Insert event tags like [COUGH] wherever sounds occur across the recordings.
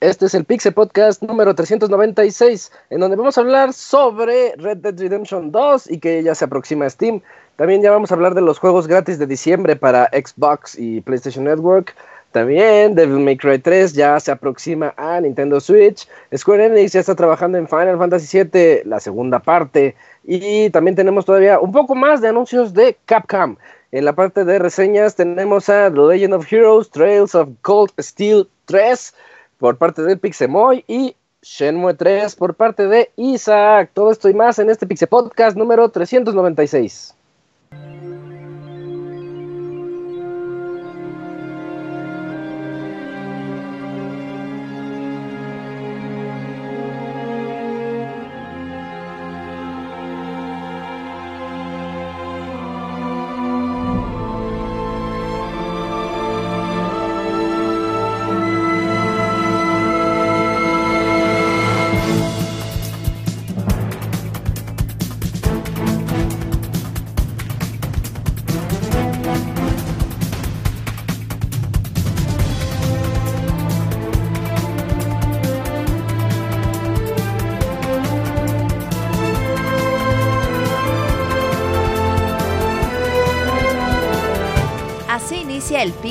Este es el Pixel Podcast número 396, en donde vamos a hablar sobre Red Dead Redemption 2 y que ya se aproxima a Steam. También ya vamos a hablar de los juegos gratis de diciembre para Xbox y PlayStation Network. También Devil May Cry 3 ya se aproxima a Nintendo Switch. Square Enix ya está trabajando en Final Fantasy VII, la segunda parte. Y también tenemos todavía un poco más de anuncios de Capcom. En la parte de reseñas tenemos a The Legend of Heroes, Trails of Cold Steel 3 por parte de Pixemoy y Shenmue 3 por parte de Isaac. Todo esto y más en este Pixel Podcast número 396.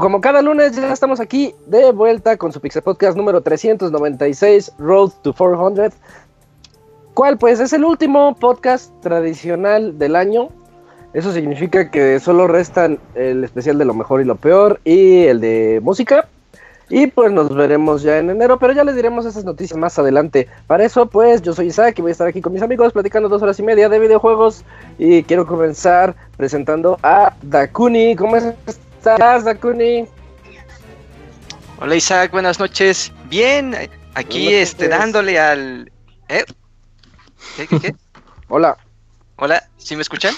Como cada lunes ya estamos aquí de vuelta con su Pixel Podcast número 396, Road to 400. ¿Cuál? Pues es el último podcast tradicional del año. Eso significa que solo restan el especial de lo mejor y lo peor y el de música. Y pues nos veremos ya en enero, pero ya les diremos esas noticias más adelante. Para eso, pues yo soy Isaac y voy a estar aquí con mis amigos platicando dos horas y media de videojuegos. Y quiero comenzar presentando a Dakuni. ¿Cómo estás, Dakuni? Hola Isaac, buenas noches. Bien, aquí este dándole al ¿Eh? ¿Qué, qué, qué? [LAUGHS] Hola. Hola, ¿sí me escuchan?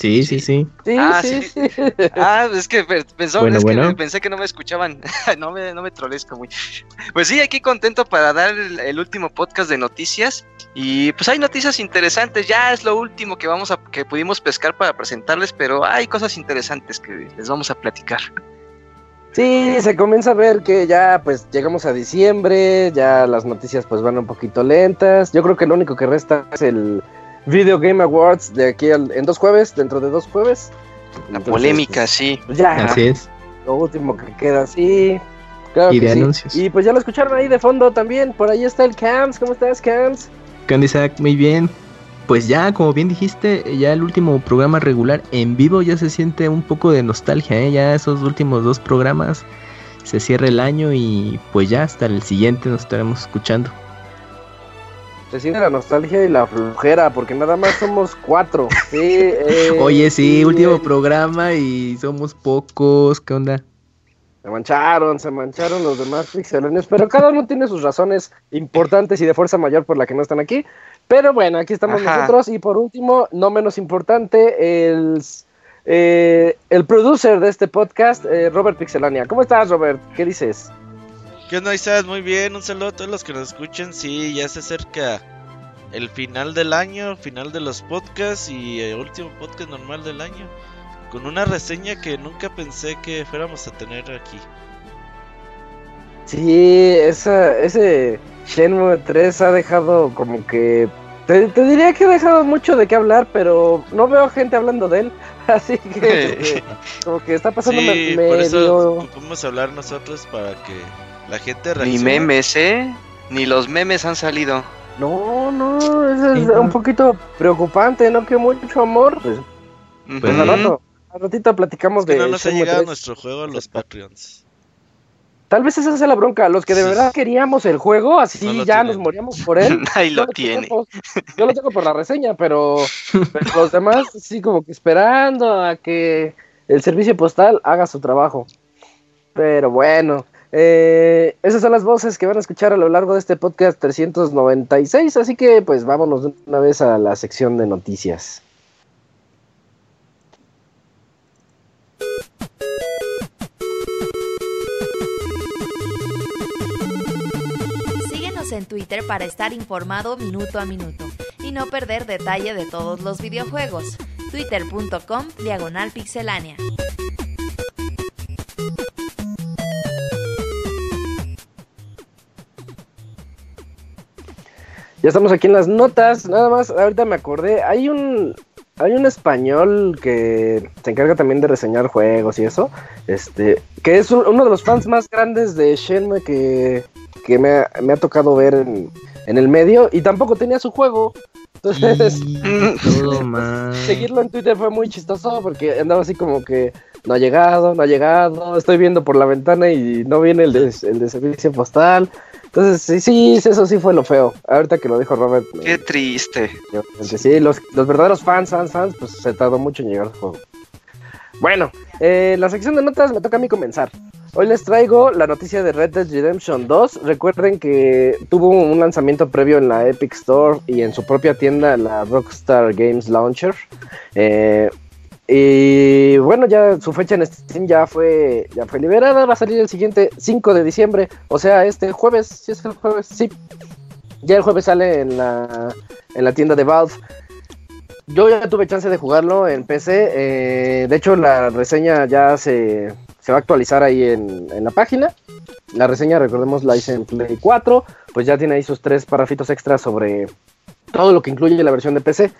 Sí, sí, sí. Sí, Ah, sí, sí. sí. [LAUGHS] Ah, es que pe- pensó, Bueno, es que pensé que no me escuchaban. [LAUGHS] no me, no me trolesco muy. Pues sí, aquí contento para dar el, el último podcast de noticias. Y pues hay noticias interesantes. Ya es lo último que vamos a que pudimos pescar para presentarles, pero hay cosas interesantes que les vamos a platicar. Sí, se comienza a ver que ya pues llegamos a diciembre, ya las noticias pues van un poquito lentas. Yo creo que lo único que resta es el Video Game Awards de aquí al- en dos jueves, dentro de dos jueves. La Entonces, polémica, sí. pues, ya, Así es. lo último que queda, sí. Claro Y que de sí. anuncios. Y pues ya lo escucharon ahí de fondo también, por ahí está el Cams, ¿cómo estás Cams? ¿Qué onda, Isaac? Muy bien. Pues ya, como bien dijiste, ya el último programa regular en vivo ya se siente un poco de nostalgia, ¿eh? Ya esos últimos dos programas se cierra el año y pues ya hasta el siguiente nos estaremos escuchando. Se siente la nostalgia y la flojera, porque nada más somos cuatro. [LAUGHS] Sí, eh, Oye, sí, último eh, programa y somos pocos, ¿qué onda? Se mancharon, se mancharon los demás pixelonios, pero cada uno tiene sus razones importantes y de fuerza mayor por la que no están aquí. Pero bueno, aquí estamos Ajá. nosotros y por último, no menos importante, el, eh, el producer de este podcast, eh, Robert Pixelania. ¿Cómo estás, Robert? ¿Qué dices? ¿Qué onda, Isaac? Muy bien, un saludo a todos los que nos escuchan. Sí, ya se acerca el final del año, final de los podcasts y el último podcast normal del año. Con una reseña que nunca pensé que fuéramos a tener aquí. Sí, esa, ese Shenmue 3 ha dejado como que Te, diría que he dejado mucho de qué hablar, pero no veo gente hablando de él. [LAUGHS] Así que, como que [LAUGHS] está pasando sí, medio... Por eso hablar nosotros para que la gente reaccione. Ni memes, ¿eh? Ni los memes han salido. No, no, es, un poquito preocupante, ¿no? Que mucho amor. Pues, pues al rato, al ratito platicamos de. No nos ha llegado nuestro juego a los Patreons. Tal vez esa sea la bronca. Los que de verdad queríamos el juego, así ya nos moríamos por él. [LAUGHS] Ahí lo tiene. yo lo tengo por la reseña, pero, [LAUGHS] los demás, sí, como que esperando a que el servicio postal haga su trabajo. Pero bueno, eh, esas son las voces que van a escuchar a lo largo de este podcast 396. Así que, pues vámonos una vez a la sección de noticias. en Twitter para estar informado minuto a minuto y no perder detalle de todos los videojuegos. Twitter.com Diagonal Pixelánea. Ya estamos aquí en las notas. Nada más, ahorita me acordé. Hay un hay un español que se encarga también de reseñar juegos y eso. Este, que es uno de los fans más grandes de Shenmue que, que me, ha, me ha tocado ver en, en, el medio y tampoco tenía su juego. Entonces, [LAUGHS] [LAUGHS] seguirlo en Twitter fue muy chistoso porque andaba así como que no ha llegado, no ha llegado, estoy viendo por la ventana y no viene el de, el de servicio postal. Entonces, sí, sí, eso sí fue lo feo. Ahorita que lo dijo Robert. Qué triste. Sí, los, los verdaderos fans, fans, fans, pues se tardó mucho en llegar al juego. Bueno, eh, la sección de notas me toca a mí comenzar. Hoy les traigo la noticia de Red Dead Redemption 2. Recuerden que tuvo un lanzamiento previo en la Epic Store y en su propia tienda, la Rockstar Games Launcher. Eh, y bueno, ya su fecha en Steam ya fue, ya fue liberada. Va a salir el siguiente 5 de diciembre. O sea, este jueves. Si es el jueves, sí. Ya el jueves sale en la, en la tienda de Valve. Yo ya tuve chance de jugarlo en PC. Eh, de hecho, la reseña ya se, se va a actualizar ahí en, la página. La reseña, recordemos, la hice en Play 4. Pues ya tiene ahí sus tres parrafitos extras sobre todo lo que incluye la versión de PC.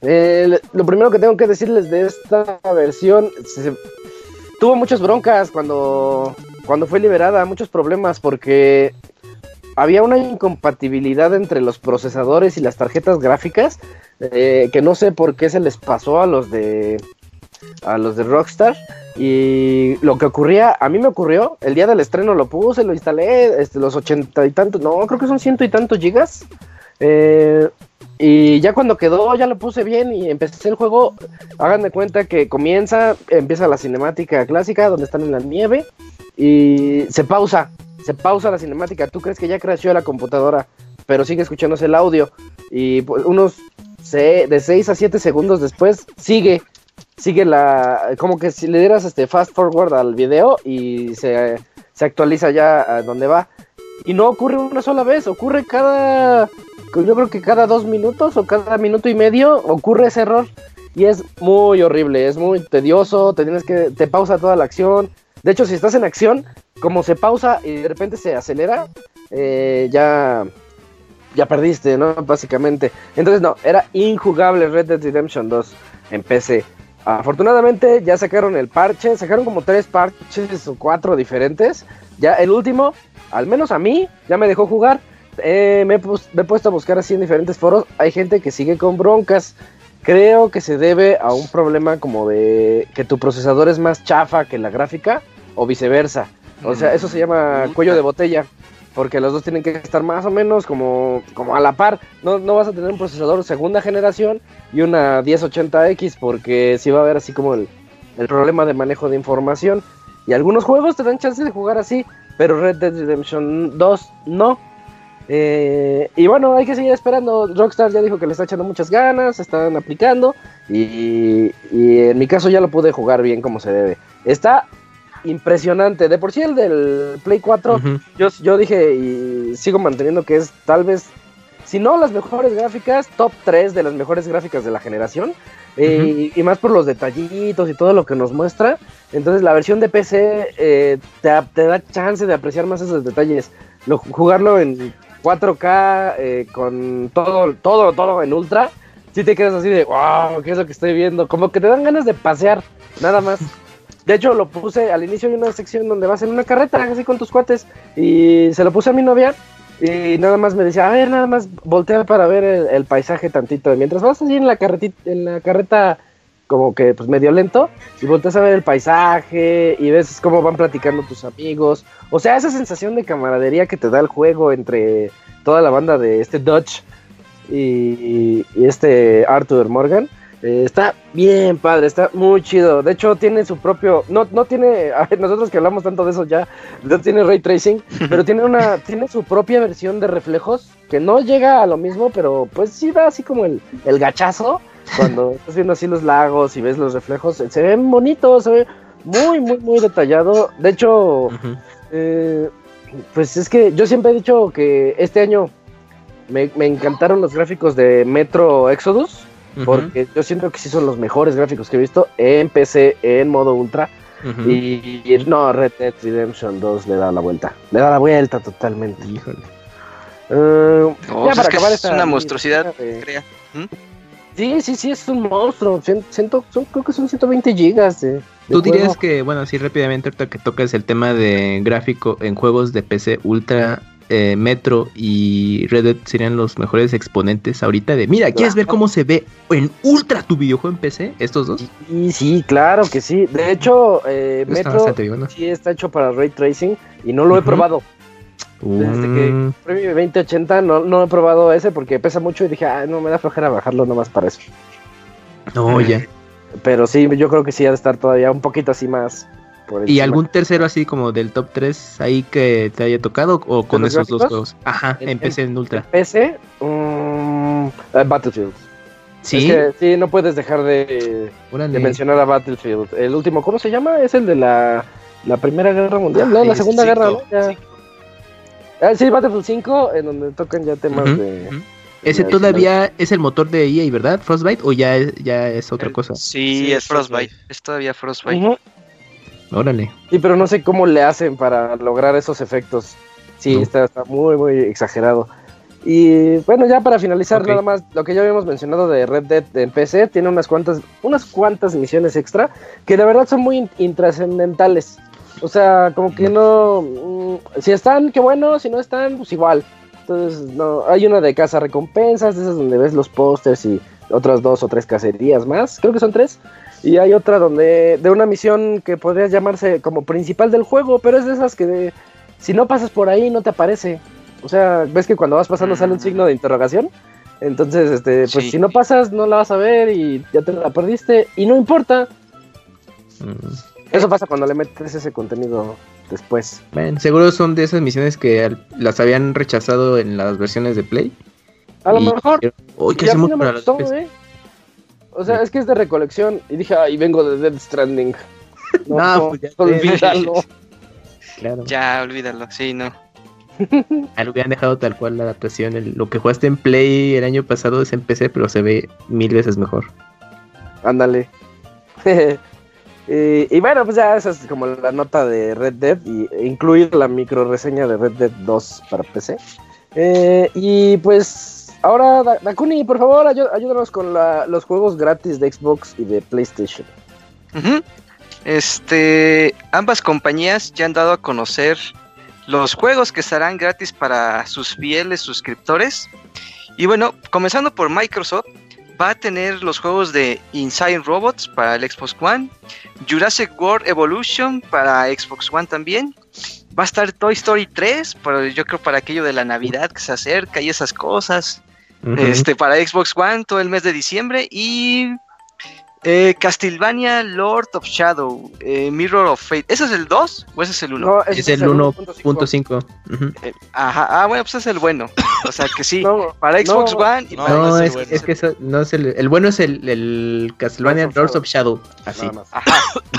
Lo primero que tengo que decirles de esta versión, tuvo muchas broncas cuando, cuando fue liberada, muchos problemas porque había una incompatibilidad entre los procesadores y las tarjetas gráficas eh, que no sé por qué se les pasó a los de a los de Rockstar y lo que ocurría, a mí me ocurrió, el día del estreno lo puse, lo instalé, este, los ochenta y tantos, no, creo que son ciento y tantos gigas. Eh, y ya cuando quedó, ya lo puse bien y empecé el juego. Hagan de cuenta que comienza, empieza la cinemática clásica donde están en la nieve y se pausa, se pausa la cinemática. Tú crees que ya creció la computadora, pero sigue escuchándose el audio y pues, unos de 6 a 7 segundos después sigue sigue la. Como que si le dieras este fast forward al video y se, actualiza ya a donde va. Y no ocurre una sola vez, ocurre cada. Yo creo que cada dos minutos o cada minuto y medio ocurre ese error. Y es muy horrible, es muy tedioso, te tienes que. te pausa toda la acción. De hecho, si estás en acción, como se pausa y de repente se acelera, eh, ya. Ya perdiste, ¿no? Básicamente. Entonces, no, era injugable Red Dead Redemption 2 en PC. Afortunadamente ya sacaron el parche, sacaron como tres parches o cuatro diferentes. Ya el último, al menos a mí, ya me dejó jugar. Eh, me, he puesto a buscar así en diferentes foros. Hay gente que sigue con broncas. Creo que se debe a un problema como de que tu procesador es más chafa que la gráfica o viceversa. O sea, eso se llama cuello de botella porque los dos tienen que estar más o menos como, como a la par. No, no vas a tener un procesador segunda generación y una 1080X, porque si va a haber así como el, problema de manejo de información. Y algunos juegos te dan chance de jugar así, pero Red Dead Redemption 2 no. Eh, y bueno, hay que seguir esperando. Rockstar ya dijo que le está echando muchas ganas, están aplicando. Y, y en mi caso ya lo pude jugar bien como se debe. Está impresionante. De por sí el del Play 4, yo, yo dije y sigo manteniendo que es tal vez, si no las mejores gráficas, top 3 de las mejores gráficas de la generación. Eh, y, más por los detallitos y todo lo que nos muestra. Entonces la versión de PC eh, te, da chance de apreciar más esos detalles. Lo, jugarlo en 4K eh, con todo, todo, todo en ultra, si te quedas así de, wow, ¿qué es lo que estoy viendo? Como que te dan ganas de pasear, nada más. De hecho, lo puse al inicio de una sección donde vas en una carreta, así con tus cuates, y se lo puse a mi novia, y nada más me decía, a ver, nada más voltea para ver el, paisaje tantito. Mientras vas así en la carretita, en la carreta como que pues medio lento y volteas a ver el paisaje y ves cómo van platicando tus amigos. O sea, esa sensación de camaradería que te da el juego entre toda la banda de este Dutch y, este Arthur Morgan. Eh, está bien padre, está muy chido. De hecho, tiene su propio. No, no tiene. [LAUGHS] nosotros que hablamos tanto de eso ya. No tiene ray tracing. [LAUGHS] pero tiene una. Tiene su propia versión de reflejos. Que no llega a lo mismo. Pero pues sí da así como el, el gachazo cuando [LAUGHS] estás viendo así los lagos y ves los reflejos, se ven bonitos, se ve muy, muy, muy detallado. De hecho, eh, pues es que yo siempre he dicho que este año me, encantaron los gráficos de Metro Exodus, porque yo siento que sí son los mejores gráficos que he visto en PC, en modo ultra. y, no, Red Dead Redemption 2 le da la vuelta, le da la vuelta totalmente. Híjole. Uh, para acabar es una monstruosidad, crea. ¿Mm? Sí, sí, sí, es un monstruo. Siento, son, creo que son 120 gigas de, ¿Tú dirías que, bueno, sí, rápidamente, ahorita que tocas el tema de gráfico en juegos de PC Ultra, eh, Metro y Red Dead serían los mejores exponentes ahorita de, mira, ¿quieres ver cómo se ve en Ultra tu videojuego en PC, estos dos? Sí, sí, claro que sí. De hecho, eh, Metro sí está hecho para Ray Tracing y no lo he probado. Desde que Premio 2080 no, no he probado ese porque pesa mucho y dije, ah, no me da flojera bajarlo nomás para eso. No, ya. Pero sí, yo creo que sí ha de estar todavía un poquito así más. ¿Y algún tercero así como del top 3 ahí que te haya tocado o con esos dos juegos? Ajá, en, PC en Ultra. PC, um, Battlefield. ¿Sí? sí, no puedes dejar de, de, mencionar a Battlefield. El último, ¿cómo se llama? Es el de la, la Primera Guerra Mundial, ¿no? La Segunda Guerra, ¿no? Ah, sí, Battlefield 5, en donde tocan ya temas de... Ese todavía es el motor de EA, ¿verdad? Frostbite o ya es, ya es otra cosa? Sí, es Frostbite. Es todavía Frostbite. Órale. Sí, pero no sé cómo le hacen para lograr esos efectos. Sí, está, muy, muy exagerado. Y bueno, ya para finalizar, nada más, lo que ya habíamos mencionado de Red Dead en PC, tiene unas cuantas, unas cuantas misiones extra que de verdad son muy intrascendentales. O sea, como que no. Mm, si están, qué bueno. Si no están, pues igual. Entonces, no. Hay una de casa recompensas, esas donde ves los pósters y otras dos o tres cacerías más. Creo que son tres. Y hay otra donde. de una misión que podría llamarse como principal del juego, pero es de esas que si no pasas por ahí no te aparece. O sea, ves que cuando vas pasando sale un signo de interrogación. Entonces, este, pues si no pasas, no la vas a ver y ya te la perdiste. Y no importa. Mm. Eso pasa cuando le metes ese contenido después. Bueno, seguro son de esas misiones que las habían rechazado en las versiones de Play. A lo mejor. Uy, ¿qué hacemos para ¿eh? O sea, es que es de recolección. Y dije, ay, vengo de Dead Stranding. [LAUGHS] No, pues ya olvídalo. [LAUGHS] claro. Ya, olvídalo, sí, no. Ah, lo hubieran dejado tal cual la adaptación. lo que jugaste en Play el año pasado es en PC, pero se ve mil veces mejor. Ándale. [LAUGHS] Y, bueno, pues ya esa es como la nota de Red Dead y incluir la micro reseña de Red Dead 2 para PC. Eh, y pues ahora, Dakuni, por favor, ayúdanos con los juegos gratis de Xbox y de PlayStation. Este, ambas compañías ya han dado a conocer los juegos que estarán gratis para sus fieles suscriptores. Y bueno, comenzando por Microsoft, va a tener los juegos de Inside Robots para el Xbox One, Jurassic World Evolution para Xbox One también. Va a estar Toy Story 3, pero yo creo para aquello de la Navidad que se acerca y esas cosas. Este para Xbox One todo el mes de diciembre y eh, Castlevania Lord of Shadow, eh, Mirror of Fate. ¿Ese es el 2 o ese es el 1? No, es, el 1.5. Eh, ajá, ah, bueno, pues es el bueno. O sea que sí, [LAUGHS] para Xbox One y para No, es, es, que eso, no es el, el bueno es el, el Castlevania Lords of Shadow. Así. Ajá.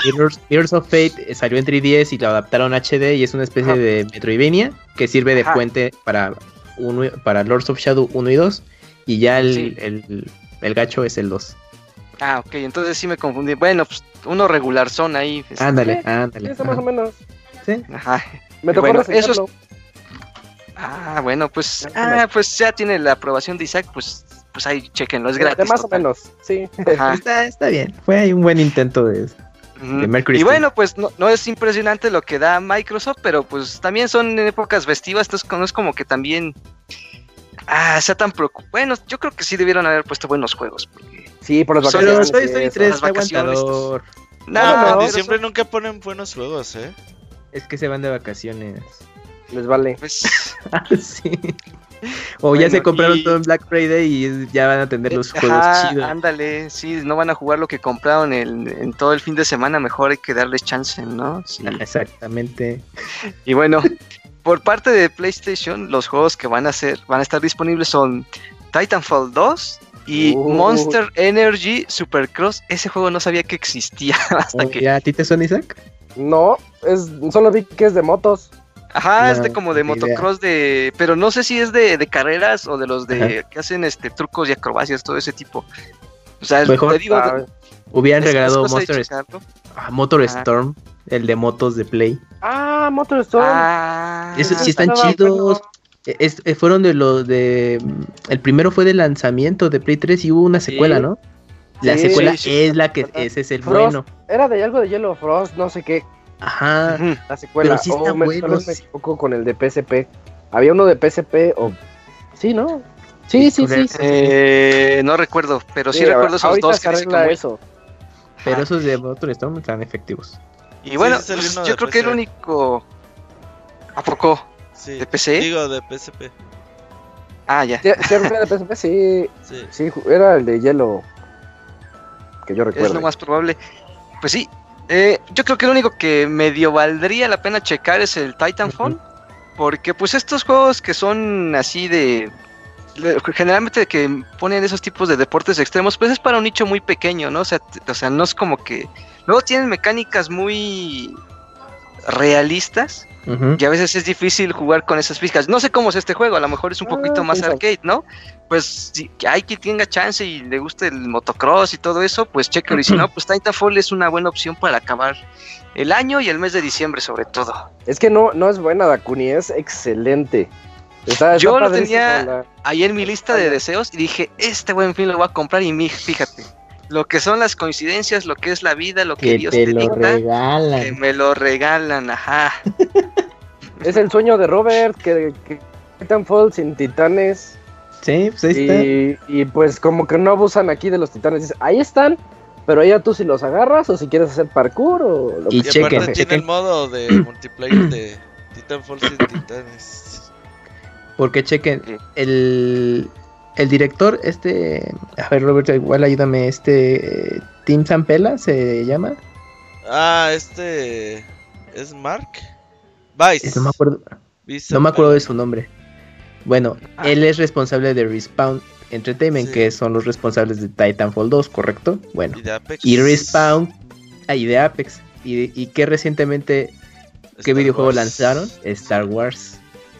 [LAUGHS] Mirrors, of Fate eh, salió en 3DS y lo adaptaron a HD y es una especie de Metroidvania que sirve de puente para, uno, para Lords of Shadow 1 y 2. Y ya el, el, el gacho es el 2. Ah, ok, entonces sí me confundí. Bueno, pues uno regular son ahí. Este, ándale, ándale. más o menos. Sí. Ajá. Me tocó bueno, esos... Ah, bueno, pues, ah, pues ya tiene la aprobación de Isaac, pues, pues ahí chequenlo, es de gratis. más o menos, sí. Ajá. Está, está bien. Fue ahí un buen intento de, Ujú. De Mercury Y Steam. bueno, pues no, no es impresionante lo que da Microsoft, pero pues también son en épocas festivas, entonces no es como que también ah, sea tan preocupante. Bueno, yo creo que sí debieron haber puesto buenos juegos. Porque... Sí, por las Pero Pero vacaciones. Toy y Story eso. 3 las está vacaciones. aguantador. No, no, diciembre nunca ponen buenos juegos, ¿eh? Es que se van de vacaciones. Les vale. pues, [LAUGHS] sí. [LAUGHS] O ya se compraron y- todo en Black Friday y ya van a tener los juegos chidos. ándale, sí, no van a jugar lo que compraron en, en todo el fin de semana, mejor hay que darles chance, ¿no? Sí. Exactamente. Y bueno, por parte de PlayStation, los juegos que van a ser, van a estar disponibles son Titanfall 2 y Uh. Monster Energy Supercross. Ese juego no sabía que existía [LAUGHS] hasta que. ¿Ya a ti te son Isaac? No, es, solo vi que es de motos. Ajá, es No, de como de idea. motocross de. Pero no sé si es de, de carreras o de los de Ajá. que hacen este trucos y acrobacias, todo ese tipo. O sea, Mejor- te digo, Ah, Hubieran es- es regalado Monster, ah, Motor Ajá. Storm, el de motos de Play. Ah, Motorstorm. Ah, Eso sí están chidos. bueno. Eh, es- fueron de los de. mm, El primero fue de lanzamiento de Play 3 y hubo una Sí. secuela, ¿no? La Sí, secuela sí, sí. es la que. Ese es el Frost. bueno. Era de algo de Yellow Frost, no sé qué. Ajá. La secuela. Pero sí O está me, bueno, tal vez me equivoco con el de PSP. Había uno de PSP o. Sí, ¿no? Sí, sí, sí. Eh, no recuerdo, pero sí, Sí, recuerdo esos dos se que como- eso. Pero esos de Motor Storm están efectivos. Y bueno, pues, yo creo que el PC. único. ¿A poco? Sí. ¿De PC? Digo, de PSP. Ah, ya. Sí, era de PSP, sí. Sí. Sí, ju- era el de Yellow. Que yo Es recuerdo. lo más probable. Pues sí. Eh, yo creo que lo único que medio valdría la pena checar es el Titanfall. Porque pues estos juegos que son así de... Generalmente que ponen esos tipos de deportes extremos, pues es para un nicho muy pequeño, ¿no? O sea, o sea, no es como que... Luego tienen mecánicas muy realistas Ujú. y a veces es difícil jugar con esas físicas. No sé cómo es este juego, a lo mejor es un Ah, poquito más arcade, ¿no? Pues si hay quien tenga chance y le guste el motocross y todo eso, pues chéquelo. Y si no, [CLEARS THROAT] pues Titanfall es una buena opción para acabar el año y el mes de diciembre sobre todo. Es que no, no es buena Dakuni, es excelente. Está, está Yo lo tenía- la- Ahí en mi lista de deseos y dije, este buen fin lo voy a comprar y mi, fíjate, lo que son las coincidencias, lo que es la vida, lo que, Que Dios te te lo dicta, que regalan. me lo regalan, ajá. [LAUGHS] Es el sueño de Robert, que, que Titanfall sin titanes. Sí, pues ahí está. Y, pues como que no abusan aquí de los titanes. Dice, ahí están, pero ya tú si los agarras o si quieres hacer parkour o lo Y que chequen, aparte tiene chequen. el modo de [CLEARS THROAT] multiplayer de Titanfall sin titanes. Porque chequen, el, el director, este. A ver, Roberto, igual ayúdame. Este. eh, Tim Zampella se llama. Ah, este. ¿Es Mark? Vice. No me acuerdo, Vice no me acuerdo de su nombre. Bueno, Ah. él es responsable de Respawn Entertainment, Sí. que son los responsables de Titanfall 2, ¿correcto? Bueno. Y de Apex. Y Respawn, ahí de Apex. Y, y que recientemente, ¿qué videojuego Wars. lanzaron? Star Wars.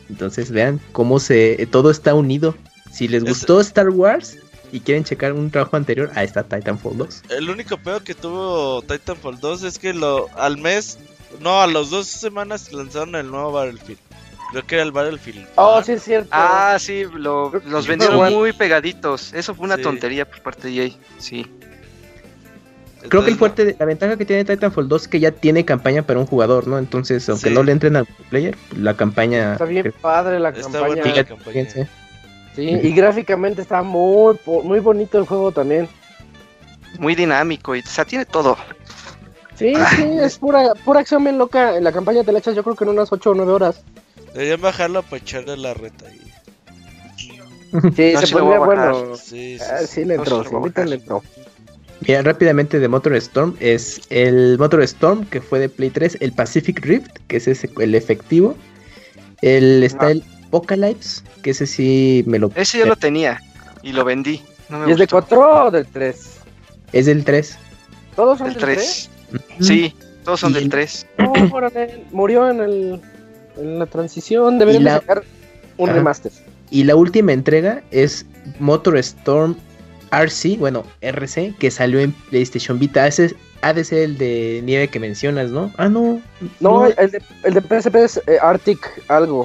Entonces vean cómo se todo está unido. Si les Es- gustó Star Wars y quieren checar un trabajo anterior, ahí está Titanfall 2. El único peor que tuvo Titanfall 2 es que lo al mes, no, a las dos semanas lanzaron el nuevo Battlefield. Creo que era el Battlefield. Oh, One. sí es cierto. Ah, sí, lo- los vendieron igual. muy pegaditos. Eso fue una Sí. tontería por parte de EA. Sí. Creo que el fuerte, de- la ventaja que tiene Titanfall 2 es que ya tiene campaña para un jugador, ¿no? Entonces, aunque Sí. no le entren al player, la campaña... Está bien padre la Está campaña. buena la campaña. fíjense. Sí, y gráficamente está muy, muy bonito el juego también. Muy dinámico y o sea, tiene todo. Sí, sí, es pura, pura acción bien loca. En la campaña te la echas yo creo que en unas 8 o 9 horas. Deberían bajarlo para echarle la reta ahí. Sí, No, se lo pondría bueno. Sí, sí, Ah, sí. le No, entró, sí lo sí, le entró. Mira, rápidamente de Motor Storm es el Motor Storm que fue de Play 3, el Pacific Rift, que es ese- el efectivo. El está Ah. el Apocalypse, que ese sí me lo Ese yo lo tenía y lo vendí. No me ¿Y es de gustó. 4 o del 3? es del 3. ¿Todos son El del 3? 3. Sí, todos son Y del el- 3. No, murió en, el, en la transición. Deberían Y la- sacar un Ajá. remaster. Y la última entrega es Motor Storm RC, bueno, RC, que salió en PlayStation Vita. Ese ha de ser el de nieve que mencionas, ¿no? Ah, no. No, el de, el de PSP es eh, Arctic algo.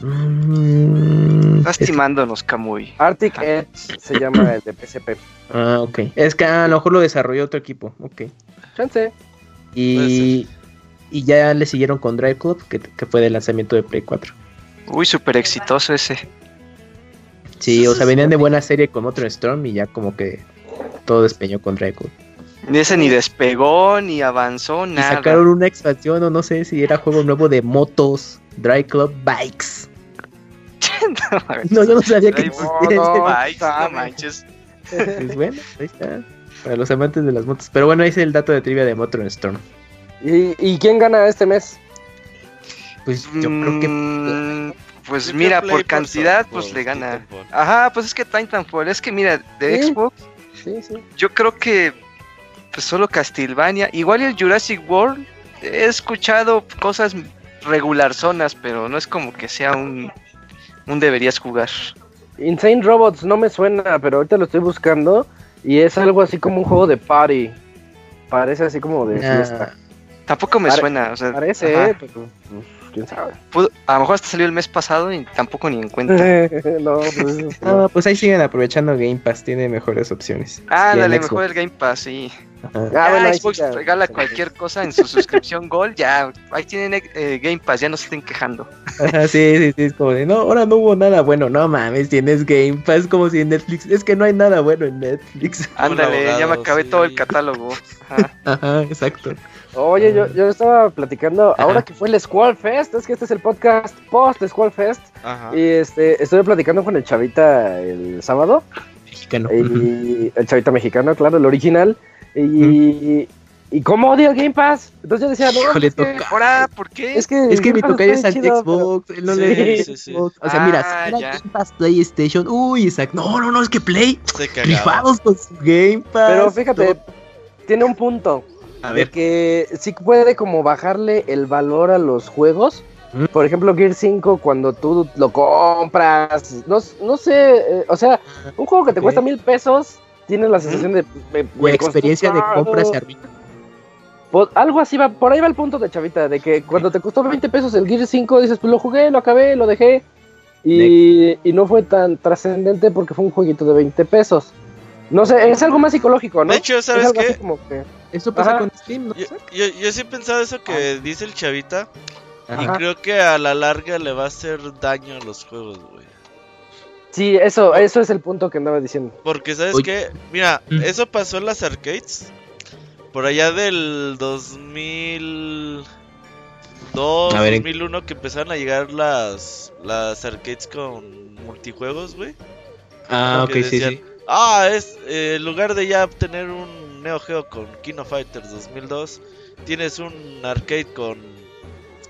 Mm, Estás es timándonos, Camuy. Arctic Edge se llama el de PSP. ah, ok. Es que a lo mejor lo desarrolló otro equipo. Ok. Chance. Y, y ya le siguieron con Drive Club, que, que fue del lanzamiento de Play 4. Uy, súper exitoso ese. Sí, o sea, venían de buena serie con Motor Storm y ya como que todo despeñó con Drive Club. Ni ese ni despegó, ni avanzó, Y nada. sacaron una expansión o no sé si era juego nuevo de motos, Drive Club Bikes. No, yo no sabía que existía no, ese no. Manches. Pues bueno, ahí está. Para los amantes de las motos. Pero bueno, ahí es el dato de trivia de Motor Storm. ¿Y, y quién gana este mes? Pues yo creo que. Mm, Pues mira, por cantidad, pues le gana. Titanfall. Ajá, pues es que Titanfall, es que mira, de Sí. Xbox, Sí, sí. yo creo que pues solo Castlevania, igual el Jurassic World, he escuchado cosas regular zonas, pero no es como que sea un, un deberías jugar. Insane Robots no me suena, pero ahorita lo estoy buscando y es algo así como un juego de party. Parece así como de Nah, fiesta. Tampoco me Pare- suena, o sea, Parece, ajá. eh, pero pues, quién sabe. Pudo- a lo mejor hasta salió el mes pasado y tampoco ni en cuenta. [LAUGHS] no, pues, no, pues ahí siguen aprovechando Game Pass, tiene mejores opciones. Ah, dale, Xbox. mejor el Game Pass, sí. Ajá. Ah, Ya, bueno, ahí sí Xbox ya. regala cualquier cosa en su suscripción [LAUGHS] Gold, ya, ahí tienen eh, Game Pass, ya no se estén quejando. Ajá, sí, sí, sí, es como de, no, ahora no hubo nada bueno, no mames, tienes Game Pass como si en Netflix, es que no hay nada bueno en Netflix. Ándale, ya me acabé sí. todo el catálogo. Ajá. Ajá, exacto. Oye, yo, yo estaba platicando, ahora que fue el Squall Fest, es que este es el podcast post Squall Fest, Ajá. y este, estuve platicando con el chavita el sábado, Mexicano. Y el chavita mexicano, claro, el original, y, y cómo odia el Game Pass. Entonces yo decía, no, Híjole, es que. Ahora, ¿por qué? es que, Es que mi tocayo es pero- Xbox, él no Sí, le sí, sí. Xbox. O sea, mira, Ah, si era ya. Game Pass PlayStation, uy, Isaac, no, no, no, es que Play, rifados con su Game Pass. Pero fíjate, todo. tiene un punto. A de ver, que sí puede como bajarle el valor a los juegos. ¿Mm? Por ejemplo, Gear 5, cuando tú lo compras, no, no sé, eh, o sea, un juego que te cuesta mil pesos, tiene la sensación de, de- experiencia de compra se arruina. Po- Algo así va, por ahí va el punto de Chavita, de que cuando te costó 20 pesos el Gear 5, dices, pues lo jugué, lo acabé, lo dejé. Y, y no fue tan trascendente porque fue un jueguito de 20 pesos. No sé, es algo más psicológico, ¿no? De hecho, Es ¿sabes qué? como que- Eso pasa Ajá. con Steam, ¿no? Yo, yo, yo sí he pensado eso que dice el chavita. Y Ajá. creo que a la larga le va a hacer daño a los juegos, güey. Sí, eso, eso es el punto que andaba diciendo. Porque, ¿sabes Oye. qué? Mira, Mm. eso pasó en las arcades. Por allá del 2002, A ver, en- 2001, que empezaron a llegar las, las arcades con multijuegos, güey. Ah, ok, sí, sí. Ah, es eh, en lugar de ya tener un Neo Geo con Kino Fighters 2002, tienes un arcade con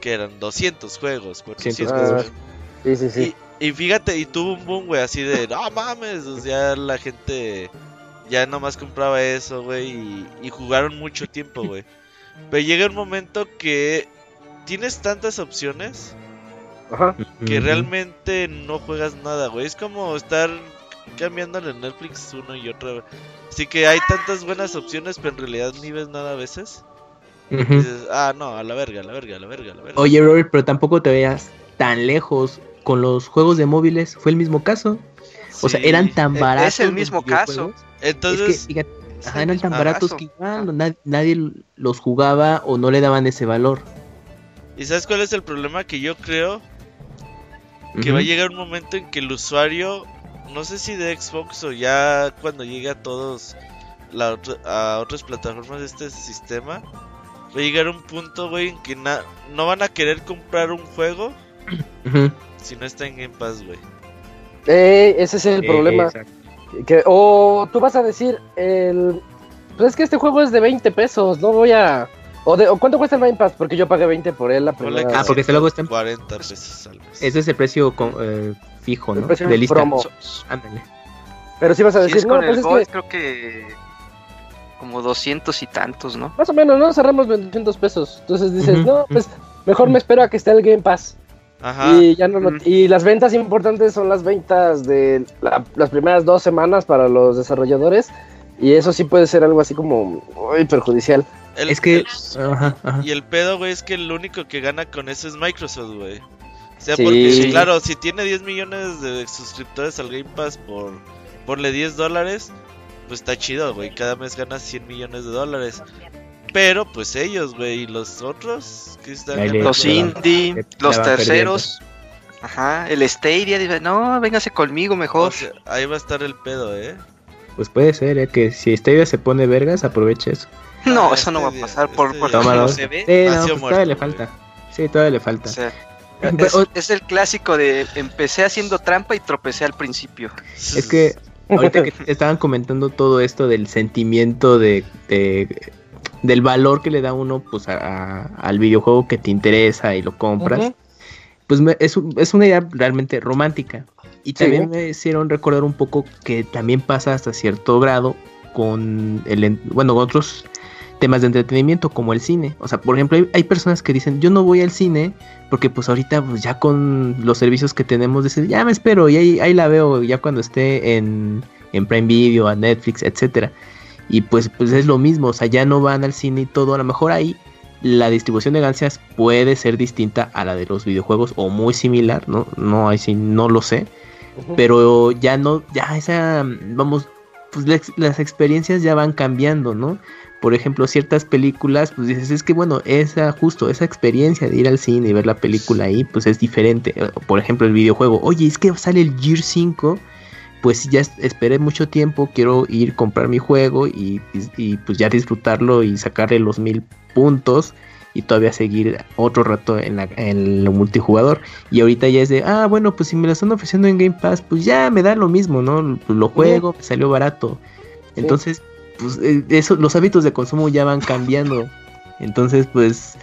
que eran 200 juegos, 400 Ah, juegos. Sí, sí, sí. Y, y fíjate, y tuvo un boom, güey, así de, no mames, o sea, la gente ya nomás compraba eso, güey, y, y jugaron mucho tiempo, güey. Pero llega un momento que tienes tantas opciones Ajá. que realmente no juegas nada, güey. Es como estar cambiándole Netflix uno y otro. Así que hay tantas buenas opciones, pero en realidad ni ves nada a veces. Dices, ah, no, a la verga, a la verga, a la verga, a la verga. Oye, Robert, pero tampoco te veas tan lejos. Con los juegos de móviles fue el mismo caso. O sea, eran tan baratos. es el mismo caso. Entonces, es que, fíjate, Es ajá, el eran tan baratos caso. que igual nadie, nadie los jugaba o no le daban ese valor. ¿y sabes cuál es el problema que yo creo? Que va a llegar un momento en que el usuario, no sé si de Xbox o ya cuando llegue a todos la a otras plataformas de este sistema, va a llegar un punto, güey, en que na- no van a querer comprar un juego si no está en Game Pass, güey. Eh, ese es el Eh, problema. Que, o tú vas a decir, el, pues es que este juego es de 20 pesos, no voy a... O, de, o cuánto cuesta el Game Pass, porque yo pagué 20 por él la primera que Ah, porque este luego está en- 40 pesos al mes. Ese es el precio con- eh, fijo, ¿no? precio De lista. promo. Ándale. Pero sí vas a Si decir, es no, pues el es Gold, que creo que como 200 y tantos, ¿no? más o menos, ¿no? Cerramos 200 pesos. Entonces dices, no, pues mejor me espero a que esté el Game Pass. Ajá. Y ya no lo- y las ventas importantes son las ventas de la- las primeras dos semanas para los desarrolladores. Y eso sí puede ser algo así como muy perjudicial. El- Es que. el- Ajá, ajá. y el pedo, güey, es que el único que gana con eso es Microsoft, güey. O sea, porque claro, si tiene 10 millones de suscriptores al Game Pass por porle 10 dólares, pues está chido, güey. Cada mes ganas 100 millones de dólares. Pero pues ellos, güey, y los otros que están Los indie, los terceros. Ajá, el Stadia dice, no, véngase conmigo mejor. ahí va a estar el pedo, ¿eh? Pues puede ser, ¿eh? Que si Stadia se pone vergas, aproveche eso. No, ah, eso no va a pasar por, por no se ve. Sí, no, pues todavía le falta. Sí, todavía le falta. Es, el clásico de empecé haciendo trampa y tropecé al principio. Es que ahorita que [LAUGHS] estaban comentando todo esto del sentimiento de, del valor que le da uno pues al videojuego que te interesa y lo compras pues es, es, una idea realmente romántica. Y también me hicieron recordar un poco que también pasa hasta cierto grado con el, bueno, otros temas de entretenimiento como el cine. O sea, por ejemplo, hay, personas que dicen, yo no voy al cine porque pues ahorita pues ya con los servicios que tenemos, dicen, ya me espero y ahí, ahí la veo ya cuando esté en, en Prime Video, a Netflix, etcétera. Y pues, pues es lo mismo, o sea, ya no van al cine y todo, a lo mejor ahí la distribución de ganancias puede ser distinta a la de los videojuegos o muy similar, no, no, ahí sí no lo sé, pero ya no, ya esa, vamos, pues las experiencias ya van cambiando, ¿no? Por ejemplo, ciertas películas, pues dices, es que bueno, esa, justo esa experiencia de ir al cine y ver la película ahí, pues es diferente. Por ejemplo, el videojuego, oye, es que sale el Gear 5 pues ya esperé mucho tiempo, quiero ir comprar mi juego y, pues ya disfrutarlo y sacarle los mil puntos y todavía seguir otro rato en, la, en el multijugador. Y ahorita ya es de, ah, bueno, pues si me lo están ofreciendo en Game Pass, pues ya me da lo mismo, ¿no? Lo juego, me salió barato. Entonces, pues eh, eso, los hábitos de consumo ya van cambiando. Entonces, pues,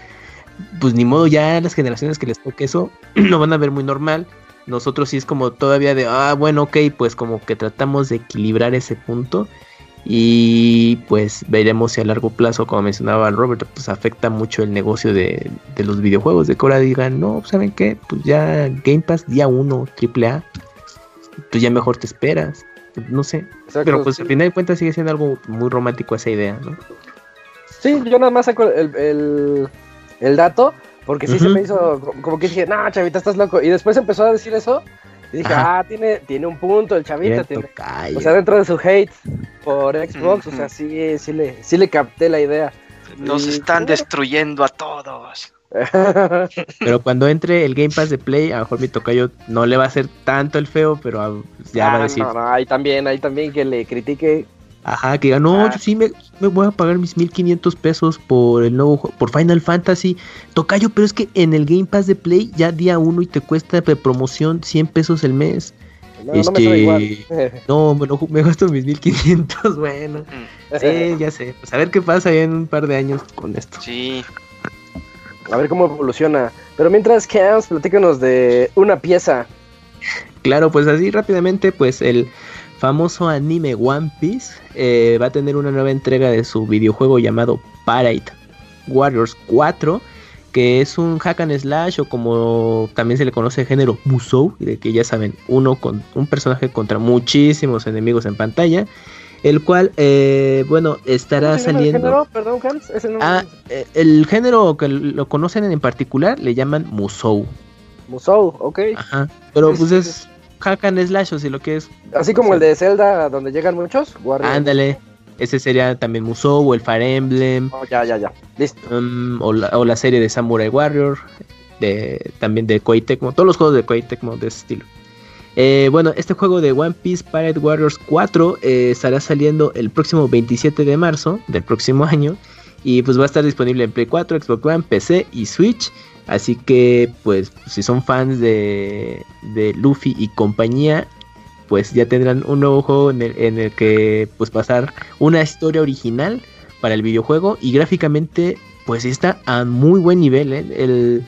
pues ni modo, ya las generaciones que les toque eso [CLEARS THROAT] lo van a ver muy normal. Nosotros sí es como todavía de, ah, bueno, ok, pues como que tratamos de equilibrar ese punto. Y pues veremos si a largo plazo, como mencionaba Robert, pues afecta mucho el negocio de, los videojuegos. De que ahora digan, no, ¿saben qué? Pues ya Game Pass día 1, AAA, pues ya mejor te esperas. No sé. Pero pues al final de cuentas sigue siendo algo muy romántico esa idea, ¿no? Sí, yo nada más saco el, el dato porque sí se me hizo como que dije, no, chavita, estás loco. Y después empezó a decir eso. Y dije, ah, tiene, tiene un punto el chavita. Tiene, o sea, dentro de su hate por Xbox, o sea, sí, sí, le, sí le capté la idea. Nos están destruyendo a todos. [LAUGHS] pero cuando entre el Game Pass de Play, a lo mejor mi tocayo no le va a hacer tanto el feo, pero ya va a ah, decir. No, no, ahí también, ahí también que le critique Ajá, que diga, no, ah. yo sí me, voy a pagar mis 1500 pesos por el nuevo por Final Fantasy. Tocayo, pero es que en el Game Pass de Play ya día uno y te cuesta de promoción 100 pesos el mes. No, no, me igual. [LAUGHS] no me, me gasto mis 1500, [LAUGHS] bueno. Mm. sí, ya sé. Pues a ver qué pasa en un par de años con esto. Sí. A ver cómo evoluciona. Pero mientras, Cams, platícanos de una pieza. Claro, pues así rápidamente, pues el famoso anime One Piece eh, va a tener una nueva entrega de su videojuego llamado Pirate Warriors 4, que es un hack and slash o como también se le conoce el género Musou, de que ya saben, uno con un personaje contra muchísimos enemigos en pantalla, el cual, eh, bueno, estará saliendo... El género? Perdón, Hans, ah, eh, el género que lo conocen en particular le llaman Musou. Musou, ok. Ajá, pero pues es hack and slash, o si lo que es. Así como el de Zelda, donde llegan muchos. Ándale. Ese sería también Musou o el Fire Emblem. Oh, ya, ya, ya. Listo. Um, o, la, serie de Samurai Warrior. De, también de Koei Tecmo. Todos los juegos de Koei Tecmo de ese estilo. Eh, bueno, este juego de One Piece Pirate Warriors 4 eh, estará saliendo el próximo 27 de marzo del próximo año. Y pues va a estar disponible en Play 4, Xbox One, PC y Switch. Así que, pues, si son fans de, de Luffy y compañía, pues ya tendrán un nuevo juego en el, que pues pasar una historia original para el videojuego y gráficamente pues está a muy buen nivel. ¿eh? El,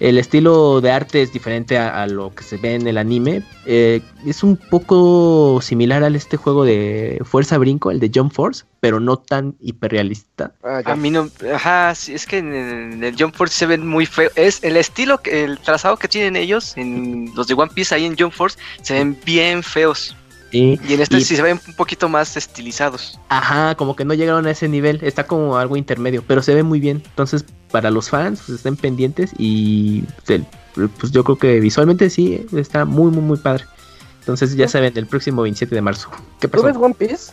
el estilo de arte es diferente a, lo que se ve en el anime. Eh, es un poco similar al este juego de Fuerza Brinco, el de Jump Force, pero no tan hiperrealista. Ah, a mí no, ajá, es que en el, Jump Force se ven muy feos. Es el estilo, el trazado que tienen ellos, en los de One Piece ahí en Jump Force, se ven bien feos. Y en este sí se ven un poquito más estilizados. Ajá, como que no llegaron a ese nivel, está como algo intermedio, pero se ve muy bien. Entonces, para los fans, pues estén pendientes y pues yo creo que visualmente sí, está muy, muy, muy padre. Entonces ya saben, el próximo 27 de marzo. ¿Qué pasó? ¿Tú ves One Piece?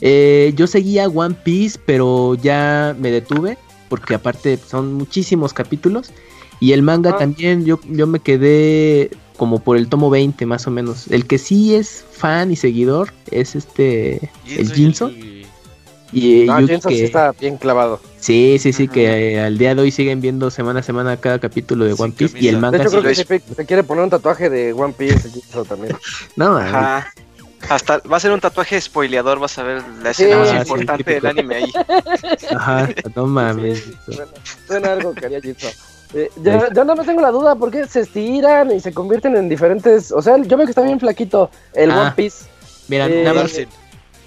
Eh, yo seguía One Piece, pero ya me detuve, porque aparte son muchísimos capítulos. Y el manga ah. también, yo, yo me quedé como por el tomo 20 más o menos. El que sí es fan y seguidor es este, el Jinso. Y, no, Jinso sí está bien clavado. Sí, sí, sí, que al día de hoy siguen viendo semana a semana cada capítulo de One Piece y el manga. De hecho, creo que se, quiere poner un tatuaje de One Piece, Jinso también. [LAUGHS] no, Ajá. Hasta va a ser un tatuaje spoileador, vas a ver la escena más importante del anime ahí. Ajá, no mames. Suena, algo que haría Jinso. Eh, ya, no me tengo la duda, ¿por qué se estiran y se convierten en diferentes? O sea, yo veo que está bien flaquito el ah, One Piece. Mira, eh, nada más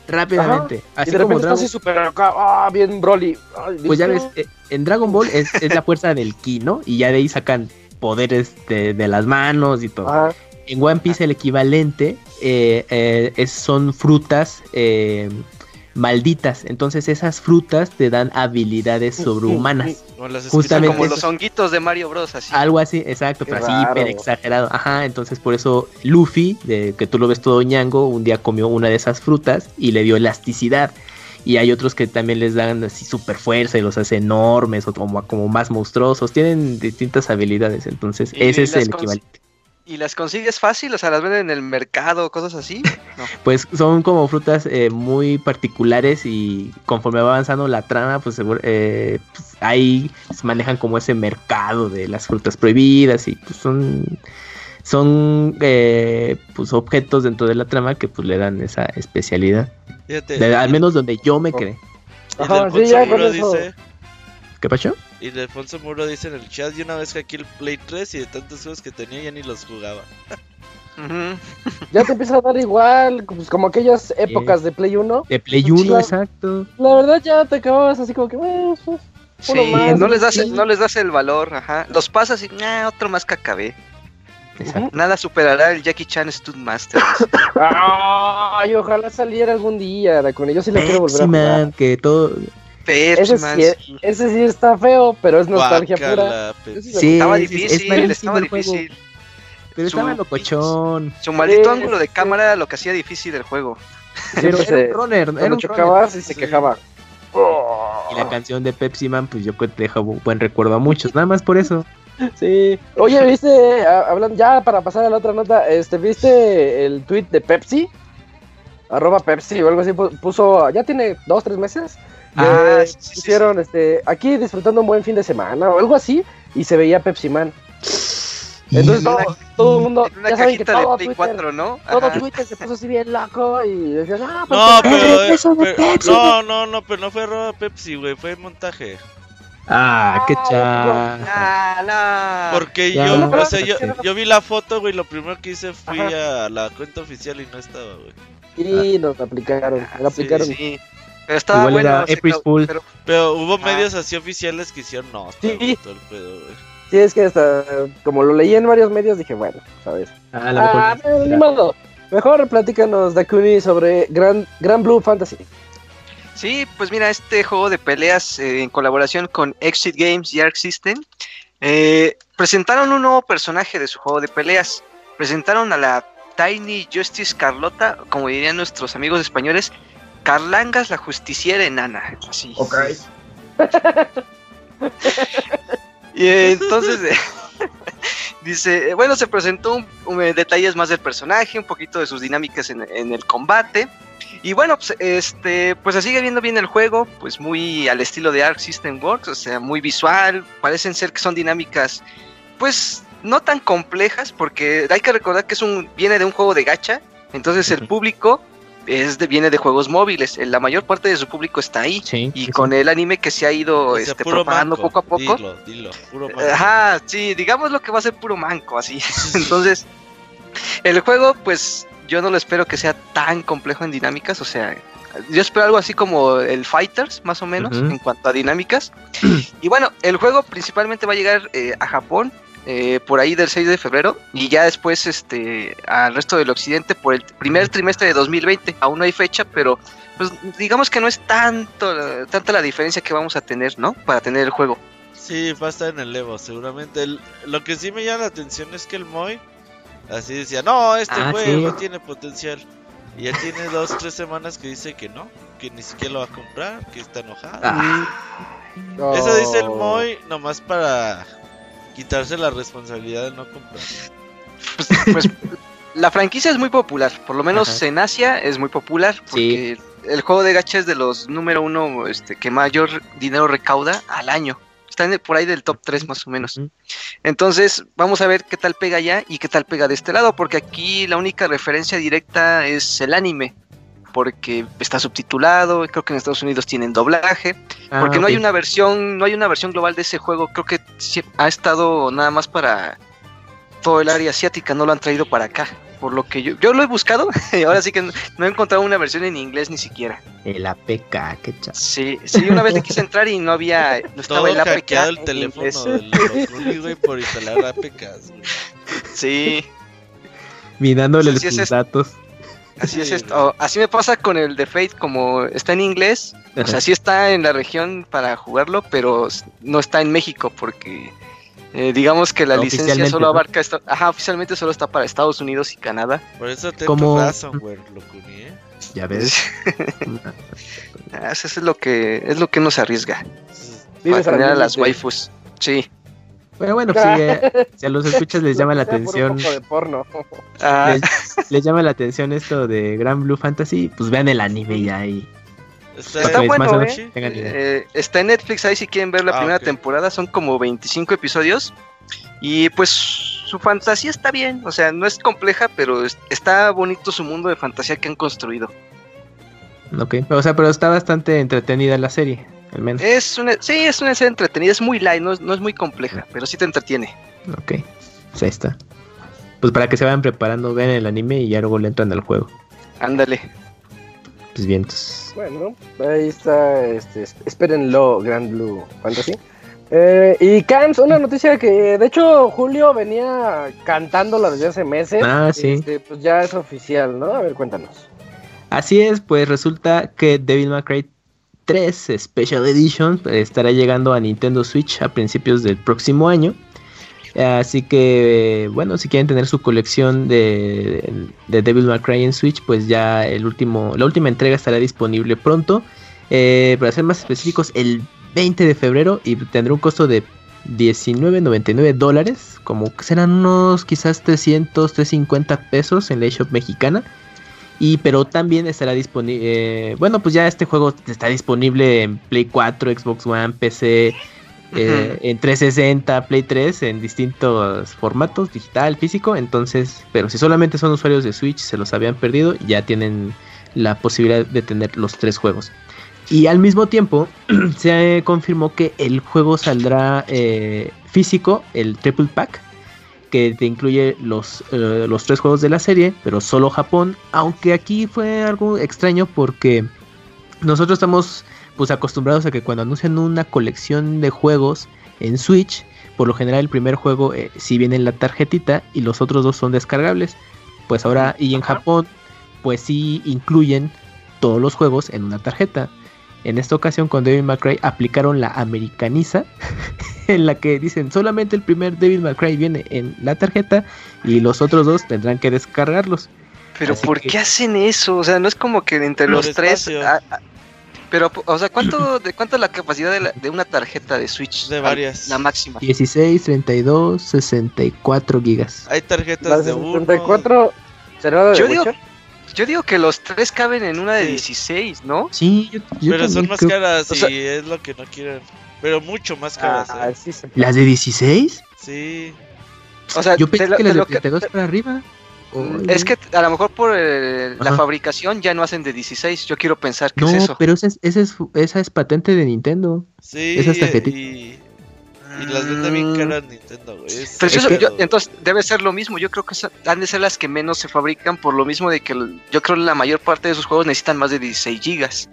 rápidamente. Así y de repente está así súper acá, ah, bien Broly. pues ya ves, eh, en Dragon Ball es, la fuerza del ki, ¿no? Y ya de ahí sacan poderes de, de las manos y todo. En One Piece el equivalente es, son frutas malditas. Entonces esas frutas te dan habilidades sobrehumanas. Justamente como los honguitos de Mario Bros. Así. Algo así, exacto, pero así hiper exagerado. Ajá, entonces por eso Luffy, de que tú lo ves todo ñango, un día comió una de esas frutas y le dio elasticidad. Y hay otros que también les dan así super fuerza y los hace enormes o como, como más monstruosos. Tienen distintas habilidades, entonces ese es el equivalente. ¿Y las consigues fácil? O sea, ¿las venden en el mercado, cosas así? [LAUGHS] Pues son como frutas eh, muy particulares y conforme va avanzando la trama, pues, eh, pues, ahí se manejan como ese mercado de las frutas prohibidas y pues son son eh, pues objetos dentro de la trama que pues le dan esa especialidad. al menos donde yo me quedé. Ajá, sí, ya dice ¿Qué pasó? Y Alfonso Muro dice en el chat, y una vez que aquí el Play 3 y de tantos juegos que tenía ya ni los jugaba. ya te empieza a dar igual, pues como aquellas épocas de Play 1. De Play 1, exacto. La verdad ya te acababas así como que, bueno, pues, sí, no les das, no les das el valor, ajá. Los pasas y, nah, otro más que acabé. Nada superará el Jackie Chan Studmaster. [LAUGHS] Ay, ojalá saliera algún día con ellos sí lo quiero volver a jugar. que todo ese, sí, ese sí está feo, pero es nostalgia pura. Sí, estaba difícil, estaba difícil. Pero estaba locochón. Su maldito ángulo de cámara era lo que hacía difícil el juego. Pero era un runner, era un chocabas y se quejaba. Y la canción de Pepsi Man, pues yo te dejo buen recuerdo a muchos, nada más por eso. [LAUGHS] Sí. Oye, ¿viste? Hablando ya para pasar a la otra nota, este, ¿viste el tweet de Pepsi? Arroba Pepsi o algo así, puso, ya tiene dos, tres meses, Ah, hicieron este, aquí disfrutando un buen fin de semana o algo así y se veía Pepsi Man. Entonces todo, el mundo, ya saben que todo Twitter, 4, ¿no? todo Twitter se puso así bien loco y decían, ah, pues no, pero, no, no, no, pero no fue roba Pepsi, güey, fue montaje. Ah, qué chaval. Porque yo, o sea, yo, yo, vi la foto, güey, lo primero que hice fui a la cuenta oficial y no estaba, güey. Y nos aplicaron, nos aplicaron. Sí, pero estaba bueno. Pero, hubo medios así oficiales que hicieron no. Sí. Todo el pedo, Sí, es que hasta, como lo leí en varios medios, dije, bueno, ¿sabes? Ah, la ah, ni modo. Mejor platícanos, Dakuni, sobre Grand, Grand Blue Fantasy. Sí, pues mira, este juego de peleas eh, en colaboración con Exit Games y Arc System eh, presentaron un nuevo personaje de su juego de peleas. Presentaron a la Tiny Justice Carlota, como dirían nuestros amigos españoles, Carlangas la justiciera enana. Así. Ok. y entonces [LAUGHS] [LAUGHS] dice, bueno, se presentó un, detalles más del personaje, un poquito de sus dinámicas en, el combate. Y bueno, pues, este, pues sigue viendo bien el juego, pues muy al estilo de Arc System Works, o sea, muy visual, parecen ser que son dinámicas, pues no tan complejas, porque hay que recordar que es un, viene de un juego de gacha, entonces el público es de, viene de juegos móviles. La mayor parte de su público está ahí. y con el anime que se ha ido este, propagando poco a poco. Dilo, dilo, puro manco. Ajá, sí, digamos lo que va a ser puro manco, así. [LAUGHS] Entonces, el juego, pues yo no lo espero que sea tan complejo en dinámicas. O sea, yo espero algo así como el Fighters, más o menos, en cuanto a dinámicas. [CLEARS THROAT] y bueno, el juego principalmente va a llegar eh, a Japón eh, por ahí del 6 de febrero y ya después este al resto del occidente por el primer trimestre de 2020. Aún no hay fecha, pero pues digamos que no es tanto tanta la diferencia que vamos a tener, ¿no? Para tener el juego. Sí, va a estar en el Evo, seguramente. lo que sí me llama la atención es que el Moy así decía, no, este ah, juego tiene potencial. Y ya tiene [LAUGHS] dos, tres semanas que dice que no, que ni siquiera lo va a comprar, que está enojado. Ah. Eso dice el Moy nomás para quitarse la responsabilidad de no comprar. Pues, pues [LAUGHS] la franquicia es muy popular, por lo menos en Asia es muy popular, porque el juego de gacha es de los número uno este, que mayor dinero recauda al año. Está por ahí del top 3 más o menos. Entonces, vamos a ver qué tal pega allá y qué tal pega de este lado, porque aquí la única referencia directa es el anime porque está subtitulado, creo que en Estados Unidos tienen doblaje, ah, porque no hay una versión, no hay una versión global de ese juego, creo que ha estado nada más para todo el área asiática, no lo han traído para acá. Por lo que yo, yo lo he buscado y [LAUGHS] ahora sí que no, he encontrado una versión en inglés ni siquiera. El APK, qué chaval. Sí, sí, una vez le quise entrar y no había, no [LAUGHS] estaba el APK. el teléfono del por instalar APKs. Sí. Mirándole los datos. Así es esto. Así me pasa con el de Fate, como está en inglés, o sea, sí está en la región para jugarlo, pero no está en México porque eh, digamos que la licencia solo abarca, ajá, oficialmente solo está para Estados Unidos y Canadá. Por eso te como ransomware, lo ¿eh? Ya ves. [LAUGHS] Ah, eso es lo que es lo que nos arriesga. Para tener a las waifus. Sí. Pero bueno, eh, si, a los [LAUGHS] escuchas les llama la atención. Ah. [LAUGHS] Les, llama la atención esto de Grand Blue Fantasy, pues vean el anime ya ahí. Está, bueno, ¿eh? Eh, está en Netflix ahí si quieren ver la ah, primera temporada, son como 25 episodios. Y pues su fantasía está bien, o sea, no es compleja, pero está bonito su mundo de fantasía que han construido. Ok, o sea, pero está bastante entretenida la serie. Es una, sí, es una serie entretenida, es muy light, no es, muy compleja, pero sí te entretiene. Ok, pues ahí está. Pues para que se vayan preparando, vean el anime y ya luego le entran al juego. Ándale. Pues bien, Bueno, ahí está, este, espérenlo, Grand Blue Fantasy. Eh, y Cams, una noticia que de hecho Julio venía cantándola desde hace meses. Ah, sí. Este, pues ya es oficial, ¿no? A ver, cuéntanos. Así es, pues resulta que Devil May Cry 3 Special Edition estará llegando a Nintendo Switch a principios del próximo año. Así que, bueno, si quieren tener su colección de, de Devil May Cry en Switch, pues ya el último, la última entrega estará disponible pronto. Eh, para ser más específicos, el 20 de febrero y tendrá un costo de 19.99 dólares, como serán unos quizás 300, 350 pesos en la eShop mexicana. Y pero también estará disponible, eh, bueno, pues ya este juego está disponible en Play 4, Xbox One, PC, eh, en 360, Play 3, en distintos formatos, digital, físico. Entonces, pero si solamente son usuarios de Switch, se los habían perdido, ya tienen la posibilidad de tener los tres juegos. Y al mismo tiempo [CLEARS THROAT] se confirmó que el juego saldrá eh, físico, el Triple Pack, que te incluye los, eh, los tres juegos de la serie, pero solo Japón, aunque aquí fue algo extraño porque nosotros estamos pues acostumbrados a que cuando anuncian una colección de juegos en Switch, por lo general el primer juego si eh, sí viene en la tarjetita y los otros dos son descargables. Pues ahora y en Japón pues sí incluyen todos los juegos en una tarjeta. En esta ocasión con May Cry aplicaron la americaniza, [LAUGHS] en la que dicen solamente el primer May Cry viene en la tarjeta y los otros dos tendrán que descargarlos. Pero ¿por qué hacen eso? O sea, no es como que entre los tres... pero, o sea, ¿cuánto, [CLEARS THROAT] de cuánto es la capacidad de, una tarjeta de Switch? De varias. La máxima. 16, 32, 64 gigas. Hay tarjetas de 64 será de Yo digo, yo digo que los tres caben en una de 16, ¿no? Sí, yo, Pero son más caras y es lo que no quieren. Pero mucho más caras. Ah, ¿eh? ¿Las de 16? Sí. O sea, yo pensé que las de 32 para arriba. Mm, es que a lo mejor por la fabricación ya no hacen de 16. Yo quiero pensar que es eso. pero esa es, esa es, esa es patente de Nintendo. Sí, esas y, y las vende bien caras Nintendo, güey. entonces debe ser lo mismo. Yo creo que han de ser las que menos se fabrican por lo mismo de que yo creo que la mayor parte de esos juegos necesitan más de 16 gigas.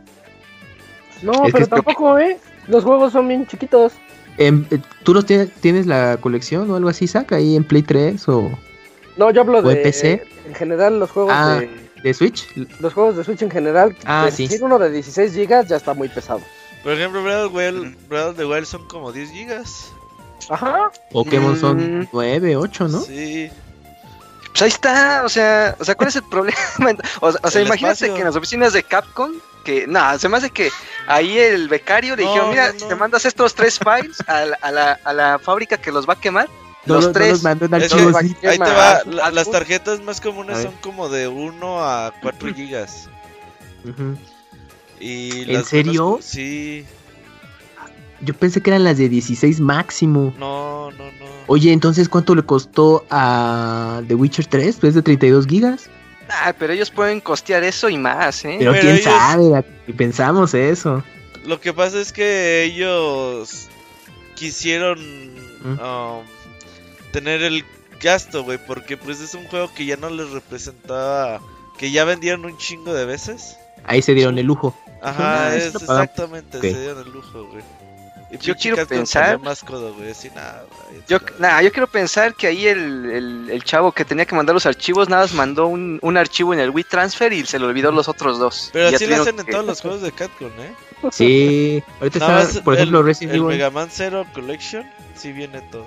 No, pero tampoco, ¿eh? Los juegos son bien chiquitos. Em, eh, ¿Tú los tienes, tienes la colección o algo así, saca ahí en Play 3 o No, yo hablo ¿O de en PC? en general los juegos Ah. de de Switch? los juegos de Switch en general. Ah, sí. uno de 16 GB ya está muy pesado. Por ejemplo, Breath of, the Wild, Breath of the Wild son como 10 gigas. Ajá. Pokémon son Mm. 9, 8, ¿no? Sí. Pues ahí está, o sea, o sea, ¿cuál es el [LAUGHS] problema? O, o sea, El imagínate espacio. que en las oficinas de Capcom, que nada, se me hace que ahí el becario le No, dijeron, mira, no, si no. te mandas estos tres files a la, a la, a la fábrica que los va a quemar, No, los no, no tres. los en Eso- archivos zip. Ahí te va. la- las tarjetas más comunes son como de 1 a 4 [CLEARS THROAT] gigas. Ujú. Y ¿En las serio? menos- Sí. Yo pensé que eran las de 16 máximo. No, no, no. Oye, entonces, ¿cuánto le costó a The Witcher 3? Pues de 32 gigas. Ah, pero ellos pueden costear eso y más, ¿eh? Pero, Pero quién ellos- sabe, y pensamos eso. Lo que pasa es que ellos quisieron Mm. um, tener el gasto, güey, porque pues es un juego que ya no les representaba, que ya vendieron un chingo de veces. Ahí se dieron el lujo. Ajá, Ah, es exactamente, se dieron el lujo, güey. Y Yo quiero pensar- más codo, güey, así nada. Yo, así, nada, yo quiero pensar que ahí el, el, el chavo que tenía que mandar los archivos, nada más mandó un, un archivo en el WeTransfer y se le olvidó los otros dos. Pero así lo hacen en que- todos los [LAUGHS] juegos de Capcom, ¿eh? Sí, ahorita está, más por el- ejemplo, Resident el Evil. Mega Man Zero Collection, sí viene todo.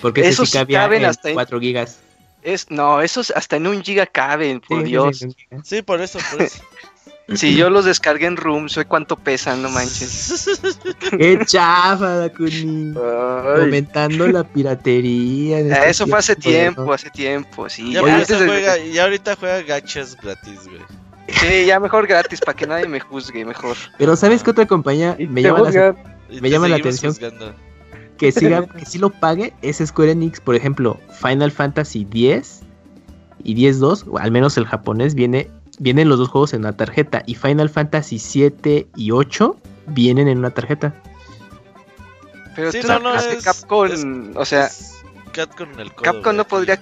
Porque ese Esos sí caben en hasta en- 4 gigas. Es, no, esos hasta en un giga caben, por Sí, Dios. en. Sí, por eso, por eso. [LAUGHS] Si yo los descargué en Room, sé cuánto pesan, no manches. [LAUGHS] ¡Qué chafa, Dakuni! Ay, Fomentando la piratería. Ah, este Eso fue hace tiempo, hace tiempo, sí. ya, antes eso de- juega, ya ahorita juega gachas gratis, güey. Sí, ya mejor gratis, para que nadie me juzgue, mejor. Pero ¿sabes qué otra compañía me llama la Me llama atención. juzgando. que siga, que sí lo pague es Square Enix, por ejemplo, Final Fantasy X y 10-2, o al menos el japonés viene, vienen los dos juegos en una tarjeta y Final Fantasy 7 y 8 vienen en una tarjeta. Pero Sí, tú no, es- Capcom, es- o sea, Es Capcom en el codo, Capcom no podría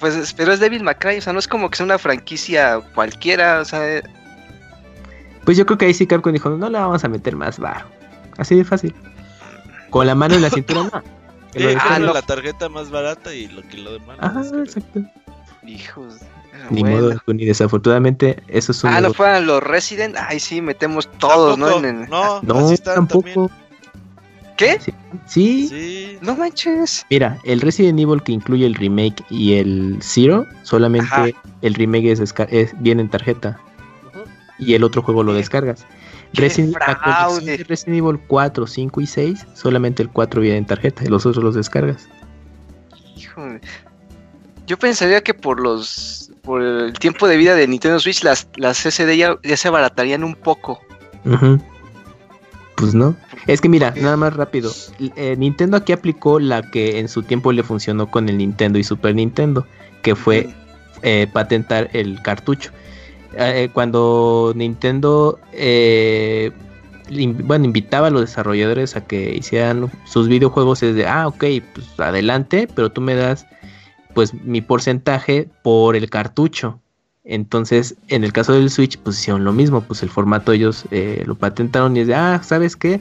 pues, es- pero es Devil May Cry, o sea, no es como que sea una franquicia cualquiera, o sea, Pues yo creo que ahí sí Capcom dijo, no le vamos a meter más varo. Así de fácil. Con la mano en la cintura, no. [LAUGHS] Sí, ah, no. la tarjeta más barata y lo que lo demás. Que- exacto. hijos. Pero Ni bueno. modo, Dakuni, desafortunadamente eso es un... Ah, no fueran los Resident, ay sí, metemos todos, ¿no? Tampoco, En- No, no, así están tampoco. también. ¿Qué? Sí, Sí. No manches. Mira, el Resident Evil que incluye el remake y el Zero, solamente Ajá. el remake es, es- viene en tarjeta. Y el otro juego lo Qué- descargas. Resident, de Resident Evil 4, 5 y 6, solamente el 4 viene en tarjeta y los otros los descargas. Híjole. Yo pensaría que por los por el tiempo de vida de Nintendo Switch las las SD ya, ya se abaratarían un poco. Pues no. Es que mira, nada más rápido. Eh, Nintendo aquí aplicó la que en su tiempo le funcionó con el Nintendo y Super Nintendo, que fue eh, patentar el cartucho. Eh, cuando Nintendo eh, in- bueno, invitaba a los desarrolladores a que hicieran sus videojuegos es de, ah, ok, pues adelante, pero tú me das pues mi porcentaje por el cartucho. Entonces, en el caso del Switch, pues hicieron lo mismo, pues el formato ellos eh, lo patentaron y es de, ah, ¿sabes qué?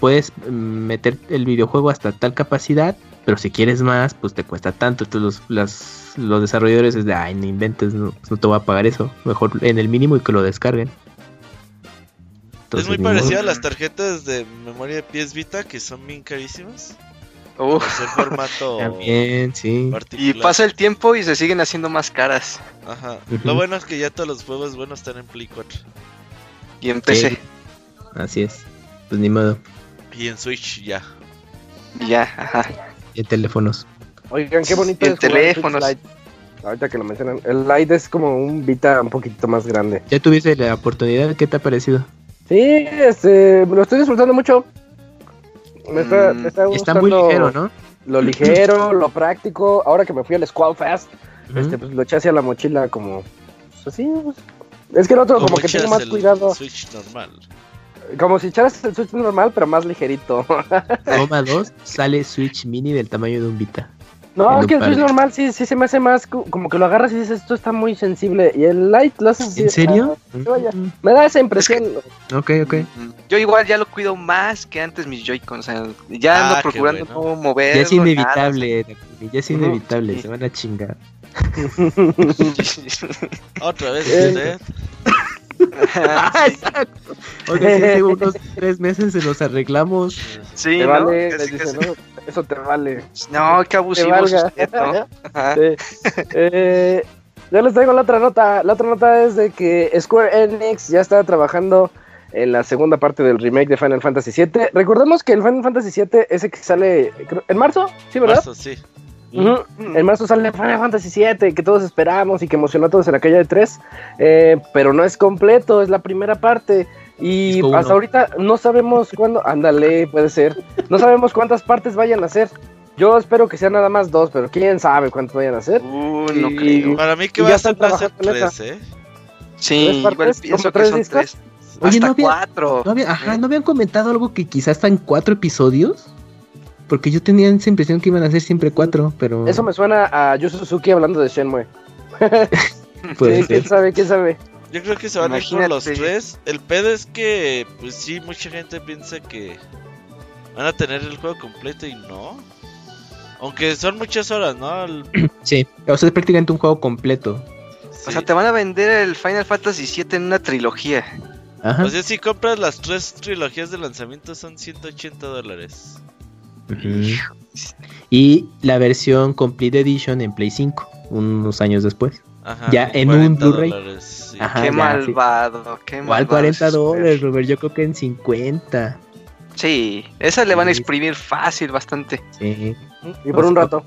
Puedes mm, meter el videojuego hasta tal capacidad, pero si quieres más, pues te cuesta tanto. Entonces los, las- los desarrolladores es de, ay, no inventes, no, no te voy a pagar eso. Mejor en el mínimo y que lo descarguen. Entonces, es muy parecido a las tarjetas de memoria de PS Vita que son bien carísimas. Uf, Por ser formato [LAUGHS] También, sí. particular. y pasa el tiempo y se siguen haciendo más caras. Ajá. Lo bueno es que ya todos los juegos buenos están en Play 4. Y en PC. Sí. Así es. Pues ni modo. Y en Switch ya. Y ya, ajá. Y en teléfonos. Oigan, qué bonito En es Switch teléfonos. Lite. Ahorita que lo mencionan, el Lite es como un Vita un poquito más grande. ¿Ya tuviste la oportunidad? ¿Qué te ha parecido? Sí, este, lo estoy disfrutando mucho. Me está, Mm, me está Está muy gustando ligero, ¿no? Lo ligero, [CLEARS THROAT] lo práctico. Ahora que me fui al Squall Ujú. este, pues lo eché hacia la mochila como, pues así. pues. Es que el otro como que tengo más el cuidado. Switch normal. Como si echaras el Switch normal, pero más ligerito. Toma 2, sale Switch Mini del tamaño de un Vita. No, es que el Switch normal sí, sí se me hace más como que lo agarras y dices, esto está muy sensible. Y el Lite lo haces ¿En serio? Ah, me da esa impresión. Ok, ok. Yo igual ya lo cuido más que antes mis Joy-Con. O sea, ya ando ah, procurando no mover. Ya es inevitable, ya es inevitable, se van a chingar. [LAUGHS] Otra vez, ¿eh? [LAUGHS] Oye, unos tres meses se los arreglamos. Sí, te vale, eso te vale. No, qué abusivo [LAUGHS] eh, yo les traigo la otra nota. La otra nota es de que Square Enix ya está trabajando en la segunda parte del remake de Final Fantasy VII. Recordemos que el Final Fantasy VII, ese que sale en marzo, ¿sí, verdad? Marzo, sí. En marzo sale Final Fantasy VII, que todos esperamos y que emocionó a todos en aquella de 3, eh, pero no es completo, es la primera parte. Y hasta ahorita no sabemos cuándo, [LAUGHS] ándale, puede ser, no sabemos cuántas partes vayan a ser. Yo espero que sean nada más dos, pero quién sabe cuántas vayan a ser. Uh, no creo. Para mí que va a ser tres, ¿eh? Sí, igual pienso que son tres. Oye, Hasta no cuatro. No ajá, ¿no habían comentado algo que quizás están cuatro episodios? Porque yo tenía esa impresión que iban a ser siempre cuatro, pero... Eso me suena a Yu Suzuki hablando de Shenmue. [LAUGHS] pues, ¿Quién sabe? ¿Quién sabe? Yo creo que se van a ir los tres. El pedo es que, pues sí, mucha gente piensa que van a tener el juego completo y no. Aunque son muchas horas, ¿no? [CLEARS THROAT] Sí, o sea, es prácticamente un juego completo. O sea, te van a vender el Final Fantasy VII en una trilogía. Ajá. O sea, si compras las tres trilogías de lanzamiento son 180 dólares. Y la versión Complete Edition en Play 5, unos años después. Ya en un Blu-ray. qué malvado, qué malvado. Igual 40 dólares, Robert, yo creo que en 50. Sí, esa le van a exprimir fácil bastante. Sí. Y por un rato.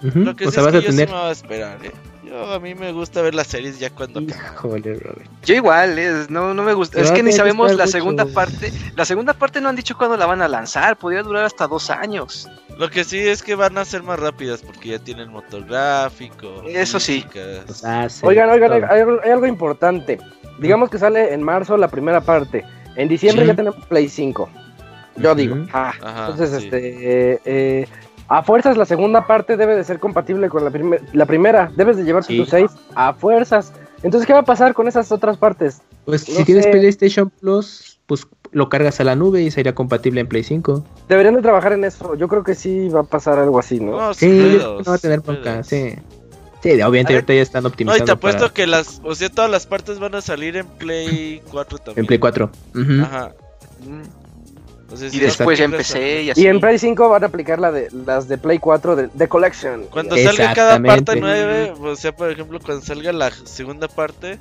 Lo que o sea, vas a tener... a esperar, ¿eh? Yo, a mí me gusta ver las series ya cuando Yo igual, es, no, no me gusta. Es que ni sabemos la segunda parte. La segunda parte no han dicho cuándo la van a lanzar. Podría durar hasta dos años. Lo que sí es que van a ser más rápidas porque ya tienen motor gráfico. Eso sí. Oigan, oigan, hay, algo importante. Digamos que sale en marzo la primera parte. En diciembre ya tenemos Play 5. Yo digo. Ah, entonces, este. Eh, a fuerzas, la segunda parte debe de ser compatible con la, la primera. Debes de llevarte tu save a fuerzas. Entonces, ¿qué va a pasar con esas otras partes? Pues si tienes PlayStation Plus, pues lo cargas a la nube y sería compatible en Play 5. Deberían de trabajar en eso. Yo creo que sí va a pasar algo así, ¿no? sí, no va a tener bronca, sí. Sí, obviamente ahorita ya están optimizando. No, y te apuesto que las, o sea, todas las partes van a salir en Play 4 también. En Play 4. Ajá. Y después empecé y así. Y en Play 5 van a aplicar la de, las de Play 4 de, de Collection. Cuando salga cada parte 9, o sea, por ejemplo, cuando salga la segunda parte,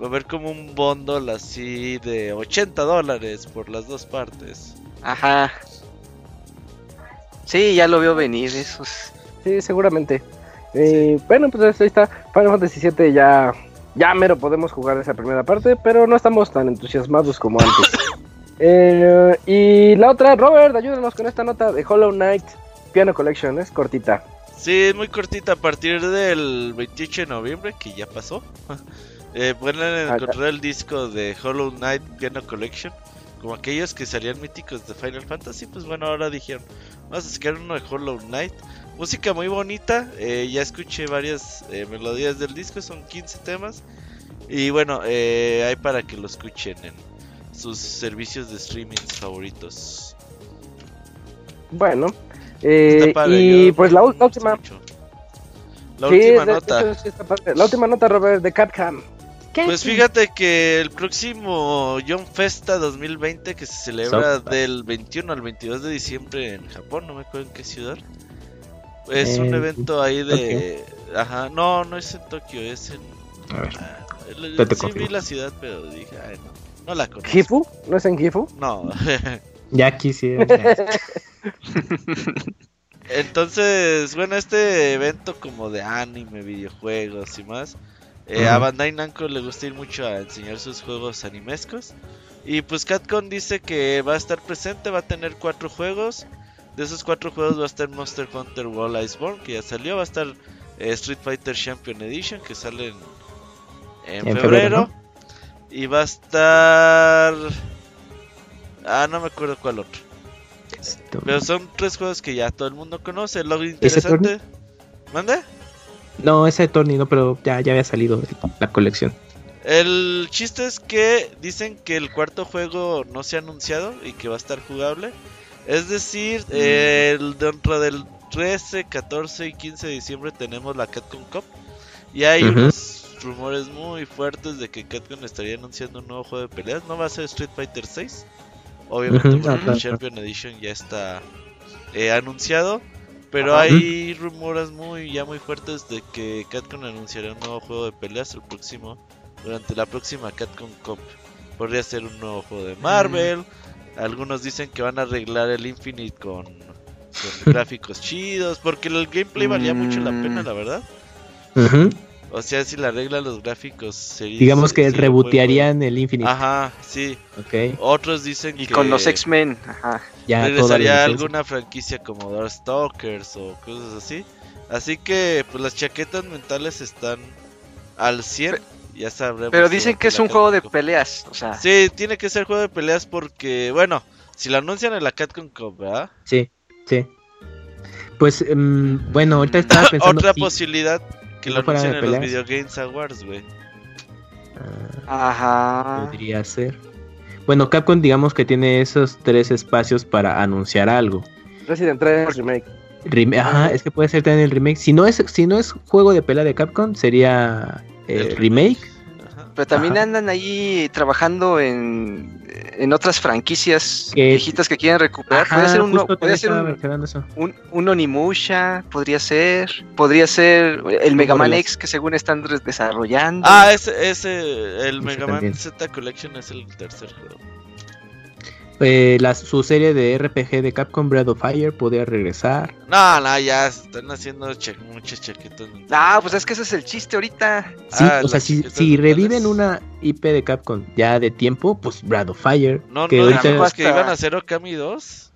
va a haber como un bundle así de 80 dólares por las dos partes. Ajá. Sí, ya lo veo venir, eso Sí, seguramente. Eh, bueno, pues ahí está. Final Fantasy VII ya, ya mero podemos jugar esa primera parte, pero no estamos tan entusiasmados como antes. [LAUGHS] Eh, y la otra, Robert, ayúdanos con esta nota de Hollow Knight Piano Collection, es cortita. Sí, es muy cortita, a partir del 28 de noviembre, que ya pasó. [LAUGHS] eh, pueden ah, encontrar el disco de Hollow Knight Piano Collection. Como aquellos que salían míticos de Final Fantasy, pues bueno, ahora dijeron, vamos a sacar uno de Hollow Knight. Música muy bonita, eh, ya escuché varias eh, melodías del disco, son 15 temas. Y bueno, eh, hay para que lo escuchen en, sus servicios de streaming favoritos. Bueno, eh, y pues la, última. La última nota. la última nota, Robert, de Capcom. Pues fíjate que el próximo John Festa 2020 que se celebra del 21 al 22 de diciembre en Japón, no me acuerdo en qué ciudad. Es un eh, evento ahí de... Ajá, no, no es en Tokio, es en... A ver. Ah, sí vi la ciudad, pero dije, ay, no. No la conozco. ¿Gifu? ¿No es en Gifu? No. [LAUGHS] ya quisiera. [LAUGHS] Entonces, bueno, este evento como de anime, videojuegos y más, eh, a Bandai Namco le gusta ir mucho a enseñar sus juegos animescos. Y pues Capcom dice que va a estar presente, va a tener cuatro juegos. De esos cuatro juegos va a estar Monster Hunter World Iceborne, que ya salió, va a estar eh, Street Fighter Champion Edition, que sale en, febrero. Y va a estar. Ah, no me acuerdo cuál otro. Pero son tres juegos que ya todo el mundo conoce. Lo interesante. ¿Manda? No, ese de Tony no, pero ya, ya había salido de la colección. El chiste es que dicen que el cuarto juego no se ha anunciado y que va a estar jugable. Es decir, el, dentro del 13, 14 y 15 de diciembre tenemos la Capcom Cup. Y hay unos rumores muy fuertes de que Capcom estaría anunciando un nuevo juego de peleas. No va a ser Street Fighter 6. Obviamente porque el claro. Champion Edition ya está eh, anunciado. Pero Ajá. hay rumores muy ya muy fuertes de que Capcom anunciará un nuevo juego de peleas el próximo durante la próxima Capcom Cup. Podría ser un nuevo juego de Marvel. Algunos dicen que van a arreglar el Infinite con, con [LAUGHS] gráficos chidos. Porque el gameplay valía mucho la pena, Mm. la verdad. Ujú. O sea, si le arreglan los gráficos, sería. Digamos que rebotearían el. Infinite. Ajá, sí. Ok. Otros dicen Y que. con los X-Men, ajá. Ya la regresaría alguna franquicia como Darkstalkers o cosas así. Así que, pues las chaquetas mentales están al 100. Ya sabremos. Pero dicen que a es la un juego de peleas, o sea. Sí, tiene que ser juego de peleas porque, bueno, si lo anuncian en la Capcom Cup, ¿verdad? Sí, sí. Pues, em, bueno, ahorita estaba [COUGHS] pensando. Otra posibilidad que lo no en los. Video Games Awards, güey. ah, Ajá. podría ser. Bueno, Capcom, digamos que tiene esos tres espacios para anunciar algo. Resident 3 Remake. Rem- Ajá, es que puede ser también el remake. Si no es, si no es juego de pelea de Capcom, sería eh, El remake. Ajá. Pero también Ajá. andan ahí trabajando en, en otras franquicias Que- viejitas que quieren recuperar. Ajá, podría ser un, justo podría también ser un, mencionando eso. un, un Onimusha, podría ser. Podría ser el Mega Man. X que según están desarrollando. Ah, ese, ese, el Ese Mega Man también. Z Collection es el tercer juego. Eh, la- su serie de RPG de Capcom Breath of Fire podría regresar. No, no, ya están haciendo cha- muchas chaquetas. Ah, pues es que ese es el chiste ahorita. Sí, Ah, o sea, si, si reviven una IP de Capcom ya de tiempo, pues Breath of Fire. No, que no ahorita- dijimos que iban a hacer Okami 2.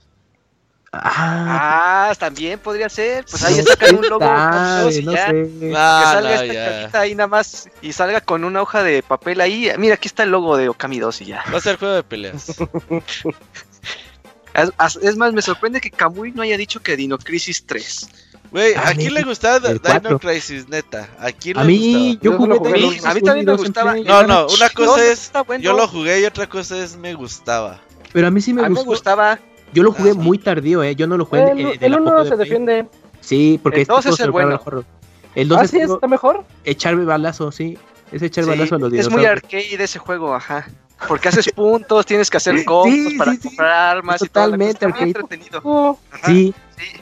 Ah, Ah, también podría ser. Pues ahí sacan un logo sabe, con dos y no ya. sé. Que Ah, salga no, esta cajita ahí nada más y salga con una hoja de papel ahí. Mira, aquí está el logo de Okami 2 y ya. Va a ser juego de peleas. [LAUGHS] Es, más, me sorprende que Kamui no haya dicho que Dino Crisis 3. Güey, Ah, ¿a quién le gustaba Dino cuatro. Crisis, neta? ¿A quién A le mí, gustaba? yo jugué a mí también me 1 y 2 en gustaba. No, no, una cosa No, es. bueno. Yo lo jugué y otra cosa es me gustaba. Pero a mí sí me a mí me gustó. gustaba. Yo lo jugué Ah, sí. muy tardío, eh. Yo no lo jugué El, de, de el la uno de se Play. defiende. Sí, porque El este dos juego es se el bueno. mejor. El 2 Ah, es sí, está mejor. echar balazo, sí. Es echar Sí, balazo a los es muy arcade ese juego, ajá. Porque haces [LAUGHS] puntos, tienes que hacer cosas Sí, para sí, sí. comprar armas y todo. Totalmente muy arcade. entretenido. Oh, Ajá, Sí. sí.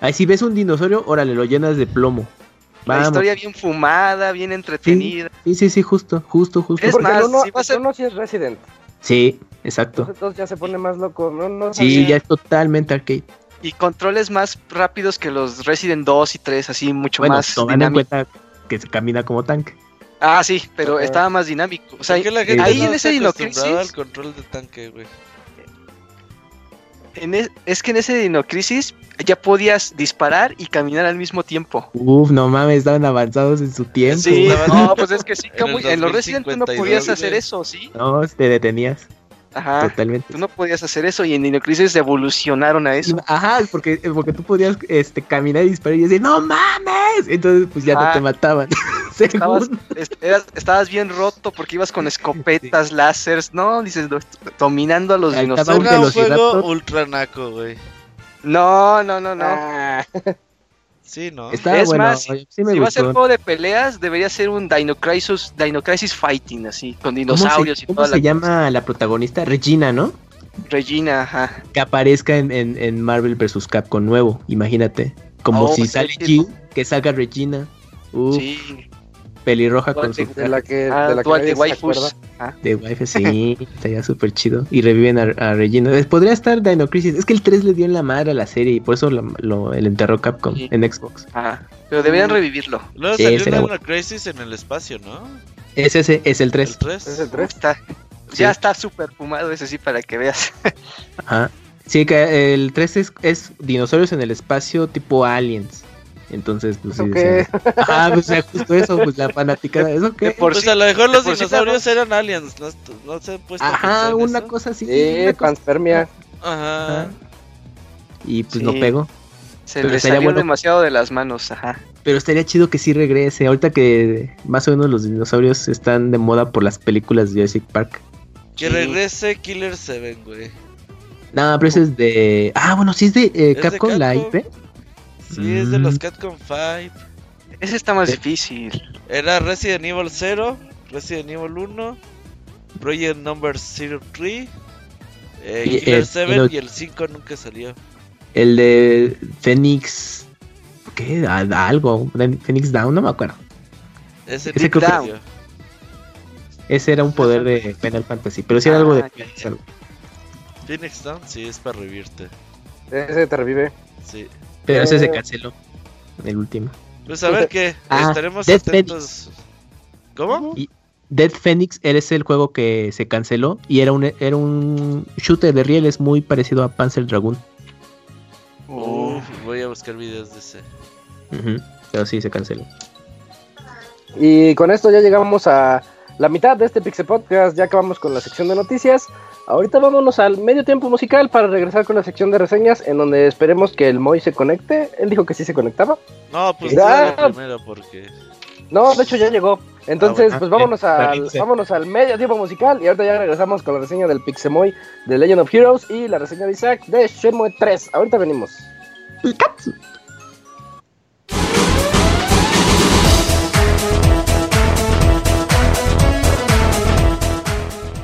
Ahí si ves un dinosaurio, órale, lo llenas de plomo. La Vamos. historia bien fumada, bien entretenida. Sí, sí, sí, justo, justo, justo. Es porque más, el uno, a el uno sí es Resident. Sí, exacto. Entonces, ya se pone más loco. No, no Sí, sabía. ya es totalmente arcade. Y controles más rápidos que los Resident 2 y 3, así mucho Bueno, más tomando en cuenta que se camina como tanque. Ah, sí, pero estaba más dinámico. O sea, ¿Por qué la gente ahí no en ese Dino acostumbrada Crisis, al control de tanque, güey? en e- es que en ese Dino Crisis ya podías disparar y caminar al mismo tiempo. Uf, no mames, estaban avanzados en su tiempo. Sí, [LAUGHS] no, pues es que sí, [LAUGHS] En en los Resident no 2052, podías hacer eso, ¿sí? No, te detenías. Ajá. Totalmente. Tú no podías hacer eso y en Dino Crisis evolucionaron a eso. Ajá, porque, porque tú podías este, caminar y disparar y decir, ¡No mames! Entonces, pues ya no te mataban. [LAUGHS] Estabas, Según. est- eras- estabas bien roto porque ibas con escopetas, láseres, ¿no? Dices, do- dominando a los dinosaurios. Era un juego ultra naco, güey. No, no, no, no. Ah, [LAUGHS] Sí, ¿no? Es bueno, más, sí me si va a ser juego de peleas, debería ser un Dino Crisis, Dino Crisis Fighting, así, con ¿Cómo dinosaurios se, y cómo toda se la llama la protagonista? Regina, ¿no? Regina, ajá. Que aparezca en, en, en Marvel vs. Capcom nuevo, imagínate. Como Oh, si sí, sale. Jill, que salga Regina. Uf, Sí, pelirroja con su de la que, ah, de la que waifus. Ah, de wifi, sí, [LAUGHS] estaría súper chido. Y reviven a, a Regina. Podría estar Dino Crisis. Es que el 3 le dio en la madre a la serie y por eso lo, lo- el enterró Capcom Sí. en Xbox. ajá. Pero deberían revivirlo. Luego Sí, salió Dino bueno. Crisis en el espacio, ¿no? Es ese, es el 3. El 3. Es el 3. Está, Sí. Ya está súper fumado ese sí para que veas. Ajá. Sí, que el 3 es, es dinosaurios en el espacio tipo aliens. Entonces, pues sí. ¿Eso o qué? sea, Ajá, pues o sea, justo eso, pues la fanaticada. ¿Eso qué? Por pues sí- a lo mejor los sí dinosaurios eran aliens, ¿no, no se han puesto Ajá, una eso? cosa así. Sí, una cosa- panspermia. Ajá. Ajá. Y pues Sí. no pego. Se Pero le salió bueno- demasiado de las manos, ajá. Pero estaría chido que sí regrese. Ahorita que más o menos los dinosaurios están de moda por las películas de Jurassic Park. Que Sí. regrese Killer 7, güey. No, pero ese es de. Ah, bueno, sí es de eh, Es de Capcom, la. IP. Sí, es de Mm. los Catcom 5. Ese está más Eh. difícil. Era Resident Evil 0, Resident Evil 1, Project Number 03, eh, Y Killer el- 7 el- y el 5 nunca salió. El de Phoenix. ¿Qué? A- a algo. Phoenix Down, no me acuerdo. Ese, Ese creo que- salió. Ese era un poder de Final Fantasy. Pero sí era algo de Ah, Phoenix, algo. Phoenix Down sí es para revivirte. Ese te revive. Sí. Pero ese se Eh. canceló. El último. Pues a ver qué. Ah, estaremos Dead atentos. ¿Cómo? Dead Phoenix eres el juego que se canceló y era un era un shooter de rieles muy parecido a Panzer Dragoon. Uf, voy a buscar videos de ese. Pero sí se canceló. Y con esto ya llegamos a la mitad de este Pixel Podcast. Ya acabamos con la sección de noticias. Ahorita vámonos al medio tiempo musical para regresar con la sección de reseñas, en donde esperemos que el Moy se conecte. Él dijo que sí se conectaba. No, pues Ya. primero porque. No, de hecho ya llegó. Entonces, bueno. pues Ah, vámonos bien. al, vámonos al medio tiempo musical. Y ahorita ya regresamos con la reseña del Pixemoy de Legend of Heroes y la reseña de Isaac de Shenmue 3. Ahorita venimos.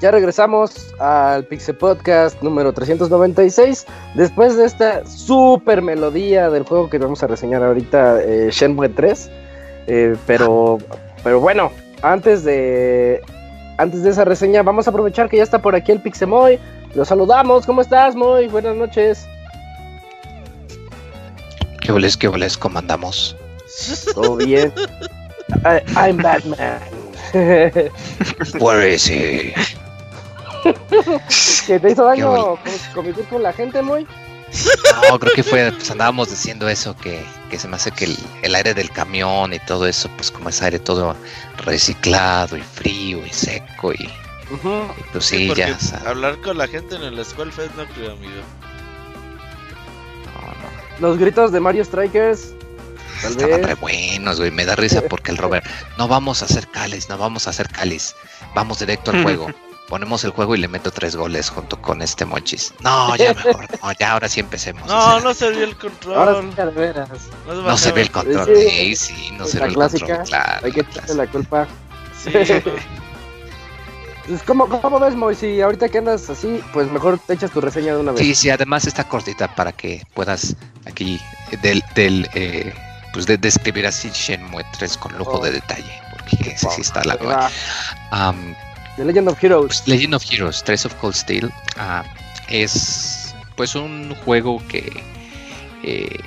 Ya regresamos al Pixel Podcast número 396. Después de esta super melodía del juego que vamos a reseñar ahorita, eh, Shenmue 3. Eh, pero, pero bueno, antes de, antes de esa reseña, vamos a aprovechar que ya está por aquí el Pixemoy. Lo saludamos. ¿Cómo estás, Moy? Buenas noches. ¿Qué voles, qué voles? ¿Cómo andamos? Todo bien. [LAUGHS] I, I'm Batman. Where is he? ¿Que te hizo daño convivir con la gente, muy? No, creo que fue, pues andábamos diciendo eso, que, que se me hace que el, el, aire del camión y todo eso, pues como es aire todo reciclado y frío y seco y, uh -huh. y pues sí, sí ya. O sea, hablar con la gente en el Skull Fest no creo, amigo. No, no. Los gritos de Mario Strikers. Tal Estaban re buenos, güey. Me da risa [LAUGHS] porque el Robert, no vamos a hacer cáliz, no vamos a hacer cáliz. Vamos directo al juego [LAUGHS] ponemos el juego y le meto tres goles junto con este Monchis. No, ya mejor, no, ya ahora sí empecemos. No, [LAUGHS] no se vio el control. Ahora sí, veras. No, no se ve el control, sí, sí, sí no se ve el clásica, control. Claro, hay que echarle la culpa. Sí. Pues, ¿cómo, ¿Cómo ves, Moy? Si ahorita que andas así, pues mejor te echas tu reseña de una vez. Sí, sí, además está cortita para que puedas aquí del, del eh, pues de describir así Shenmue 3 con lujo oh. de detalle, porque ese sí está la verdad. Um, Legend of Heroes. Legend of Heroes, Trace of Cold Steel, uh, es pues un juego que eh,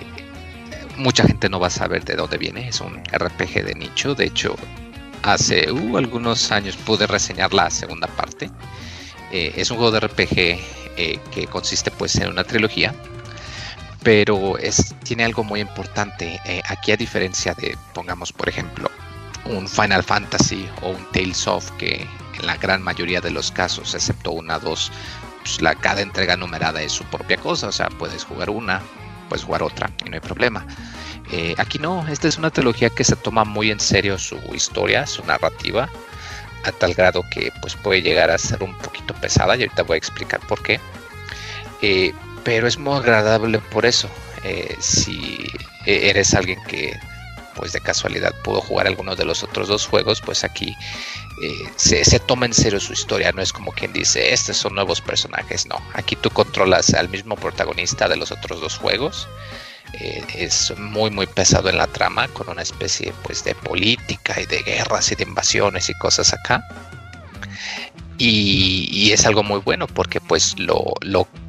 mucha gente no va a saber de dónde viene. Es un RPG de nicho. De hecho, hace uh, algunos años pude reseñar la segunda parte. Eh, es un juego de RPG eh, que consiste pues en una trilogía. Pero es, tiene algo muy importante. Aquí a diferencia de, pongamos por ejemplo, un Final Fantasy o un Tales of que en la gran mayoría de los casos, excepto una, dos, pues la, cada entrega numerada es su propia cosa, o sea, puedes jugar una, puedes jugar otra y no hay problema. Eh, aquí no, esta es una trilogía que se toma muy en serio su historia, su narrativa, a tal grado que pues puede llegar a ser un poquito pesada y ahorita voy a explicar por qué. Eh, pero es muy agradable por eso. Eh, si eres alguien que pues de casualidad pudo jugar algunos de los otros dos juegos, pues aquí eh, se, toma en serio su historia, no es como quien dice, estos son nuevos personajes, no, aquí tú controlas al mismo protagonista de los otros dos juegos, eh, es muy muy pesado en la trama, con una especie pues de política y de guerras y de invasiones y cosas acá. Y, es algo muy bueno porque pues lo,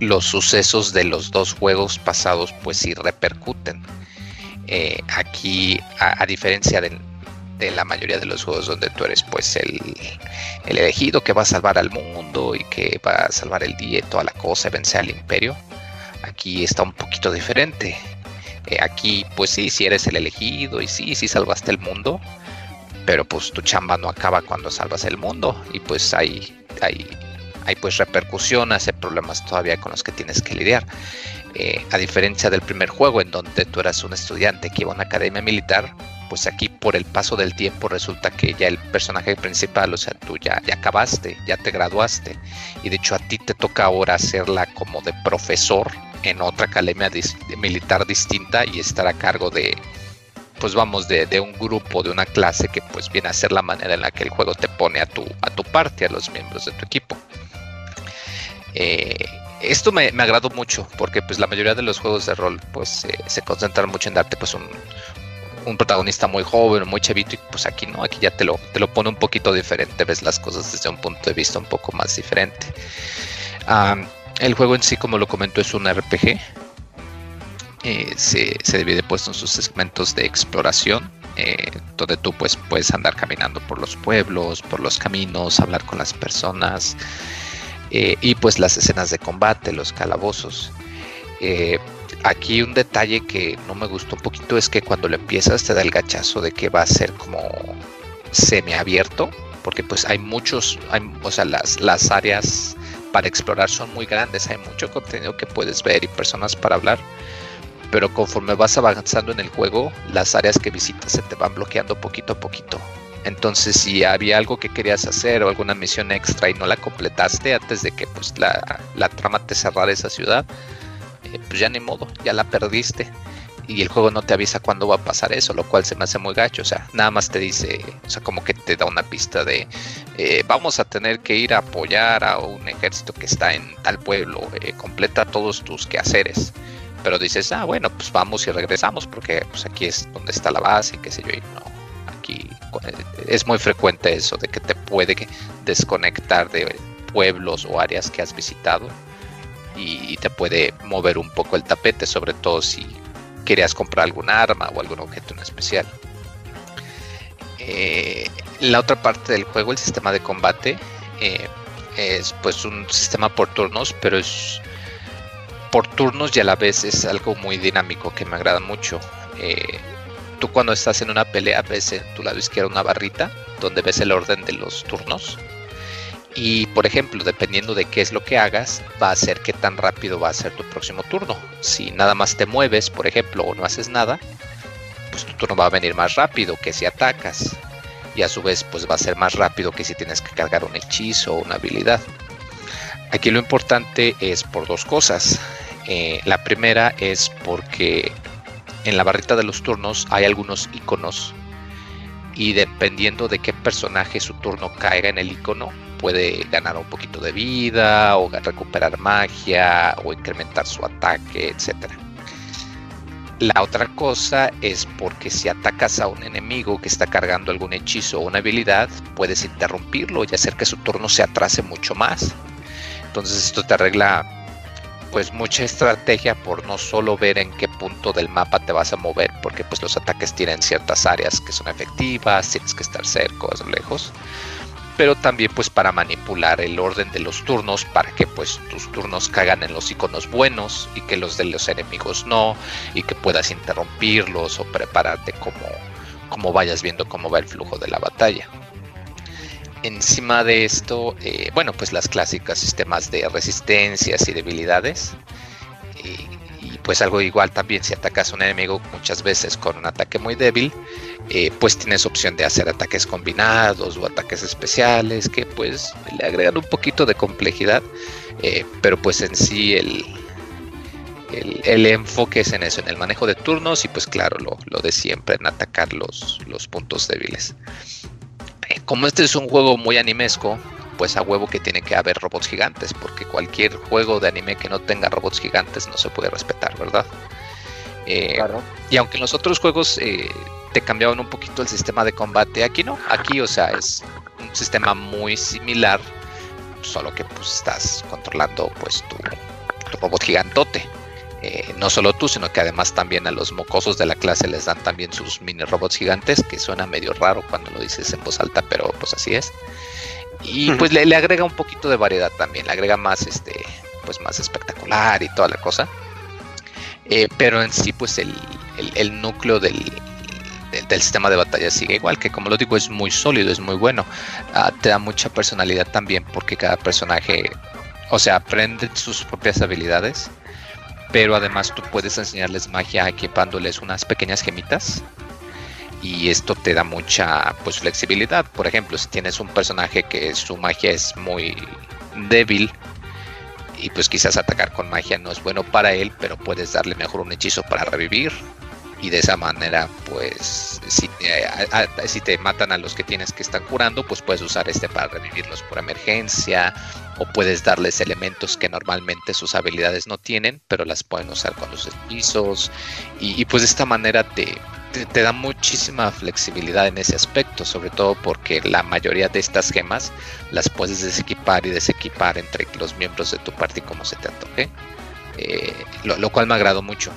los sucesos de los dos juegos pasados pues sí repercuten. Eh, aquí, a, diferencia de la mayoría de los juegos donde tú eres pues el, el, elegido que va a salvar al mundo y que va a salvar el día y toda la cosa, vencer al imperio. Aquí está un poquito diferente. Eh, aquí pues sí, si sí eres el elegido y sí, sí salvaste el mundo, pero pues tu chamba no acaba cuando salvas el mundo y pues hay, hay, hay pues repercusiones, hay problemas todavía con los que tienes que lidiar. Eh, a diferencia del primer juego en donde tú eras un estudiante que iba a una academia militar, pues aquí por el paso del tiempo resulta que ya el personaje principal, o sea, tú ya, acabaste, ya te graduaste y de hecho a ti te toca ahora hacerla como de profesor en otra academia militar distinta y estar a cargo de, pues vamos, de, de, un grupo, de una clase que pues viene a ser la manera en la que el juego te pone a tu, a tu parte, a los miembros de tu equipo. Eh, esto me, me, agradó mucho porque pues la mayoría de los juegos de rol pues eh, se concentran mucho en darte pues un, un, protagonista muy joven, muy chavito y pues aquí no, aquí ya te lo, te lo pone un poquito diferente, ves las cosas desde un punto de vista un poco más diferente. El juego en sí, como lo comento, es un RPG. Eh, se, se, divide pues en sus segmentos de exploración, eh, donde tú pues puedes andar caminando por los pueblos, por los caminos, hablar con las personas, eh, y pues las escenas de combate, los calabozos. Eh, aquí un detalle que no me gustó un poquito es que cuando lo empiezas te da el gachazo de que va a ser como semiabierto, porque pues hay muchos, hay, o sea, las, las áreas para explorar son muy grandes, hay mucho contenido que puedes ver y personas para hablar, pero conforme vas avanzando en el juego, las áreas que visitas se te van bloqueando poquito a poquito. Entonces, si había algo que querías hacer o alguna misión extra y no la completaste antes de que pues, la, la trama te cerrara esa ciudad, eh, pues ya ni modo, ya la perdiste y el juego no te avisa cuándo va a pasar eso, lo cual se me hace muy gacho. O sea, nada más te dice, o sea, como que te da una pista de eh, vamos a tener que ir a apoyar a un ejército que está en tal pueblo, eh, completa todos tus quehaceres. Pero dices, ah, bueno, pues vamos y regresamos porque pues aquí es donde está la base qué sé yo. Y no, aquí es muy frecuente eso de que te puede desconectar de pueblos o áreas que has visitado y te puede mover un poco el tapete, sobre todo si querías comprar algún arma o algún objeto en especial. Eh, la otra parte del juego, el sistema de combate, eh, es pues un sistema por turnos, pero es por turnos y a la vez es algo muy dinámico que me agrada mucho. Eh, tú cuando estás en una pelea ves en tu lado izquierdo una barrita donde ves el orden de los turnos y por ejemplo, dependiendo de qué es lo que hagas, va a ser qué tan rápido va a ser tu próximo turno. Si nada más te mueves, por ejemplo, o no haces nada, pues tu turno va a venir más rápido que si atacas. Y a su vez, pues va a ser más rápido que si tienes que cargar un hechizo o una habilidad. Aquí lo importante es por dos cosas. Eh, la primera es porque en la barrita de los turnos hay algunos iconos y dependiendo de qué personaje su turno caiga en el icono, puede ganar un poquito de vida o recuperar magia o incrementar su ataque, etc. La otra cosa es porque si atacas a un enemigo que está cargando algún hechizo o una habilidad, puedes interrumpirlo y hacer que su turno se atrase mucho más. Entonces esto te arregla pues mucha estrategia por no solo ver en qué punto del mapa te vas a mover, porque pues los ataques tienen ciertas áreas que son efectivas, tienes que estar cerca o lejos, pero también pues para manipular el orden de los turnos para que pues tus turnos caigan en los iconos buenos y que los de los enemigos no y que puedas interrumpirlos o prepararte como, como vayas viendo cómo va el flujo de la batalla. Encima de esto, eh, bueno, pues las clásicas sistemas de resistencias y debilidades. Y, pues algo igual también si atacas a un enemigo muchas veces con un ataque muy débil, eh, pues tienes opción de hacer ataques combinados o ataques especiales que pues le agregan un poquito de complejidad, eh, pero pues en sí el, el, enfoque es en eso, en el manejo de turnos y pues claro, lo, lo de siempre, en atacar los, los puntos débiles. Eh, como este es un juego muy animesco, pues a huevo que tiene que haber robots gigantes, porque cualquier juego de anime que no tenga robots gigantes no se puede respetar, ¿verdad? Eh, y aunque en los otros juegos eh, te cambiaban un poquito el sistema de combate, aquí no, aquí o sea es un sistema muy similar, solo que pues estás controlando pues tu, tu robot gigantote. Eh, no solo tú, sino que además también a los mocosos de la clase les dan también sus mini robots gigantes, que suena medio raro cuando lo dices en voz alta, pero pues así es. Y pues le, agrega un poquito de variedad también, le agrega más este, pues más espectacular y toda la cosa. Eh, pero en sí, pues el, núcleo del, del, sistema de batalla sigue igual, que como lo digo, es muy sólido, es muy bueno. Ah, te da mucha personalidad también, porque cada personaje, o sea, aprende sus propias habilidades pero además tú puedes enseñarles magia equipándoles unas pequeñas gemitas y esto te da mucha pues flexibilidad. Por ejemplo, si tienes un personaje que su magia es muy débil y pues quizás atacar con magia no es bueno para él, pero puedes darle mejor un hechizo para revivir y de esa manera pues si te, si te matan a los que tienes que estar curando pues puedes usar este para revivirlos por emergencia o puedes darles elementos que normalmente sus habilidades no tienen, pero las pueden usar con los hechizos. Y, pues de esta manera te, te, da muchísima flexibilidad en ese aspecto, sobre todo porque la mayoría de estas gemas las puedes desequipar y desequipar entre los miembros de tu party como se te antoje. Eh, lo, cual me agradó mucho.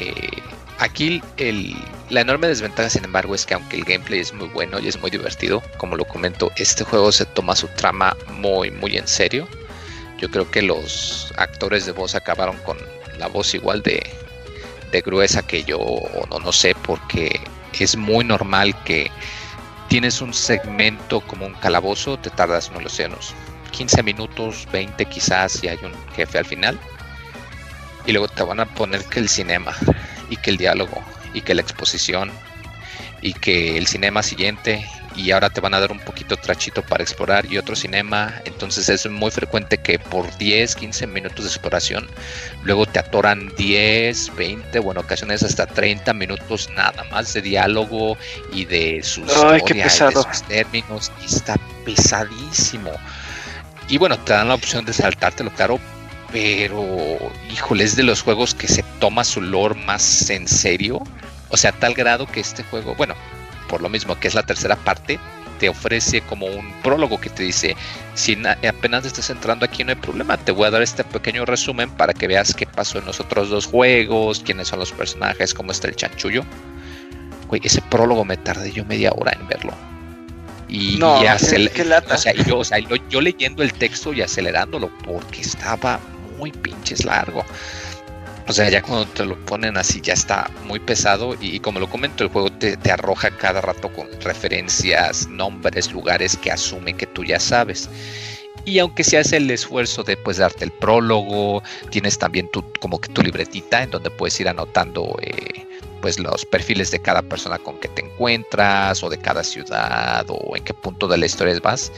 Eh, Aquí la enorme desventaja, sin embargo, es que aunque el gameplay es muy bueno y es muy divertido, como lo comento, este juego se toma su trama muy, muy en serio. Yo creo que los actores de voz acabaron con la voz igual de, gruesa que yo, o no, no sé, porque es muy normal que tienes un segmento como un calabozo, te tardas, no lo sé, unos 15 minutos, 20 quizás, si hay un jefe al final. Y luego te van a poner que el cinema, y que el diálogo, y que la exposición, y que el cinema siguiente, y ahora te van a dar un poquito trachito para explorar y otro cinema. Entonces es muy frecuente que por 10, 15 minutos de exploración, luego te atoran 10, 20, bueno, ocasiones hasta 30 minutos nada más de diálogo y de sus términos. Y está pesadísimo. Y bueno, te dan la opción de saltártelo, claro, pero híjole, es de los juegos que se toma su lore más en serio. O sea, a tal grado que este juego, bueno, por lo mismo que es la tercera parte, te ofrece como un prólogo que te dice, si apenas estás entrando aquí no hay problema, te voy a dar este pequeño resumen para que veas qué pasó en los otros dos juegos, quiénes son los personajes, cómo está el chanchullo. Güey, ese prólogo me tardé yo media hora en verlo. Y, no, O sea, yo, o sea yo leyendo el texto y acelerándolo porque estaba muy pinches largo. O sea, ya cuando te lo ponen así ya está muy pesado y, como lo comento, el juego te, arroja cada rato con referencias, nombres, lugares que asume que tú ya sabes. Y aunque se hace el esfuerzo de pues darte el prólogo, tienes también tu, como que tu libretita en donde puedes ir anotando eh, pues los perfiles de cada persona con que te encuentras o de cada ciudad o en qué punto de la historia vas.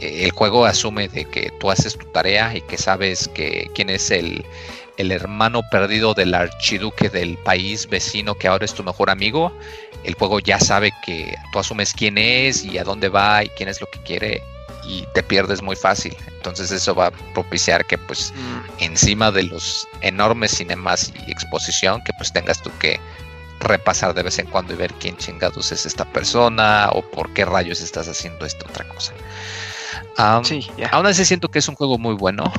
El juego asume de que tú haces tu tarea y que sabes que quién es el, el hermano perdido del archiduque del país vecino que ahora es tu mejor amigo, el juego ya sabe que tú asumes quién es y a dónde va y quién es lo que quiere y te pierdes muy fácil. Entonces eso va a propiciar que pues mm. encima de los enormes cinemas y exposición que pues tengas tú que repasar de vez en cuando y ver quién chingados es esta persona o por qué rayos estás haciendo esta otra cosa. Aún así siento que es un juego muy bueno.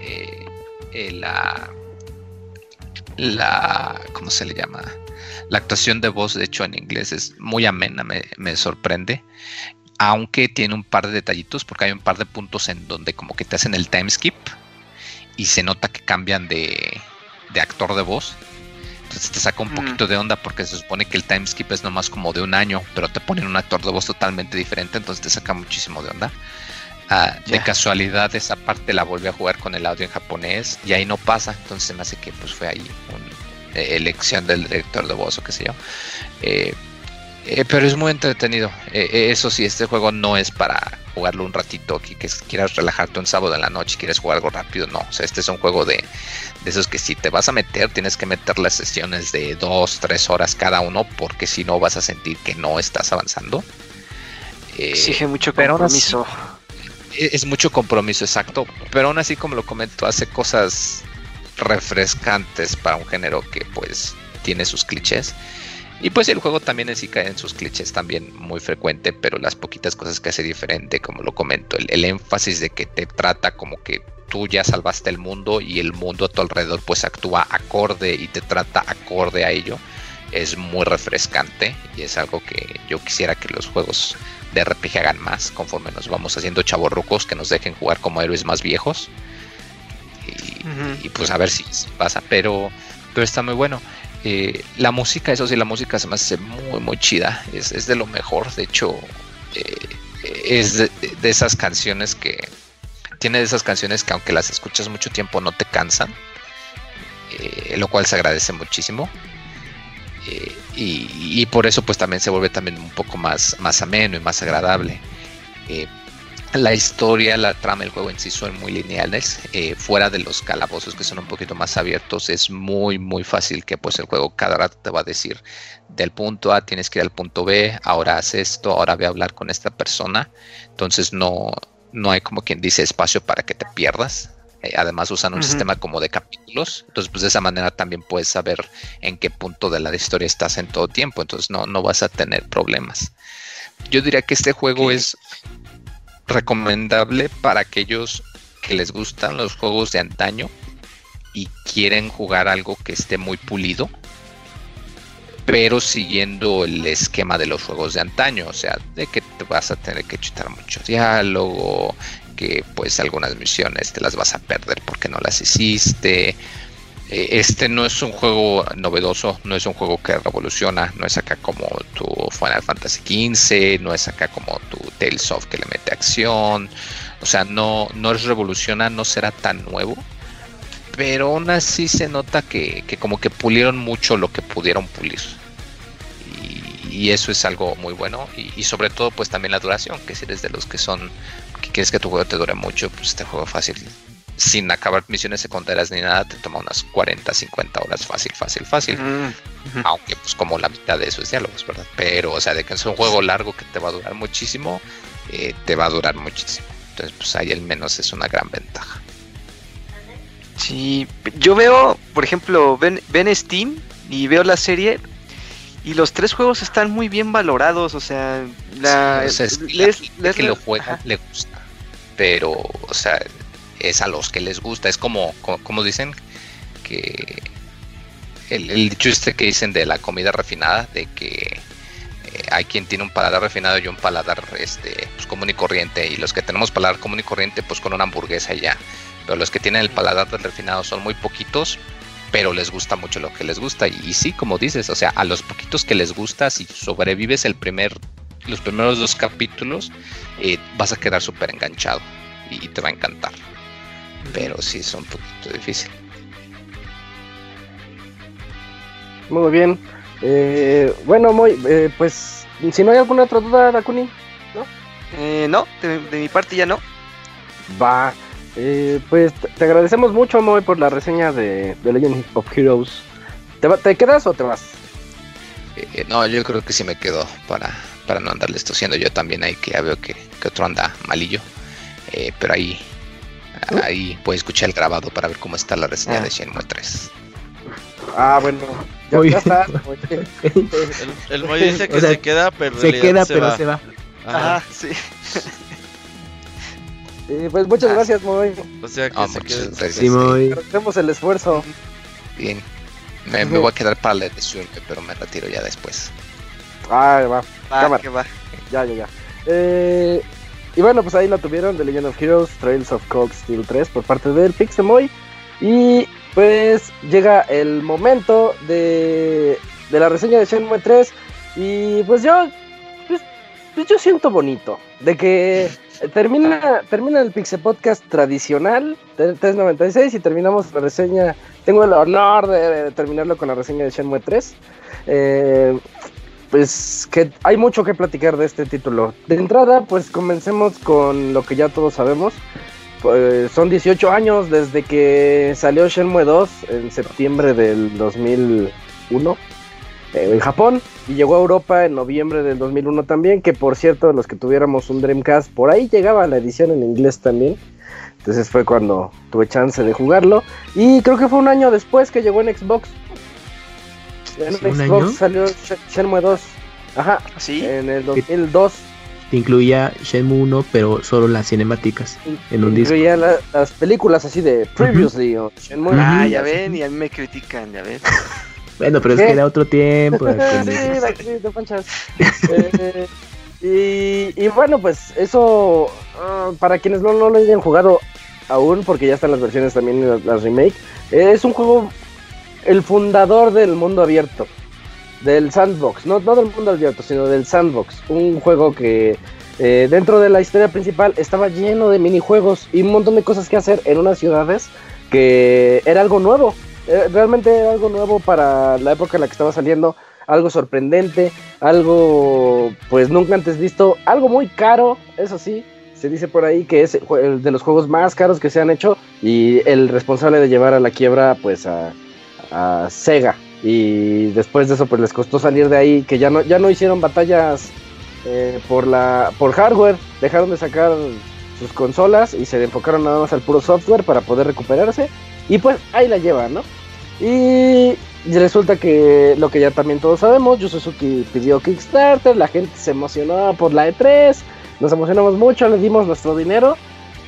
Eh, eh, la, la, ¿cómo se le llama? La actuación de voz, de hecho, en inglés es muy amena, me, sorprende. Aunque tiene un par de detallitos, porque hay un par de puntos en donde como que te hacen el time skip y se nota que cambian de, de actor de voz. Entonces te saca un poquito de onda porque se supone que el time skip es nomás como de un año, pero te ponen un actor de voz totalmente diferente, entonces te saca muchísimo de onda. Ah, de casualidad esa parte la volví a jugar con el audio en japonés y ahí no pasa, entonces me hace que pues fue ahí una eh, elección del director de voz o qué sé yo. Eh, eh, pero es muy entretenido. eso sí, este juego no es para jugarlo un ratito, que, que, quieras relajarte un sábado en la noche, quieres jugar algo rápido, no. O sea, este es un juego de, de esos que si te vas a meter, tienes que meter las sesiones de dos, tres horas cada uno, porque si no vas a sentir que no estás avanzando. Exige mucho compromiso. E-, es mucho compromiso, exacto. Pero aún así, como lo comento, hace cosas refrescantes para un género que pues tiene sus clichés. Y pues el juego también en sí cae en sus clichés también muy frecuente, pero las poquitas cosas que hace diferente, como lo comento, el, énfasis de que te trata como que tú ya salvaste el mundo y el mundo a tu alrededor pues actúa acorde y te trata acorde a ello, es muy refrescante y es algo que yo quisiera que los juegos de RPG hagan más conforme nos vamos haciendo chavorrucos que nos dejen jugar como héroes más viejos. Y, pues a ver si, pasa, pero, pero está muy bueno. Eh, la música, eso sí, la música se me hace muy, muy chida. Es, de lo mejor. De hecho, eh, es de, esas canciones que. Tiene de esas canciones que, aunque las escuchas mucho tiempo, no te cansan. Eh, lo cual se agradece muchísimo. Eh, y, por eso pues también se vuelve también un poco más, más ameno y más agradable. Eh, la historia, la trama del juego en sí son muy lineales, eh, fuera de los calabozos que son un poquito más abiertos, es muy muy fácil que pues el juego cada rato te va a decir del punto A tienes que ir al punto B, ahora haz esto, ahora ve a hablar con esta persona, entonces no, no hay como quien dice espacio para que te pierdas, eh, además usan un sistema como de capítulos, entonces pues de esa manera también puedes saber en qué punto de la historia estás en todo tiempo, entonces no, no vas a tener problemas. Yo diría que este juego es recomendable para aquellos que les gustan los juegos de antaño y quieren jugar algo que esté muy pulido, pero siguiendo el esquema de los juegos de antaño, o sea, de que te vas a tener que chutar mucho diálogo, que pues algunas misiones te las vas a perder porque no las hiciste. Eh, este no es un juego novedoso, no es un juego que revoluciona, no es acá como tu Final Fantasy XV, no es acá como tu Tales of que le mete acción. O sea, no, no es revoluciona, no será tan nuevo. Pero aún así se nota que, que como que pulieron mucho lo que pudieron pulir. Y, eso es algo muy bueno. Y, sobre todo pues también la duración, que si eres de los que son, que quieres que tu juego te dure mucho, pues este juego fácil sin acabar misiones secundarias ni nada, te toma unas 40, 50 horas fácil, fácil, fácil. Mm, Aunque pues como la mitad de eso es diálogos, ¿verdad? Pero, o sea, de que es un juego largo que te va a durar muchísimo, eh, te va a durar muchísimo. Entonces, pues ahí al menos es una gran ventaja. Sí, yo veo, por ejemplo, ven, ven Steam y veo la serie y los tres juegos están muy bien valorados, o sea, la, que lo juega le gusta, pero, o sea, es a los que les gusta. Es como, como, dicen que el, el, dicho este que dicen de la comida refinada, de que eh, hay quien tiene un paladar refinado y un paladar este pues, común y corriente. Y los que tenemos paladar común y corriente, pues con una hamburguesa y ya. Pero los que tienen el paladar refinado son muy poquitos, pero les gusta mucho lo que les gusta. Y, sí, como dices, o sea, a los poquitos que les gusta, si sobrevives el primer, los primeros dos capítulos, eh, vas a quedar súper enganchado y te va a encantar pero sí es un poquito difícil. Muy bien. Eh, bueno, muy, eh, pues si no hay alguna otra duda, Dakuni, ¿no? Eh, no, de, mi parte ya no. Va. pues te agradecemos mucho, Moy, por la reseña de, de Legend of Heroes. ¿Te, ¿Te quedas o te vas? no, yo creo que sí me quedo para, para no andarle siendo yo también ahí que ya veo que, que otro anda malillo. pero ahí Ahí puedes escuchar el grabado para ver cómo está la reseña de ah. Shenmue 3. Ah, bueno. Ya, está. [LAUGHS] el, el dice que se queda, pero se queda, pero se va. Ajá, sí. [LAUGHS] pues muchas ah. gracias, Moy. O sea que se queda. Sí, Moy. Hacemos el esfuerzo. Bien. Me, me, voy a quedar para la edición, pero me retiro ya después. Ah, va. Ah, que va. Ya, ya, ya. Eh, y bueno, pues ahí lo tuvieron, The Legend of Heroes, Trails of Cold Steel 3 por parte del Pixemoy. Y pues llega el momento de, de la reseña de Shenmue 3. Y pues yo, pues, pues, yo siento bonito de que termina, termina el Pixel Podcast tradicional de 396 y terminamos la reseña. Tengo el honor de, terminarlo con la reseña de Shenmue 3. Eh, pues que hay mucho que platicar de este título. De entrada, pues comencemos con lo que ya todos sabemos. Pues son 18 años desde que salió Shenmue 2 en septiembre del 2001 eh, en Japón y llegó a Europa en noviembre del 2001 también, que por cierto, los que tuviéramos un Dreamcast, por ahí llegaba la edición en inglés también. Entonces fue cuando tuve chance de jugarlo. Y creo que fue un año después que llegó en Xbox. En Xbox salió Shenmue 2. Ajá. ¿Sí? En el 2002. Que incluía Shenmue 1, pero solo las cinemáticas. En un incluía las películas así de Previously o Shenmue. Ah, ya ven, y a mí me critican, ya ven. [LAUGHS] bueno, pero es que era otro tiempo. [LAUGHS] sí, panchas. Eh, y, y, bueno, pues eso, ah, para quienes no, no lo hayan jugado aún, porque ya están las versiones también, las, las remake, es un juego el fundador del mundo abierto, del sandbox, no, no del mundo abierto, sino del sandbox, un juego que eh, dentro de la historia principal estaba lleno de minijuegos y un montón de cosas que hacer en unas ciudades que era algo nuevo, eh, realmente era algo nuevo para la época en la que estaba saliendo, algo sorprendente, algo pues nunca antes visto, algo muy caro, eso sí, se dice por ahí que es el de los juegos más caros que se han hecho y el responsable de llevar a la quiebra pues a a Sega. Y después de eso, pues les costó salir de ahí, que ya no, ya no hicieron batallas eh, por, la, por hardware, dejaron de sacar sus consolas y se enfocaron nada más al puro software para poder recuperarse. Y pues ahí la llevan, ¿no? Y resulta que lo que ya también todos sabemos, Yu Suzuki pidió Kickstarter, la gente se emocionó por la E3, nos emocionamos mucho, le dimos nuestro dinero,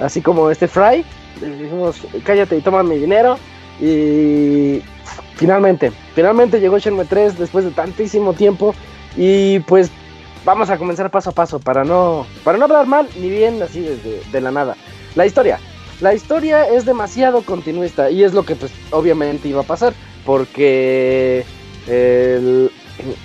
así como este Fry, le dijimos, cállate y toma mi dinero. Y finalmente, finalmente llegó Shenmue 3 después de tantísimo tiempo. Y pues vamos a comenzar paso a paso para no, para no hablar mal ni bien así desde de la nada. La historia. La historia es demasiado continuista y es lo que pues obviamente iba a pasar porque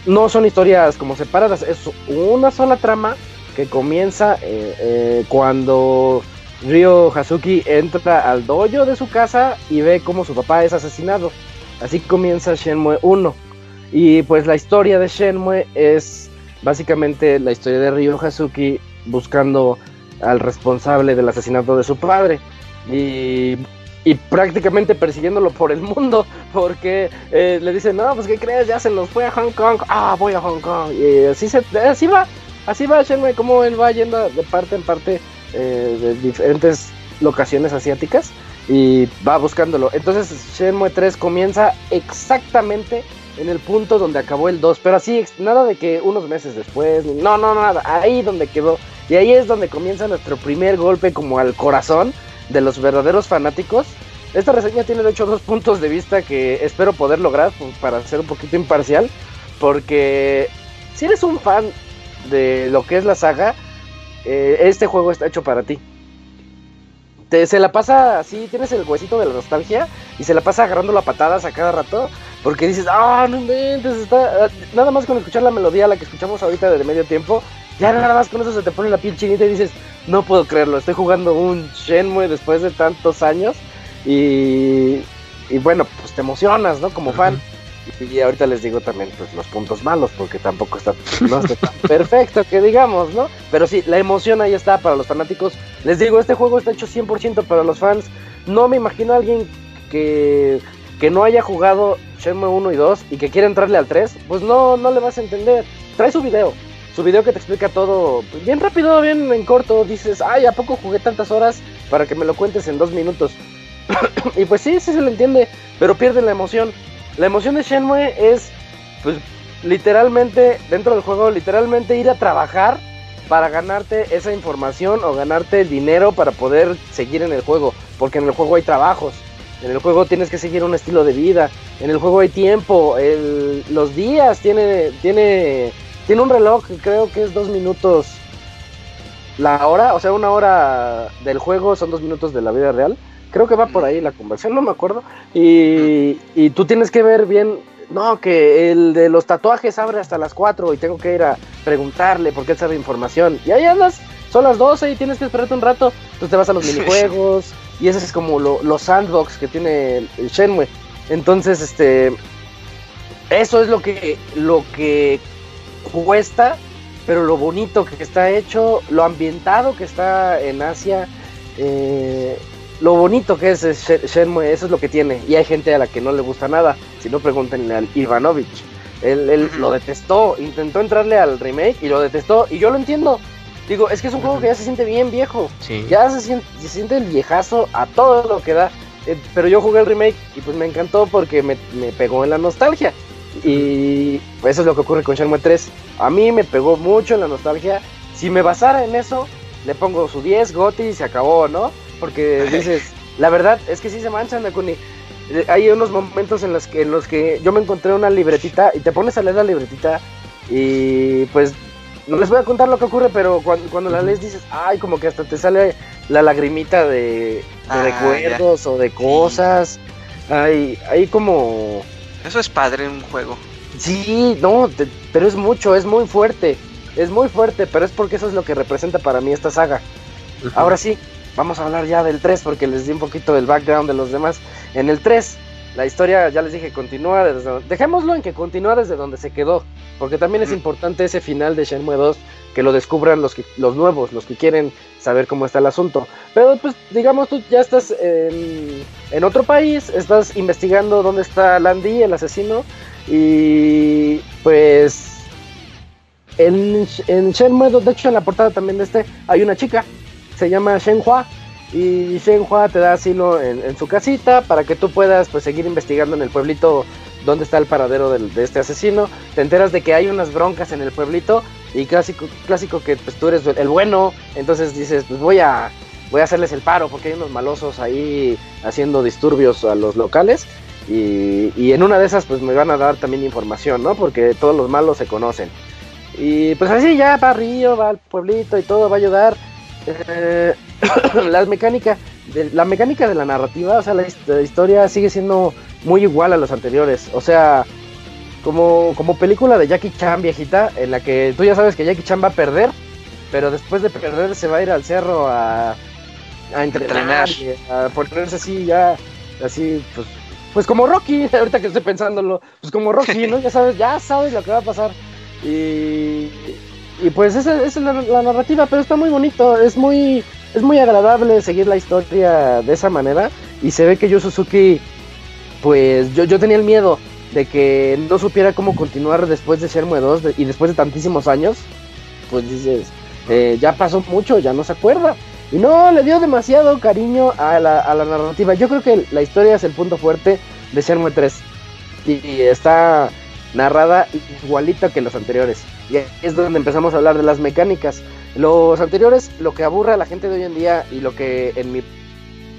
no son historias como separadas, es una sola trama que comienza eh, eh, cuando Ryo Hazuki entra al dojo de su casa y ve cómo su papá es asesinado. Así comienza Shenmue 1. Y pues la historia de Shenmue es básicamente la historia de Ryo Hazuki buscando al responsable del asesinato de su padre. Y, prácticamente persiguiéndolo por el mundo. [LAUGHS] Porque eh, le dicen, no, pues ¿qué crees? Ya se nos fue a Hong Kong. Ah, voy a Hong Kong. Y así, se, así va. Así va Shenmue, como él va yendo de parte en parte eh, de diferentes locaciones asiáticas y va buscándolo. Entonces Shenmue 3 comienza exactamente en el punto donde acabó el 2, pero así, nada de que unos meses después, no, no, nada, ahí donde quedó. Y ahí es donde comienza nuestro primer golpe como al corazón de los verdaderos fanáticos. Esta reseña tiene de hecho dos puntos de vista que espero poder lograr pues, para ser un poquito imparcial, porque si eres un fan de lo que es la saga, eh, este juego está hecho para ti se la pasa así, tienes el huesito de la nostalgia y se la pasa agarrando la patadas a cada rato porque dices, ah, no inventes, está... nada más con escuchar la melodía, la que escuchamos ahorita de medio tiempo, ya nada más con eso se te pone la piel chinita y dices, no puedo creerlo, estoy jugando un Shenmue después de tantos años y, y bueno, pues te emocionas, ¿no? Como fan. Y ahorita les digo también pues, los puntos malos, porque tampoco está, [LAUGHS] perfecto que digamos, ¿no? Pero sí, la emoción ahí está para los fanáticos. Les digo, este juego está hecho 100% para los fans. No me imagino a alguien que, que no haya jugado Shenmue 1 y 2 y que quiera entrarle al 3, pues no, no le vas a entender. Trae su video, su video que te explica todo bien rápido, bien en corto. Dices, ay, ¿a poco jugué tantas horas para que me lo cuentes en dos minutos? [COUGHS] y pues sí, sí se le entiende, pero pierde la emoción. La emoción de Shenmue es, pues, literalmente, dentro del juego, literalmente ir a trabajar para ganarte esa información o ganarte el dinero para poder seguir en el juego. Porque en el juego hay trabajos, en el juego tienes que seguir un estilo de vida, en el juego hay tiempo, los días tiene, tiene, tiene un reloj creo que es dos minutos la hora, o sea, una hora del juego son dos minutos de la vida real. Creo que va por ahí la conversión, no me acuerdo. Y, y tú tienes que ver bien, no, que el de los tatuajes abre hasta las 4 y tengo que ir a preguntarle porque él sabe información. Y ahí andas, son las 12 y tienes que esperarte un rato. Entonces te vas a los [LAUGHS] minijuegos y ese es como los sandbox que tiene el Shenmue. Entonces, este, eso es lo que, lo que cuesta, pero lo bonito que está hecho, lo ambientado que está en Asia. Eh, lo bonito que es Shenmue, eso es lo que tiene. Y hay gente a la que no le gusta nada. Si no, pregúntenle al Ivanovich. Él, lo detestó, intentó entrarle al remake y lo detestó. Y yo lo entiendo. Digo, es que es un juego que ya se siente bien viejo. Ya se siente, se siente el viejazo a todo lo que da. Eh, pero yo jugué el remake y pues me encantó porque me, pegó en la nostalgia. Y eso es lo que ocurre con Shenmue 3. A mí me pegó mucho en la nostalgia. Si me basara en eso, le pongo su 10, Goti y se acabó, ¿no? Porque [LAUGHS] dices, la verdad es que sí se manchan, Nakuni. Eh, hay unos momentos en los que en los que yo me encontré una libretita y te pones a leer la libretita y pues no les voy a contar lo que ocurre, pero cuando, la lees dices, ay, como que hasta te sale la lagrimita de, ah, recuerdos o de cosas. Hay, hay como... Eso es padre en un juego. Sí, no, pero es mucho, es muy fuerte. Es muy fuerte, pero es porque eso es lo que representa para mí esta saga. Ahora sí, vamos a hablar ya del 3 porque les di un poquito del background de los demás. En el 3, la historia, ya les dije, continúa desde... Dejémoslo en que continúa desde donde se quedó, porque también es importante ese final de Shenmue 2, que lo descubran los, que, los nuevos, los que quieren saber cómo está el asunto. Pero pues digamos, tú ya estás en, en otro país, estás investigando dónde está Landy, el asesino, y pues... En, en Shenmue 2, de hecho en la portada también de este, hay una chica se llama Shenhua y Shenhua te da asilo en, su casita para que tú puedas pues seguir investigando en el pueblito dónde está el paradero de este asesino. Te enteras de que hay unas broncas en el pueblito y clásico, clásico que pues tú eres el bueno, entonces dices pues voy a voy a hacerles el paro porque hay unos malosos ahí haciendo disturbios a los locales y, y en una de esas pues me van a dar también información, ¿no? Porque todos los malos se conocen. Y pues así ya va Río, va al pueblito y todo, va a ayudar eh, [COUGHS] la mecánica de, la mecánica de la narrativa, o sea, la, historia sigue siendo muy igual a los anteriores. O sea, como, como película de Jackie Chan viejita, en la que tú ya sabes que Jackie Chan va a perder, pero después de perder se va a ir al cerro a, a entrenar, a ponerse así ya, así, pues, pues como Rocky, [LAUGHS] ahorita que estoy pensándolo, pues como Rocky, ¿no? [LAUGHS] Ya sabes, ya sabes lo que va a pasar. Y, y pues esa, es la, narrativa, pero está muy bonito, es muy, es muy agradable seguir la historia de esa manera. Y se ve que Yu Suzuki, pues yo, yo tenía el miedo de que no supiera cómo continuar después de Shenmue 2 y después de tantísimos años, pues dices, eh, ya pasó mucho, ya no se acuerda. Y no, le dio demasiado cariño a la, a la narrativa. Yo creo que la historia es el punto fuerte de Shenmue 3. Y, está narrada igualita que los anteriores. Y es donde empezamos a hablar de las mecánicas. Los anteriores, lo que aburre a la gente de hoy en día y lo que en mi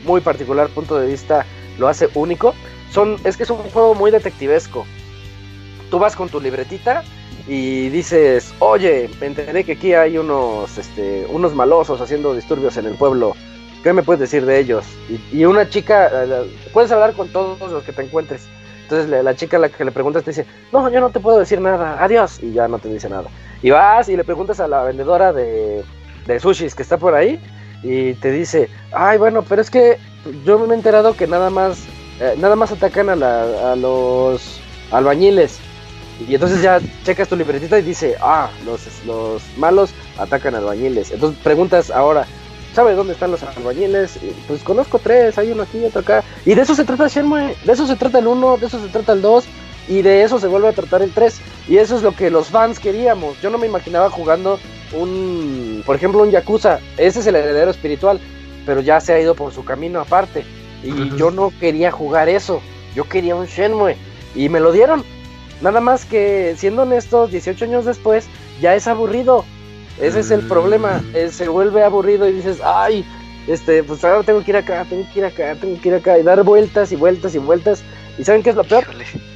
muy particular punto de vista lo hace único, son, es que es un juego muy detectivesco. Tú vas con tu libretita y dices, oye, me enteré que aquí hay unos, este, unos malosos haciendo disturbios en el pueblo. ¿Qué me puedes decir de ellos? Y, una chica, eh, puedes hablar con todos los que te encuentres. Entonces la, chica a la que le preguntas te dice, no, yo no te puedo decir nada, adiós. Y ya no te dice nada. Y vas y le preguntas a la vendedora de, de sushis que está por ahí y te dice, ay, bueno, pero es que yo me he enterado que nada más, eh, nada más atacan a, la, a los albañiles. Y entonces ya checas tu libretita y dice, ah, los, los malos atacan albañiles. Entonces preguntas ahora, ¿sabes dónde están los albañiles? pues conozco tres, hay uno aquí y otro acá. Y de eso se trata Shenmue, de eso se trata el 1, de eso se trata el 2 y de eso se vuelve a tratar el 3. Y eso es lo que los fans queríamos. Yo no me imaginaba jugando un, por ejemplo, un Yakuza. Ese es el heredero espiritual, pero ya se ha ido por su camino aparte. Y yo no quería jugar eso. Yo quería un Shenmue. Y me lo dieron. Nada más que, siendo honestos, 18 años después, ya es aburrido. Ese es el problema. Mm. se vuelve aburrido y dices, ay, este, pues ahora tengo que ir acá, tengo que ir acá, tengo que ir acá. Y dar vueltas y vueltas y vueltas. ¿Y saben qué es lo peor?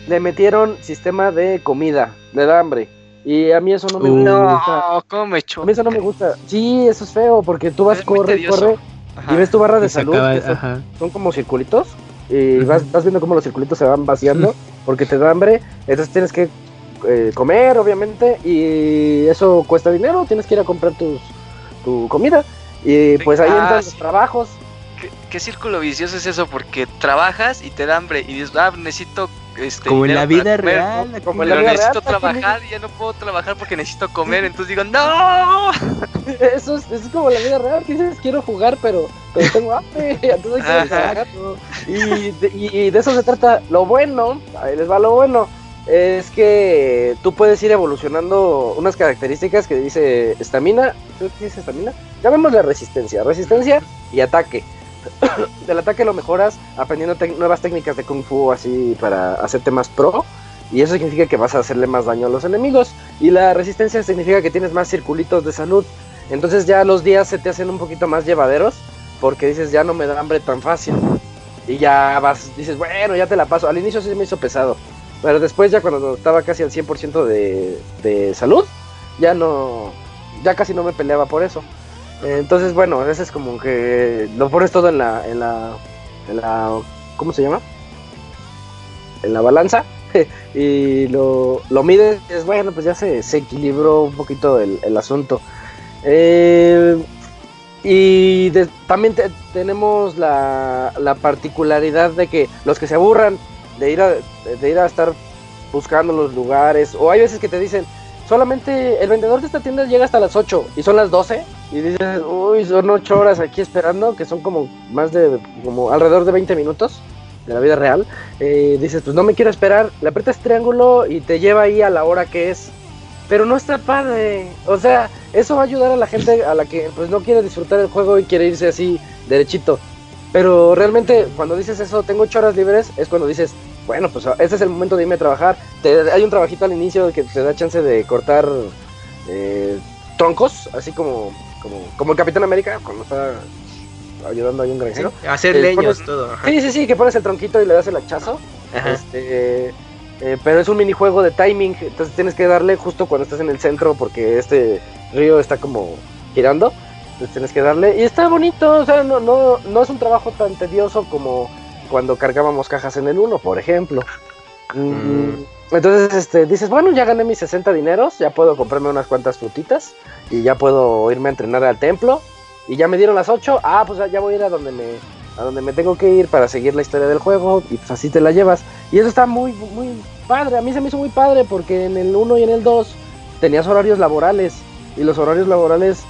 Le metieron sistema de comida, le da hambre. Y a mí eso no me gusta. No, ¿cómo me A mí eso no me gusta. Sí, eso es feo, porque tú vas, corre, corre, y ves tu barra de salud, son, como circulitos, y vas, vas, viendo cómo los circulitos se van vaciando, [LAUGHS] porque te da hambre, entonces tienes que eh, comer, obviamente, y eso cuesta dinero, tienes que ir a comprar tus, tu comida, y pues ahí entran los trabajos. ¿Qué, círculo vicioso es eso? Porque trabajas y te da hambre, y dices, ah, necesito este, como en la vida real. Como en la vida necesito trabajar y ya no puedo trabajar porque necesito comer. Entonces digo, ¡No! [LAUGHS] Eso es, es como la vida real. dices, quiero jugar, pero, pero tengo hambre. [LAUGHS] Entonces hay que trabajar. Y de, y de eso se trata. Lo bueno, ahí les va lo bueno. Es que tú puedes ir evolucionando unas características que dice estamina. ¿Qué dice estamina? Llamémosle resistencia. Resistencia y ataque. [COUGHS] del ataque lo mejoras aprendiendo nuevas técnicas de kung fu así para hacerte más pro. Y eso significa que vas a hacerle más daño a los enemigos. Y la resistencia significa que tienes más circulitos de salud. Entonces ya los días se te hacen un poquito más llevaderos. Porque dices, ya no me da hambre tan fácil. Y ya vas, dices, bueno, ya te la paso. Al inicio sí me hizo pesado. Pero después ya cuando estaba casi al 100% de, de salud, ya no, ya casi no me peleaba por eso. Entonces, bueno, ese es como que lo pones todo en la, en la, en la, ¿cómo se llama? En la balanza [LAUGHS] y lo, lo mides, es bueno, pues ya se, se equilibró un poquito el, el asunto. Eh, y también tenemos la, la, particularidad de que los que se aburran de ir a, de ir a estar buscando los lugares, o hay veces que te dicen, solamente el vendedor de esta tienda llega hasta las 8 y son las 12 y dices, uy, son 8 horas aquí esperando, que son como más de, como alrededor de 20 minutos de la vida real. Eh, dices, pues no me quiero esperar, le aprietas triángulo y te lleva ahí a la hora que es. Pero no está padre. O sea, eso va a ayudar a la gente a la que pues no quiere disfrutar el juego y quiere irse así derechito. Pero realmente cuando dices eso, tengo 8 horas libres, es cuando dices, bueno, pues este es el momento de irme a trabajar. hay un trabajito al inicio que te da chance de cortar eh, troncos, así como, como, como el Capitán América, cuando está ayudando a un granjero. hacer leños, todo. Sí, sí, sí, que pones el tronquito y le das el hachazo. Este, eh, pero es un minijuego de timing, entonces tienes que darle justo cuando estás en el centro porque este río está como girando. Entonces tienes que darle. Y está bonito, o sea, no, no, no es un trabajo tan tedioso como cuando cargábamos cajas en el 1, por ejemplo. Mm. Entonces, este, dices, bueno, ya gané mis 60 dineros, ya puedo comprarme unas cuantas frutitas y ya puedo irme a entrenar al templo. y ya me dieron las 8, ah, pues ya voy a ir a donde me, a donde me tengo que ir para seguir la historia del juego y pues así te la llevas. Y eso está muy, muy padre, a mí se me hizo muy padre porque en el 1 y en el 2 tenías horarios laborales y los horarios laborales,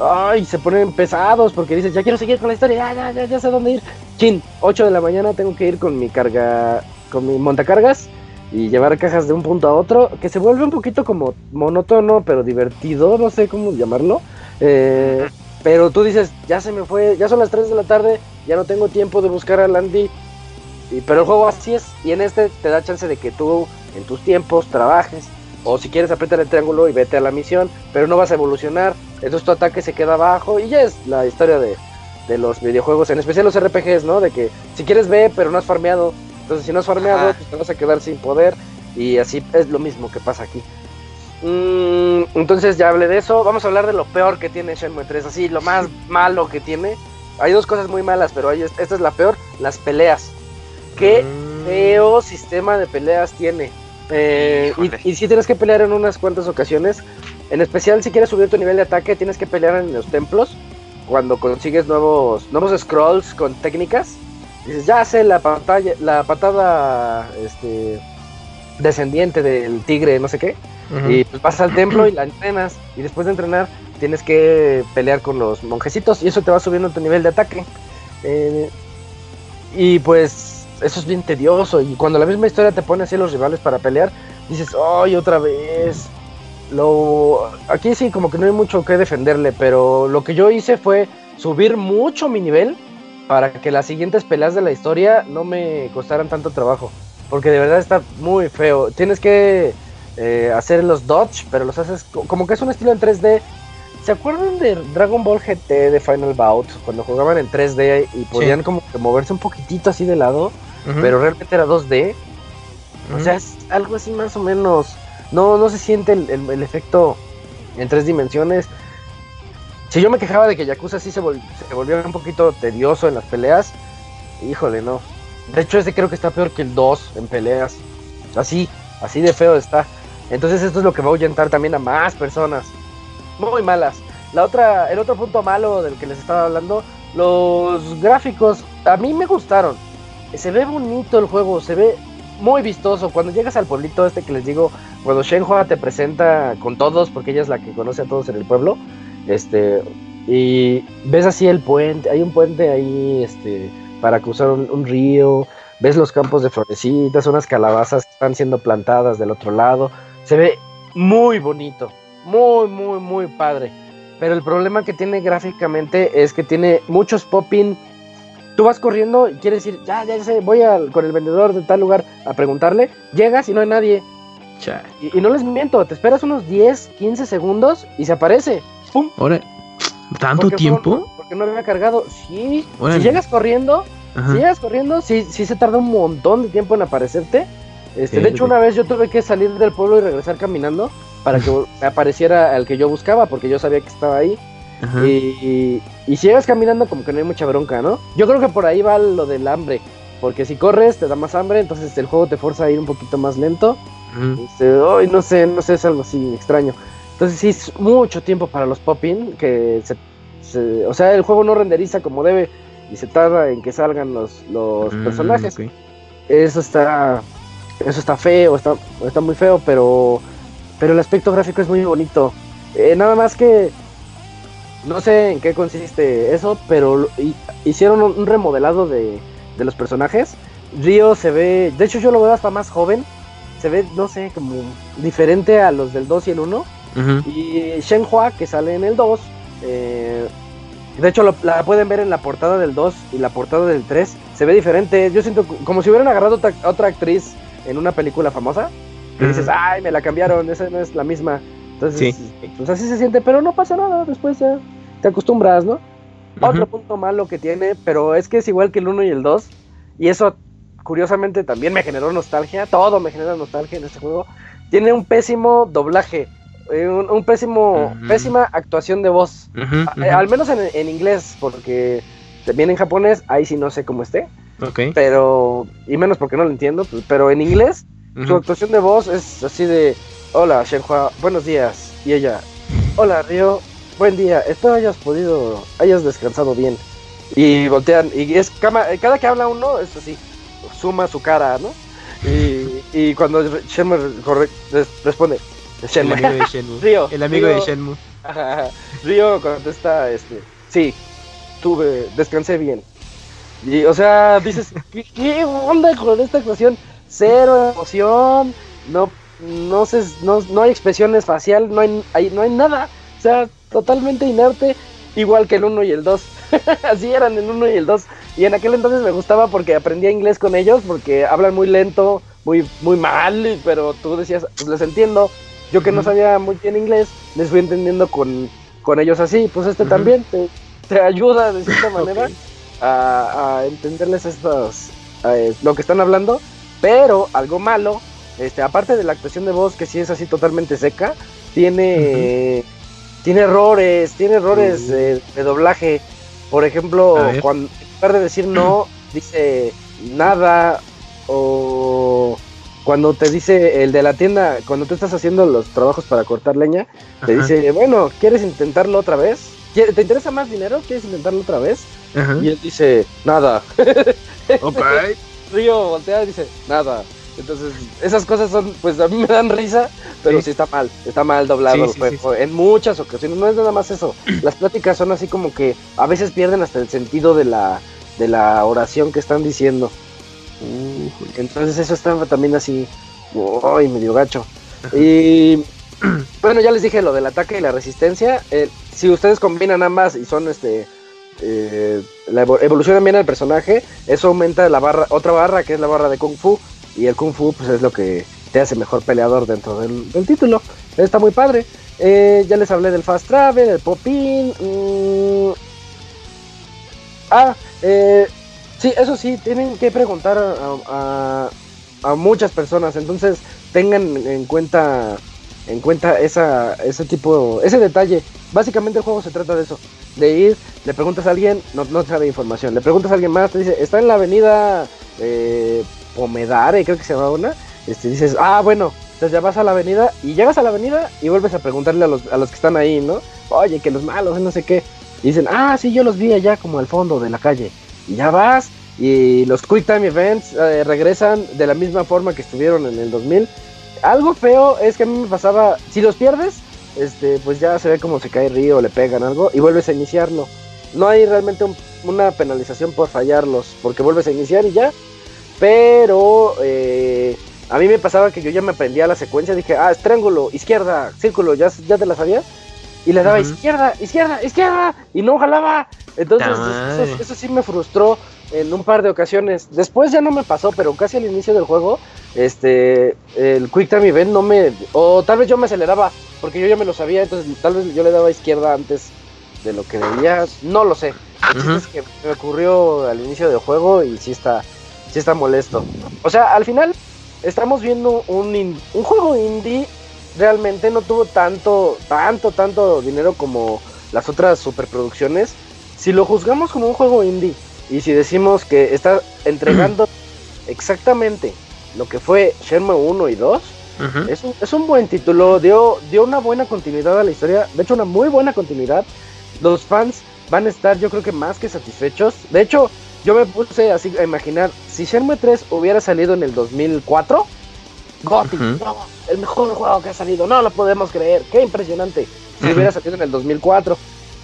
ay, se ponen pesados porque dices, ya quiero seguir con la historia, ya, ya, ya, ya sé dónde ir. Chin, 8 de la mañana tengo que ir con mi carga, con mi montacargas y llevar cajas de un punto a otro, que se vuelve un poquito como monótono, pero divertido, no sé cómo llamarlo. Eh, pero tú dices, ya se me fue, ya son las 3 de la tarde, ya no tengo tiempo de buscar a Landy. Y, pero el juego así es, y en este te da chance de que tú en tus tiempos trabajes, o si quieres apretar el triángulo y vete a la misión, pero no vas a evolucionar, entonces tu ataque se queda abajo y ya es la historia de, de los videojuegos, en especial los RPGs, ¿no? De que si quieres ve, pero no has farmeado, entonces, si no has farmeado, pues te vas a quedar sin poder. Y así es lo mismo que pasa aquí. Mm, entonces, ya hablé de eso. Vamos a hablar de lo peor que tiene Shenmue 3. Así, lo más malo que tiene. Hay dos cosas muy malas, pero esta es la peor: las peleas. Qué mm. feo sistema de peleas tiene. Eh, y, y si tienes que pelear en unas cuantas ocasiones. En especial, si quieres subir tu nivel de ataque, tienes que pelear en los templos. Cuando consigues nuevos, nuevos scrolls con técnicas Dices, ya sé la pantalla, la patada este descendiente del tigre, no sé qué. Y pues vas al templo y la entrenas. Y después de entrenar, tienes que pelear con los monjecitos. Y eso te va subiendo tu nivel de ataque. Eh, y pues eso es bien tedioso. Y cuando la misma historia te pone así los rivales para pelear, dices, ¡ay, otra vez! Lo... Aquí sí, como que no hay mucho que defenderle. Pero lo que yo hice fue subir mucho mi nivel para que las siguientes peleas de la historia no me costaran tanto trabajo. Porque de verdad está muy feo. Tienes que eh, hacer los dodge, pero los haces como que es un estilo en 3D. ¿Se acuerdan de Dragon Ball GT de Final Bout? Cuando jugaban en 3D y podían como que moverse un poquitito así de lado, pero realmente era 2D. O sea, es algo así más o menos. No, no se siente el efecto en tres dimensiones. Si yo me quejaba de que Yakuza sí se, volvió un poquito tedioso en las peleas, híjole, no. De hecho, ese creo que está peor que el 2 en peleas. Así, así de feo está. Entonces esto es lo que va a ahuyentar también a más personas. Muy malas. La otra, el otro punto malo del que les estaba hablando, los gráficos a mí me gustaron. Se ve bonito el juego, se ve muy vistoso. Cuando llegas al pueblito este que les digo, cuando Shenhua te presenta con todos, porque ella es la que conoce a todos en el pueblo, este, y ves así el puente, hay un puente ahí, este, para cruzar un, río, ves los campos de florecitas, unas calabazas que están siendo plantadas del otro lado, se ve muy bonito, muy, muy, muy padre. Pero el problema que tiene gráficamente es que tiene muchos popping. Tú vas corriendo y quieres ir, ya, ya sé, voy con el vendedor de tal lugar a preguntarle, llegas y no hay nadie. Y, y, no les miento, te esperas unos 10, 15 segundos y se aparece. ¿tanto tiempo? porque no había cargado. Sí, si llegas corriendo, si llegas corriendo, sí, sí se tarda un montón de tiempo en aparecerte. Este, de hecho, una vez yo tuve que salir del pueblo y regresar caminando para que me apareciera el que yo buscaba, porque yo sabía que estaba ahí. Y, y, si llegas caminando, como que no hay mucha bronca, ¿no? Yo creo que por ahí va lo del hambre. Porque si corres, te da más hambre, entonces el juego te fuerza a ir un poquito más lento. Este, no sé, no sé, es algo así extraño. Entonces sí es mucho tiempo para los popping, que se, o sea, el juego no renderiza como debe y se tarda en que salgan los, los mm, personajes. Eso está eso está feo, está, está muy feo, pero pero el aspecto gráfico es muy bonito. Eh, nada más que no sé en qué consiste eso, pero hicieron un remodelado de, de los personajes. Río se ve, de hecho yo lo veo hasta más joven, se ve, no sé, como diferente a los del 2 y el 1 y Shenhua, que sale en el 2, eh, de hecho la pueden ver en la portada del 2 y la portada del 3, se ve diferente. Yo siento como si hubieran agarrado otra, otra actriz en una película famosa. Y dices, ay, me la cambiaron, esa no es la misma. Entonces, pues así se siente, pero no pasa nada, después ya te acostumbras, ¿no? Otro punto malo que tiene, pero es que es igual que el 1 y el 2. Y eso, curiosamente, también me generó nostalgia. Todo me genera nostalgia en este juego. Tiene un pésimo doblaje. Eh, un, pésimo, pésima actuación de voz. Eh, al menos en, inglés, porque también en japonés, ahí sí no sé cómo esté. Pero, y menos porque no lo entiendo, pues, pero en inglés, su actuación de voz es así de, hola Shenhua, buenos días. Y ella, hola Ryo, buen día, espero hayas podido, hayas descansado bien. Y voltean, y es cada que habla uno es así, suma su cara, ¿no? Y, y cuando Shenmue responde, El amigo de Shenmue. [LAUGHS] Río, el amigo de Shenmue. [LAUGHS] Río contesta, este, sí, tuve, descansé bien. Y, o sea, dices, [LAUGHS] ¿qué, onda con esta actuación? Cero emoción, no, no, sé, no, no hay expresiones facial, no hay, no hay nada. O sea, totalmente inerte, igual que el 1 y el 2. [LAUGHS] Así eran el 1 y el 2. Y en aquel entonces me gustaba porque aprendía inglés con ellos, porque hablan muy lento, muy, muy mal, pero tú decías, pues les entiendo. Yo que no sabía muy bien inglés, les fui entendiendo con, con ellos así. Pues este también te, te, ayuda de cierta [LAUGHS] manera a, entenderles estos, lo que están hablando. Pero algo malo, este, aparte de la actuación de voz, que sí es así totalmente seca, tiene, tiene errores, tiene errores de, doblaje. Por ejemplo, cuando en lugar de decir no, [CLEARS THROAT] dice nada o cuando te dice el de la tienda, cuando tú estás haciendo los trabajos para cortar leña, te dice, bueno, ¿quieres intentarlo otra vez? ¿Te interesa más dinero? ¿Quieres intentarlo otra vez? Y él dice, nada. [LAUGHS] ok. Río voltea y dice, nada. Entonces, esas cosas son, pues a mí me dan risa, pero sí, está mal, está mal doblado En muchas ocasiones, no es nada más eso. [CLEARS THROAT] Las pláticas son así como que a veces pierden hasta el sentido de la, de la oración que están diciendo. Entonces eso estaba también así, uy, medio gacho. Y [CLEARS THROAT] bueno, ya les dije lo del ataque y la resistencia. Eh, si ustedes combinan ambas y son este eh, la evolucionan bien el personaje, eso aumenta la barra, otra barra que es la barra de Kung Fu. Y el Kung Fu pues es lo que te hace mejor peleador dentro del, título. Está muy padre. Eh, ya les hablé del Fast Travel, el Popin. Mm. Ah, eh, Sí, eso sí, tienen que preguntar a, muchas personas, entonces tengan en cuenta en cuenta esa, ese tipo, ese detalle. Básicamente el juego se trata de eso, de ir, le preguntas a alguien, no, no sabe información, le preguntas a alguien más, te dice, está en la avenida eh, Pomedare, creo que se llama una, este, dices, ah, bueno, entonces ya vas a la avenida y llegas a la avenida y vuelves a preguntarle a los, a los que están ahí, ¿no? Oye, que los malos, no sé qué. Y dicen, ah, sí, yo los vi allá como al fondo de la calle y ya vas y los Quick Time Events eh, regresan de la misma forma que estuvieron en el 2000. Algo feo es que a mí me pasaba, si los pierdes, este, pues ya se ve como se cae el río, le pegan algo y vuelves a iniciarlo. No hay realmente una penalización por fallarlos, porque vuelves a iniciar y ya. Pero eh, a mí me pasaba que yo ya me aprendía la secuencia, dije, ah, es triángulo, izquierda, círculo, ya, ya te la sabías. Y le daba izquierda, izquierda, izquierda, y no jalaba. Entonces, eso, sí me frustró en un par de ocasiones. Después ya no me pasó, pero casi al inicio del juego, este, el Quick Time Event no me, o tal vez yo me aceleraba, porque yo ya me lo sabía, entonces tal vez yo le daba izquierda antes de lo que debía, no lo sé. es que me ocurrió al inicio del juego y sí está, sí está molesto. O sea, al final estamos viendo un, un juego indie realmente no tuvo tanto, tanto, tanto dinero como las otras superproducciones. Si lo juzgamos como un juego indie y si decimos que está [CLEARS THROAT] entregando exactamente lo que fue Shenmue 1 y 2, es, un, es, un, buen título, dio, dio una buena continuidad a la historia, de hecho una muy buena continuidad. Los fans van a estar yo creo que más que satisfechos. De hecho, yo me puse así a imaginar, si Shenmue 3 hubiera salido en el 2004, Gothic, el mejor juego que ha salido, no lo podemos creer, qué impresionante. Si hubiera salido en el 2004,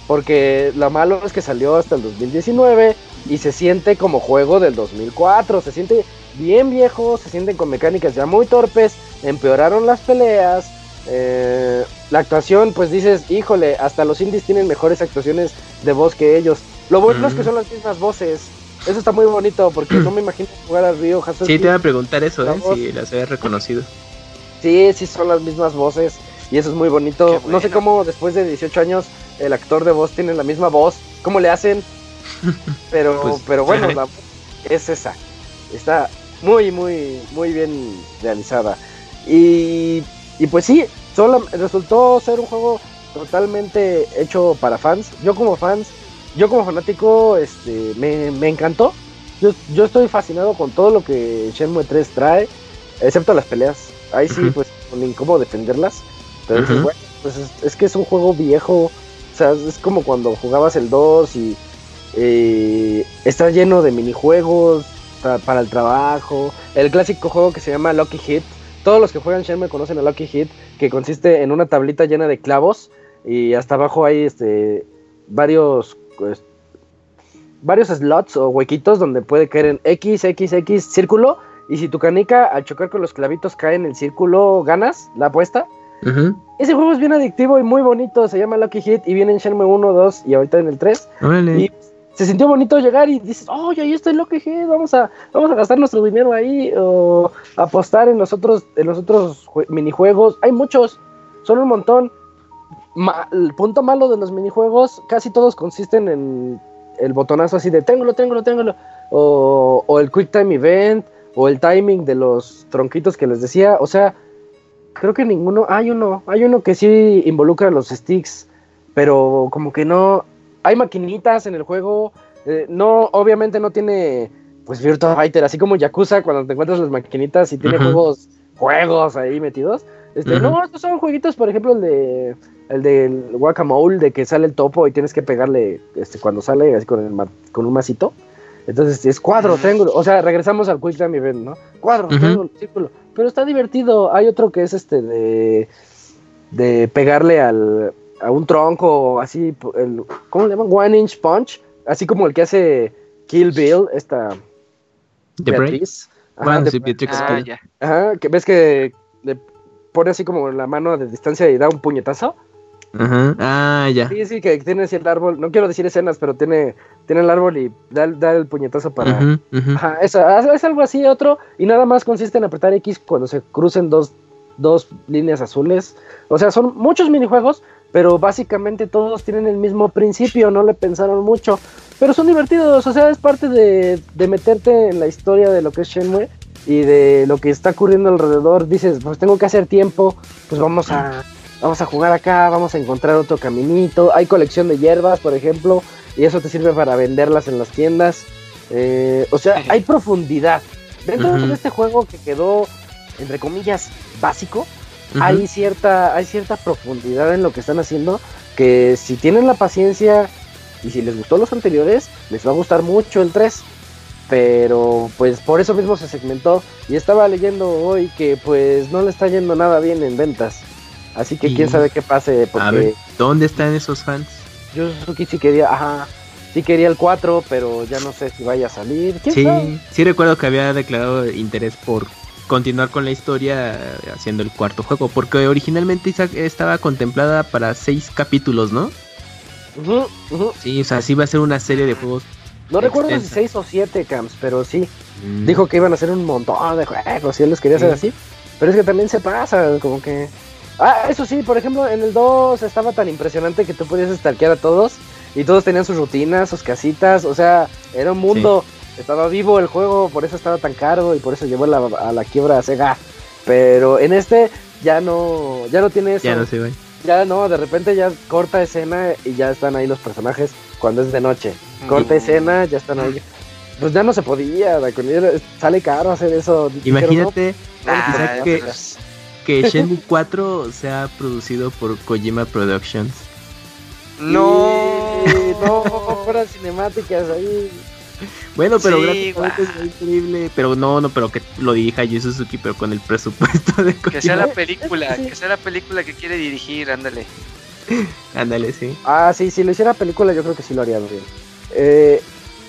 porque lo malo es que salió hasta el 2019 y se siente como juego del 2004, se siente bien viejo, se sienten con mecánicas ya muy torpes, empeoraron las peleas, eh, la actuación, pues dices, híjole, hasta los indies tienen mejores actuaciones de voz que ellos. Lo bueno es que son las mismas voces. Eso está muy bonito porque no me [CLEARS THROAT] imagino jugar al Río Hazel. Sí, te iba a preguntar eso, ¿eh? si las habías reconocido. Sí, sí, son las mismas voces y eso es muy bonito. No sé cómo después de 18 años el actor de voz tiene la misma voz, cómo le hacen, [LAUGHS] pero, pues, pero bueno, la es esa. Está muy, muy, muy bien realizada. Y, y pues sí, solo resultó ser un juego totalmente hecho para fans. Yo como fans yo como fanático este, me, me encantó. Yo, yo, estoy fascinado con todo lo que Shenmue 3 trae, excepto las peleas. Ahí sí, pues, ni cómo defenderlas. Pero bueno, pues es, que es un juego viejo, O sea, es como cuando jugabas el 2 y eh, está lleno de minijuegos para el trabajo. El clásico juego que se llama Lucky Hit. Todos los que juegan Shenmue conocen a Lucky Hit, que consiste en una tablita llena de clavos y hasta abajo hay este varios pues, varios slots o huequitos donde puede caer en X, X, X, círculo. Y si tu canica al chocar con los clavitos cae en el círculo, ganas la apuesta. Ese juego es bien adictivo y muy bonito. Se llama Lucky Hit y viene en Shenmue 1, 2 y ahorita en el 3. Y se sintió bonito llegar y dices, oh, ahí está el Lucky Hit, vamos a, vamos a gastar nuestro dinero ahí o apostar en los otros, en los otros minijuegos. Hay muchos, son un montón. El punto malo de los minijuegos, casi todos consisten en el botonazo así de téngolo, téngolo, téngolo. O, o el Quick Time Event, o el timing de los tronquitos que les decía. O sea, creo que ninguno. Hay uno, hay uno que sí involucra los sticks, pero como que no. Hay maquinitas en el juego. Eh, no, obviamente no tiene pues Virtua Fighter, así como Yakuza cuando te encuentras las maquinitas y tiene juegos, juegos ahí metidos. Este, no, estos son jueguitos, por ejemplo, el de el del guacamole, de que sale el topo y tienes que pegarle este, cuando sale así con, el, con un masito. Entonces es cuadro, triángulo. O sea, regresamos al Quick Time Event, ¿no? Cuadro, triángulo, círculo. Pero está divertido. Hay otro que es este de. de pegarle al, a un tronco, así. El, ¿Cómo le llaman? One Inch Punch. Así como el que hace Kill Bill, esta. De Beatriz. Ajá, ah, Ajá, que ves que le pone así como la mano de distancia y da un puñetazo. Ajá. Ah, ya. Sí, sí, que tiene así el árbol. No quiero decir escenas, pero tiene, tiene el árbol y da, el puñetazo para. Ajá, eso, es algo así, otro. Y nada más consiste en apretar X cuando se crucen dos, dos líneas azules. O sea, son muchos minijuegos, pero básicamente todos tienen el mismo principio. No le pensaron mucho. Pero son divertidos. O sea, es parte de, de meterte en la historia de lo que es Shenmue y de lo que está ocurriendo alrededor. Dices, pues tengo que hacer tiempo, pues vamos a vamos a jugar acá, vamos a encontrar otro caminito. Hay colección de hierbas, por ejemplo, y eso te sirve para venderlas en las tiendas. Eh, o sea, hay profundidad. Dentro de este juego que quedó, entre comillas, básico, hay, cierta, hay cierta profundidad en lo que están haciendo que si tienen la paciencia y si les gustó los anteriores, les va a gustar mucho el 3. Pero pues por eso mismo se segmentó y estaba leyendo hoy que pues no le está yendo nada bien en ventas. Así que quién sabe qué pase. Porque a ver, ¿dónde están esos fans? Yo sí quería, ajá, sí quería el 4, pero ya no sé si vaya a salir. sí, sí recuerdo que había declarado interés por continuar con la historia haciendo el cuarto juego, porque originalmente estaba contemplada para seis capítulos, ¿no? Sí, o sea, sí va a ser una serie de juegos. No recuerdo si seis o siete camps, pero sí. Mm. Dijo que iban a hacer un montón de juegos y él los quería hacer así. Pero es que también se pasa, como que Ah, eso sí, por ejemplo, en el 2 estaba tan impresionante que tú podías stalkear a todos y todos tenían sus rutinas, sus casitas, o sea, era un mundo, estaba vivo el juego, por eso estaba tan caro y por eso llevó a la quiebra a Sega. Pero en este ya no, ya no tiene eso. Ya no se ve. Ya no, de repente ya corta escena y ya están ahí los personajes cuando es de noche. Corta escena, ya están ahí. Pues ya no se podía, sale caro hacer eso. Imagínate, que Shenmue 4 sea producido por Kojima Productions. No, [LAUGHS] no, fueran cinemáticas ahí. Bueno, pero sí, es increíble. Pero no, no, pero que lo dirija Yu Suzuki, pero con el presupuesto de Kojima. Que sea la película, que sea la película que quiere dirigir, ándale. [LAUGHS] ándale, sí. Ah, sí, si lo hiciera película, yo creo que sí lo haría bien. Eh,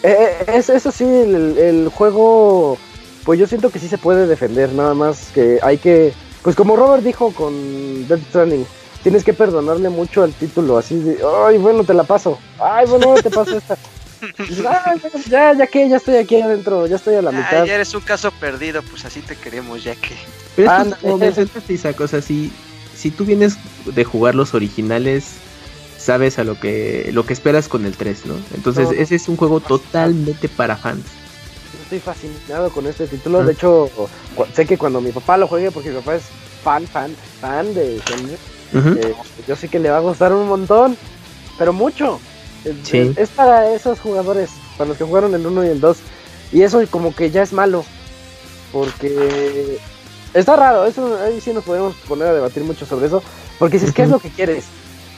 eh, eh es, eso sí, el, el, juego, pues yo siento que sí se puede defender, nada más que hay que pues como Robert dijo con Death Stranding, tienes que perdonarle mucho al título, así de, ay, bueno, te la paso, ay, bueno, te paso esta. ya, ya que, ya estoy aquí adentro, ya estoy a la mitad. Ya eres un caso perdido, pues así te queremos, ya que. Pero es como si, si tú vienes de jugar los originales, sabes a lo que, lo que esperas con el 3, ¿no? Entonces, ese es un juego totalmente para fans estoy fascinado con este título. De hecho, sé que cuando mi papá lo juegue, porque mi papá es fan, fan, fan de eh, yo sé que le va a gustar un montón, pero mucho. Es, para esos jugadores, para los que jugaron el 1 y el 2. Y eso como que ya es malo. Porque está raro, eso ahí sí nos podemos poner a debatir mucho sobre eso. Porque si es que es lo que quieres.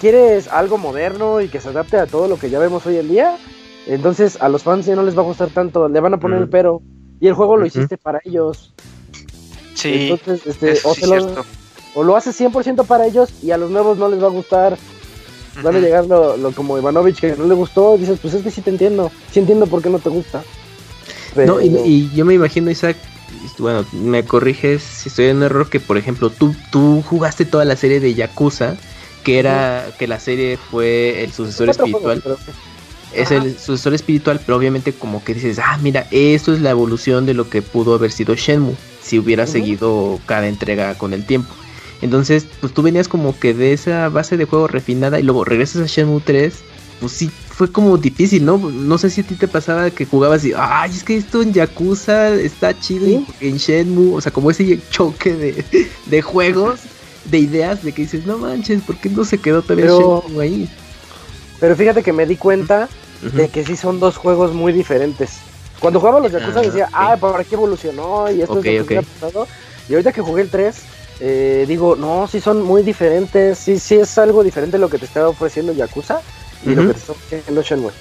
quieres algo moderno y que se adapte a todo lo que ya vemos hoy en día, entonces a los fans ya no les va a gustar tanto, le van a poner el pero. Y el juego lo hiciste para ellos. Sí. Entonces, este, o, lo, o, lo, haces 100% para ellos y a los nuevos no les va a gustar. Van a llegar lo, como Ivanovich que no le gustó. Y dices, pues es que sí te entiendo. Sí entiendo por qué no te gusta. No, y, y, yo me imagino, Isaac, bueno, me corriges si estoy en error, que por ejemplo tú, tú jugaste toda la serie de Yakuza, que era que la serie fue el sucesor espiritual. Es el sucesor espiritual, pero obviamente como que dices, ah, mira, esto es la evolución de lo que pudo haber sido Shenmue, si hubiera seguido cada entrega con el tiempo. Entonces, pues tú venías como que de esa base de juego refinada y luego regresas a Shenmue 3 pues sí, fue como difícil, ¿no? No sé si a ti te pasaba que jugabas y, ay, es que esto en Yakuza está chido, y en Shenmue, o sea, como ese choque de, de, juegos, de ideas, de que dices, no manches, ¿por qué no se quedó todavía Shenmue ahí? Pero fíjate que me di cuenta de que sí son dos juegos muy diferentes. Cuando jugaba los Yakuza decía, ah, ¿para qué evolucionó? Y esto es lo que ha pasado. Y ahorita que jugué el 3, eh, digo, no, sí son muy diferentes, sí, sí es algo diferente lo que te estaba ofreciendo Yakuza y lo que te son los Shenmue.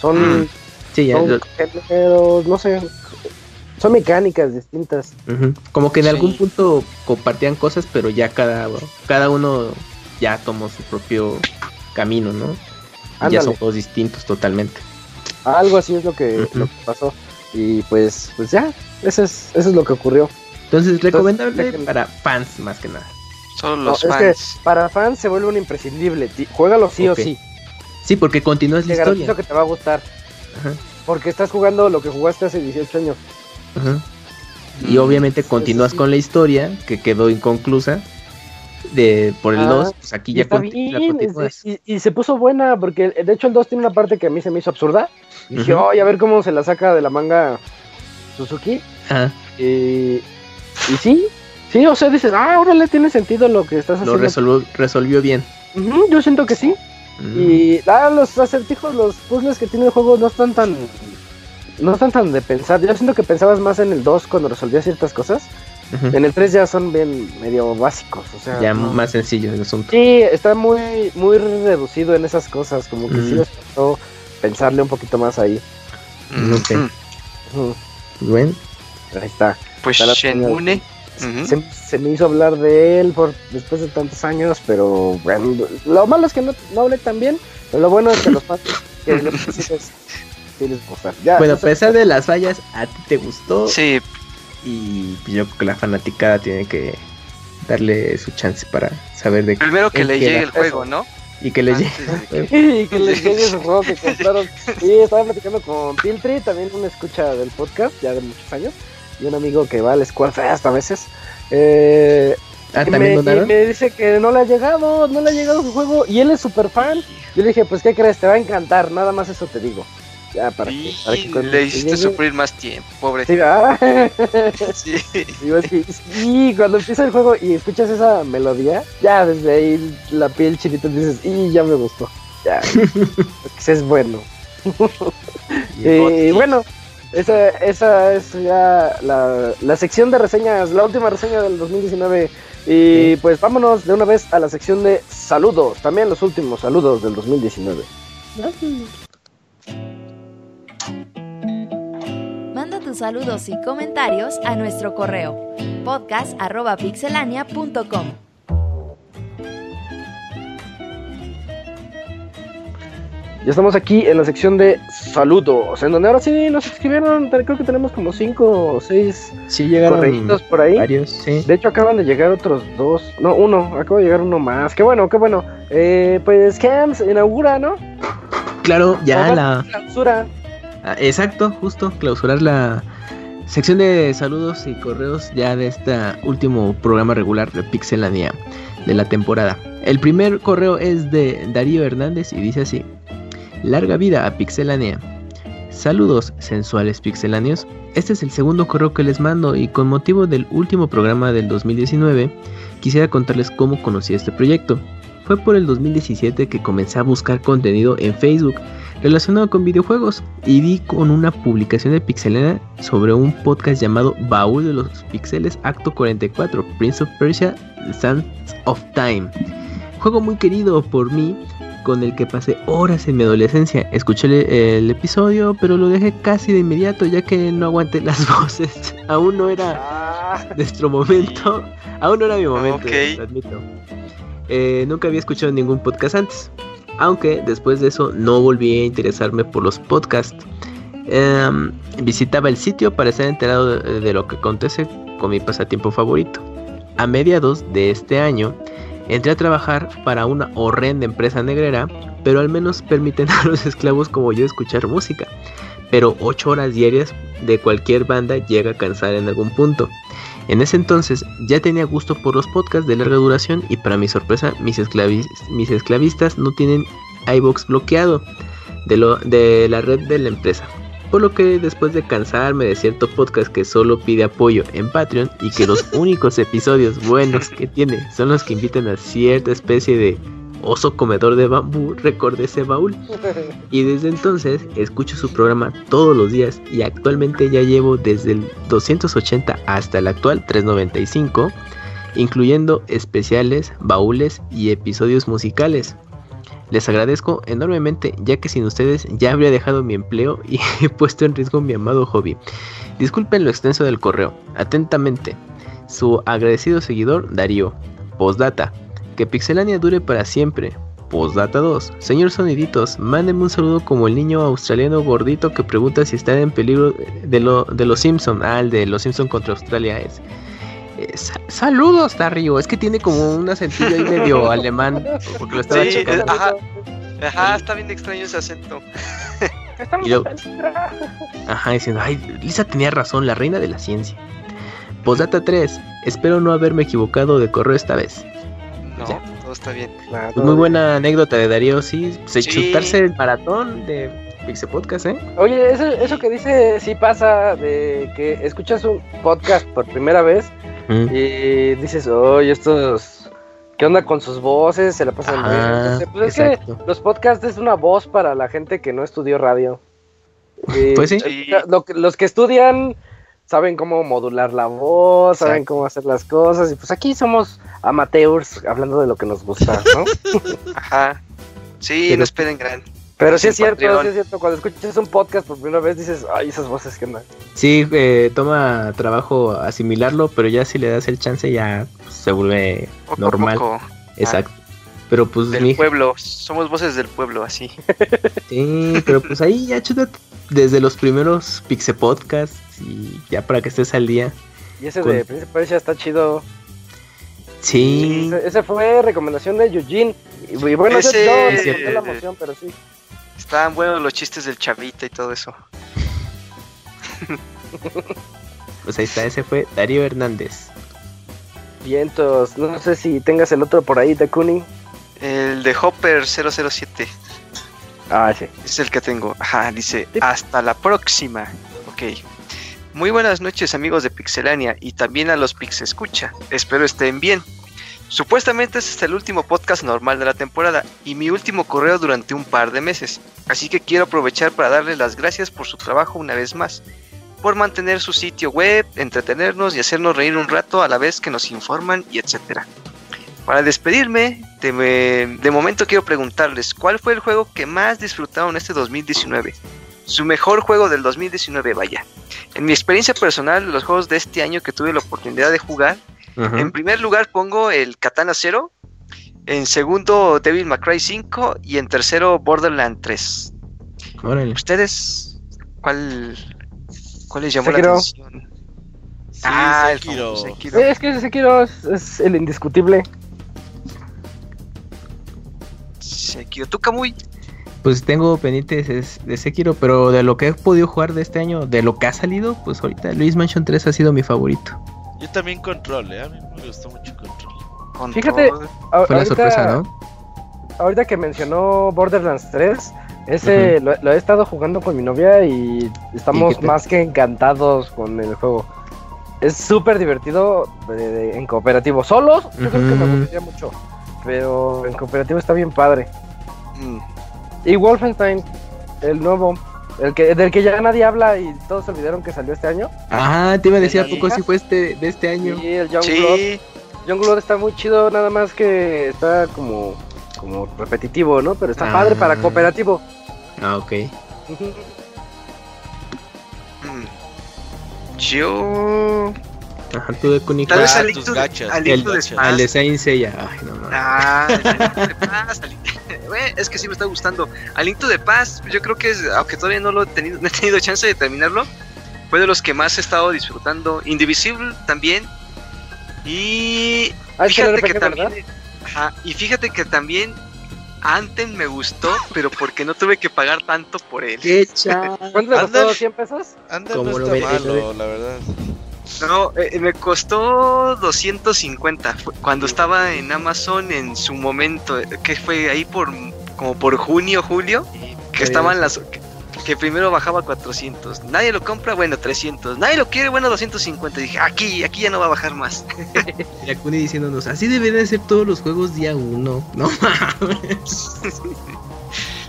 Son, mm. sí, no sé, son mecánicas distintas. Como que en algún punto compartían cosas, pero ya cada, cada uno ya tomó su propio camino, ¿no? Ya son todos distintos totalmente. Algo así es lo que, pasó. Y pues, pues ya, eso es, eso es lo que ocurrió. Entonces, recomendable para fans más que nada. Son los fans. Es que para fans se vuelve un imprescindible. Juégalo sí o sí. Sí, porque continúas la historia. que te va a gustar. Porque estás jugando lo que jugaste hace 18 años. Y obviamente continúas con la historia que quedó inconclusa de por el 2, ah, pues aquí ya continúas. Y, se puso buena porque de hecho el 2 tiene una parte que a mí se me hizo absurda. dije, oye, a ver cómo se la saca de la manga Suzuki. Y, y sí, sí, o sea, dices, ah, ahora le tiene sentido lo que estás haciendo. Lo resolvió, resolvió bien. yo siento que sí. Y ah, los acertijos, los puzzles que tiene el juego no están tan. No están tan de pensar. Yo siento que pensabas más en el 2 cuando resolvías ciertas cosas. En el 3 ya son bien medio básicos. O sea, ya más sencillo el asunto. Sí, está muy, muy reducido en esas cosas. Como que sí les faltó pensarle un poquito más ahí. Bueno, ahí está. Pues Shenmue se, me hizo hablar de él por después de tantos años, pero bueno, lo malo es que no, no hablé tan bien, pero lo bueno es que los fans [LAUGHS] que los sí les bueno, a pesar de las fallas, ¿a ti te gustó? Sí. Y yo creo que la fanaticada tiene que darle su chance para saber de Primero que le llegue el juego, ¿no? Y que le llegue. y que le llegue ese juego que compraron. Y estaba platicando con Piltri, también una escucha del podcast, ya de muchos años y un amigo que va a la escuela hasta a veces. Eh, ah, ¿también me, me dice que no le ha llegado, no le ha llegado su juego y él es súper fan. Yo le dije, pues ¿qué crees? Te va a encantar, nada más eso te digo. Ya, para que, para que le hiciste sufrir más tiempo, pobre. [LAUGHS] [LAUGHS] Sí, sí. cuando empieza el juego y escuchas esa melodía, ya desde ahí la piel chinita dices, y ya me gustó. Ya, [LAUGHS] es bueno. y bueno, esa, esa es ya la, la, sección de reseñas, la última reseña del 2019. Y pues vámonos de una vez a la sección de saludos, también los últimos saludos del 2019. Manda saludos y comentarios a nuestro correo podcast.pixelania.com. Ya estamos aquí en la sección de saludos, en donde ahora sí nos escribieron, creo que tenemos como cinco o seis sí, llegaron por ahí. Varios, sí. De hecho acaban de llegar otros dos, no, uno, acaba de llegar uno más. Qué bueno, qué bueno. Eh, pues Camps inaugura, ¿no? Claro, ya la clausura. Ah, exacto, justo clausurar la sección de saludos y correos ya de este último programa regular de Pixelania de la temporada. El primer correo es de Darío Hernández y dice así: Larga vida a Pixelania. Saludos sensuales pixeláneos. Este es el segundo correo que les mando y con motivo del último programa del 2019 quisiera contarles cómo conocí este proyecto. Fue por el 2017 que comencé a buscar contenido en Facebook relacionado con videojuegos y vi con una publicación de Pixelania sobre un podcast llamado Baúl de los Pixeles Acto 44, Prince of Persia, Sands of Time juego muy querido por mí, con el que pasé horas en mi adolescencia. Escuché el, episodio, pero lo dejé casi de inmediato, ya que no aguanté las [LAUGHS] voces. Aún no era ah. nuestro momento. Aún no era mi momento, lo admito. Eh, nunca había escuchado ningún podcast antes. Aunque después de eso no volví a interesarme por los podcasts. Em, visitaba el sitio para estar enterado de, lo que acontece con mi pasatiempo favorito. A mediados de este año entré a trabajar para una horrenda empresa negrera, pero al menos permiten [LAUGHS] a los esclavos como yo escuchar música. Pero 8 horas diarias de cualquier banda llega a cansar en algún punto. En ese entonces ya tenía gusto por los podcasts de larga duración y para mi sorpresa mis, mis esclavistas no tienen iBox bloqueado de, lo de la red de la empresa. Por lo que después de cansarme de cierto podcast que solo pide apoyo en Patreon y que los [LAUGHS] únicos episodios buenos que tiene son los que invitan a cierta especie de oso comedor de bambú, recordé ese baúl. Y desde entonces escucho su programa todos los días y actualmente ya llevo desde el 280 hasta el actual 395, incluyendo especiales, baúles y episodios musicales. Les agradezco enormemente ya que sin ustedes ya habría dejado mi empleo y [LAUGHS] he puesto en riesgo mi amado hobby. Disculpen lo extenso del correo. Atentamente, su agradecido seguidor Darío. Postdata. Que Pixelania dure para siempre. Postdata 2. Señor Soniditos, mándenme un saludo como el niño australiano gordito que pregunta si está en peligro de, lo, de los Simpson. Ah, el de los Simpson contra Australia es. Eh, saludos, Darío. Es que tiene como un acentillo ahí medio [LAUGHS] alemán. Porque lo estaba sí, ajá. Ajá, está bien extraño ese acento. [LAUGHS] ajá, diciendo, ay, Lisa tenía razón, la reina de la ciencia. Postdata 3. Espero no haberme equivocado de correo esta vez. No, todo está bien. Pues muy buena anécdota de Darío, sí. Se chutarse el maratón de Pixel Podcast, ¿eh? Oye, eso, eso que dice sí pasa de que escuchas un podcast por primera vez y dices, oye, estos, ¿qué onda con sus voces? Se la pasan bien. Pues es que los podcasts es una voz para la gente que no estudió radio. [LAUGHS] pues sí. los que estudian saben cómo modular la voz, saben cómo hacer las cosas. Y pues aquí somos amateurs hablando de lo que nos gusta, ¿no? [LAUGHS] Ajá. Sí, no esperen gran. Pero sí es cierto, sí es cierto. Cuando escuchas un podcast por primera vez dices, ay, esas voces que andan. Sí, eh, toma trabajo asimilarlo, pero ya si le das el chance ya se vuelve normal. Exacto. Pero pues del pueblo, somos voces del pueblo, así. [LAUGHS] Sí, pero pues ahí ya chuta desde los primeros Pixe Podcasts y ya para que estés al día. Y ese de Príncipe ya está chido. Sí. Ese, fue recomendación de Eugene. Y, bueno, ese... yo, la emoción, pero sí. Estaban buenos los chistes del chavita y todo eso. [LAUGHS] pues ahí está, ese fue Darío Hernández. Vientos, no sé si tengas el otro por ahí, Takuni. El de Hopper 007. Ah, sí. Es el que tengo. Ajá, dice, hasta la próxima. Ok. Muy buenas noches amigos de Pixelania y también a los Pix Escucha. Espero estén bien. Supuestamente este es el último podcast normal de la temporada y mi último correo durante un par de meses, así que quiero aprovechar para darles las gracias por su trabajo una vez más, por mantener su sitio web, entretenernos y hacernos reír un rato a la vez que nos informan y etcétera. Para despedirme, de, de, momento quiero preguntarles, ¿cuál fue el juego que más disfrutaron este 2019? Su mejor juego del 2019, vaya. En mi experiencia personal, los juegos de este año que tuve la oportunidad de jugar, en primer lugar pongo el Katana 0, en segundo Devil May Cry 5 y en tercero Borderland 3. ¿Ustedes cuál, cuál les llamó la atención? ah, Sekiro. Sekiro. Es que Sekiro es, es el indiscutible. Sekiro, ¿tú Kamui? Pues tengo pendientes de Sekiro, pero de lo que he podido jugar de este año, de lo que ha salido, pues ahorita Luis Mansion 3 ha sido mi favorito. Yo también Control, ¿eh? A mí me gustó mucho Control. Fíjate, fue la sorpresa, ¿no? Ahorita que mencionó Borderlands 3, ese lo, he estado jugando con mi novia y estamos más que encantados con el juego. Es súper divertido en cooperativo. Solos, yo creo que me gustaría mucho. Pero en cooperativo está bien padre. Mm. Y Wolfenstein, el nuevo, el que, del que ya nadie habla y todos olvidaron que salió este año. Ajá, te iba a decir a poco si fue este, de este año. Sí, el Young sí. Youngblood está muy chido, nada más que está como, como repetitivo, ¿no? Pero está padre para Ah. cooperativo. Ah, ok. Yo. Ajá, tú de. Tal vez al tus Into- gachas. al El, Into the gachas. Past. al de Saint Seiya. Ay, no, no. Ah, [LAUGHS] al- Güey, es que sí me está gustando. Al Link to the Past, yo creo que es, aunque todavía no lo he tenido, [LAUGHS] no he tenido chance de terminarlo, fue de los que más he estado disfrutando. Indivisible también. Y Ah, fíjate que también. Ajá, y fíjate que también Anthem me gustó, pero porque no tuve que pagar tanto por él. ¡Qué. [LAUGHS] ¿Cuánto Ándale. costó? ¿100 pesos? Como no lo está malo, lo la verdad. No, eh, me costó 250 fue cuando estaba en Amazon en su momento, eh, que fue ahí por como por junio, julio, que estaban las que, que primero bajaba 400. Nadie lo compra, bueno, 300. Nadie lo quiere, bueno, 250. Dije, aquí, aquí ya no va a bajar más. [LAUGHS] Mira, Kuni diciéndonos, así deberían ser todos los juegos día uno. [LAUGHS] No mames.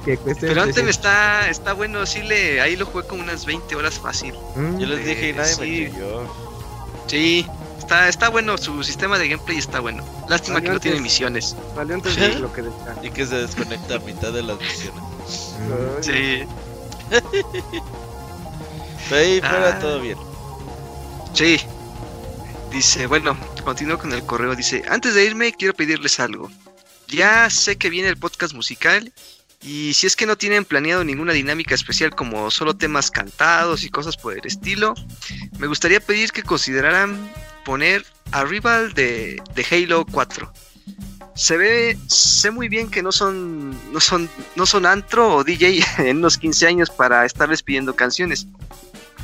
Pero antes 300. está está bueno, sí le ahí lo jugué como unas 20 horas fácil. Mm, Yo les dije y nadie Sí. me. Sí, está está bueno su sistema de gameplay está bueno. Lástima que no tiene misiones. Salió antes de [LAUGHS] lo que decía. Y que se desconecta a mitad de las misiones. Sí. Pero ahí fuera Ah. todo bien. Sí. Dice, bueno, continúo con el correo. Dice, antes de irme quiero pedirles algo. Ya sé que viene el podcast musical y si es que no tienen planeado ninguna dinámica especial como solo temas cantados y cosas por el estilo, me gustaría pedir que consideraran poner Arrival de, de Halo 4. Se ve, sé muy bien que no son, no son, no son antro o DJ [LAUGHS] en unos 15 años para estarles pidiendo canciones.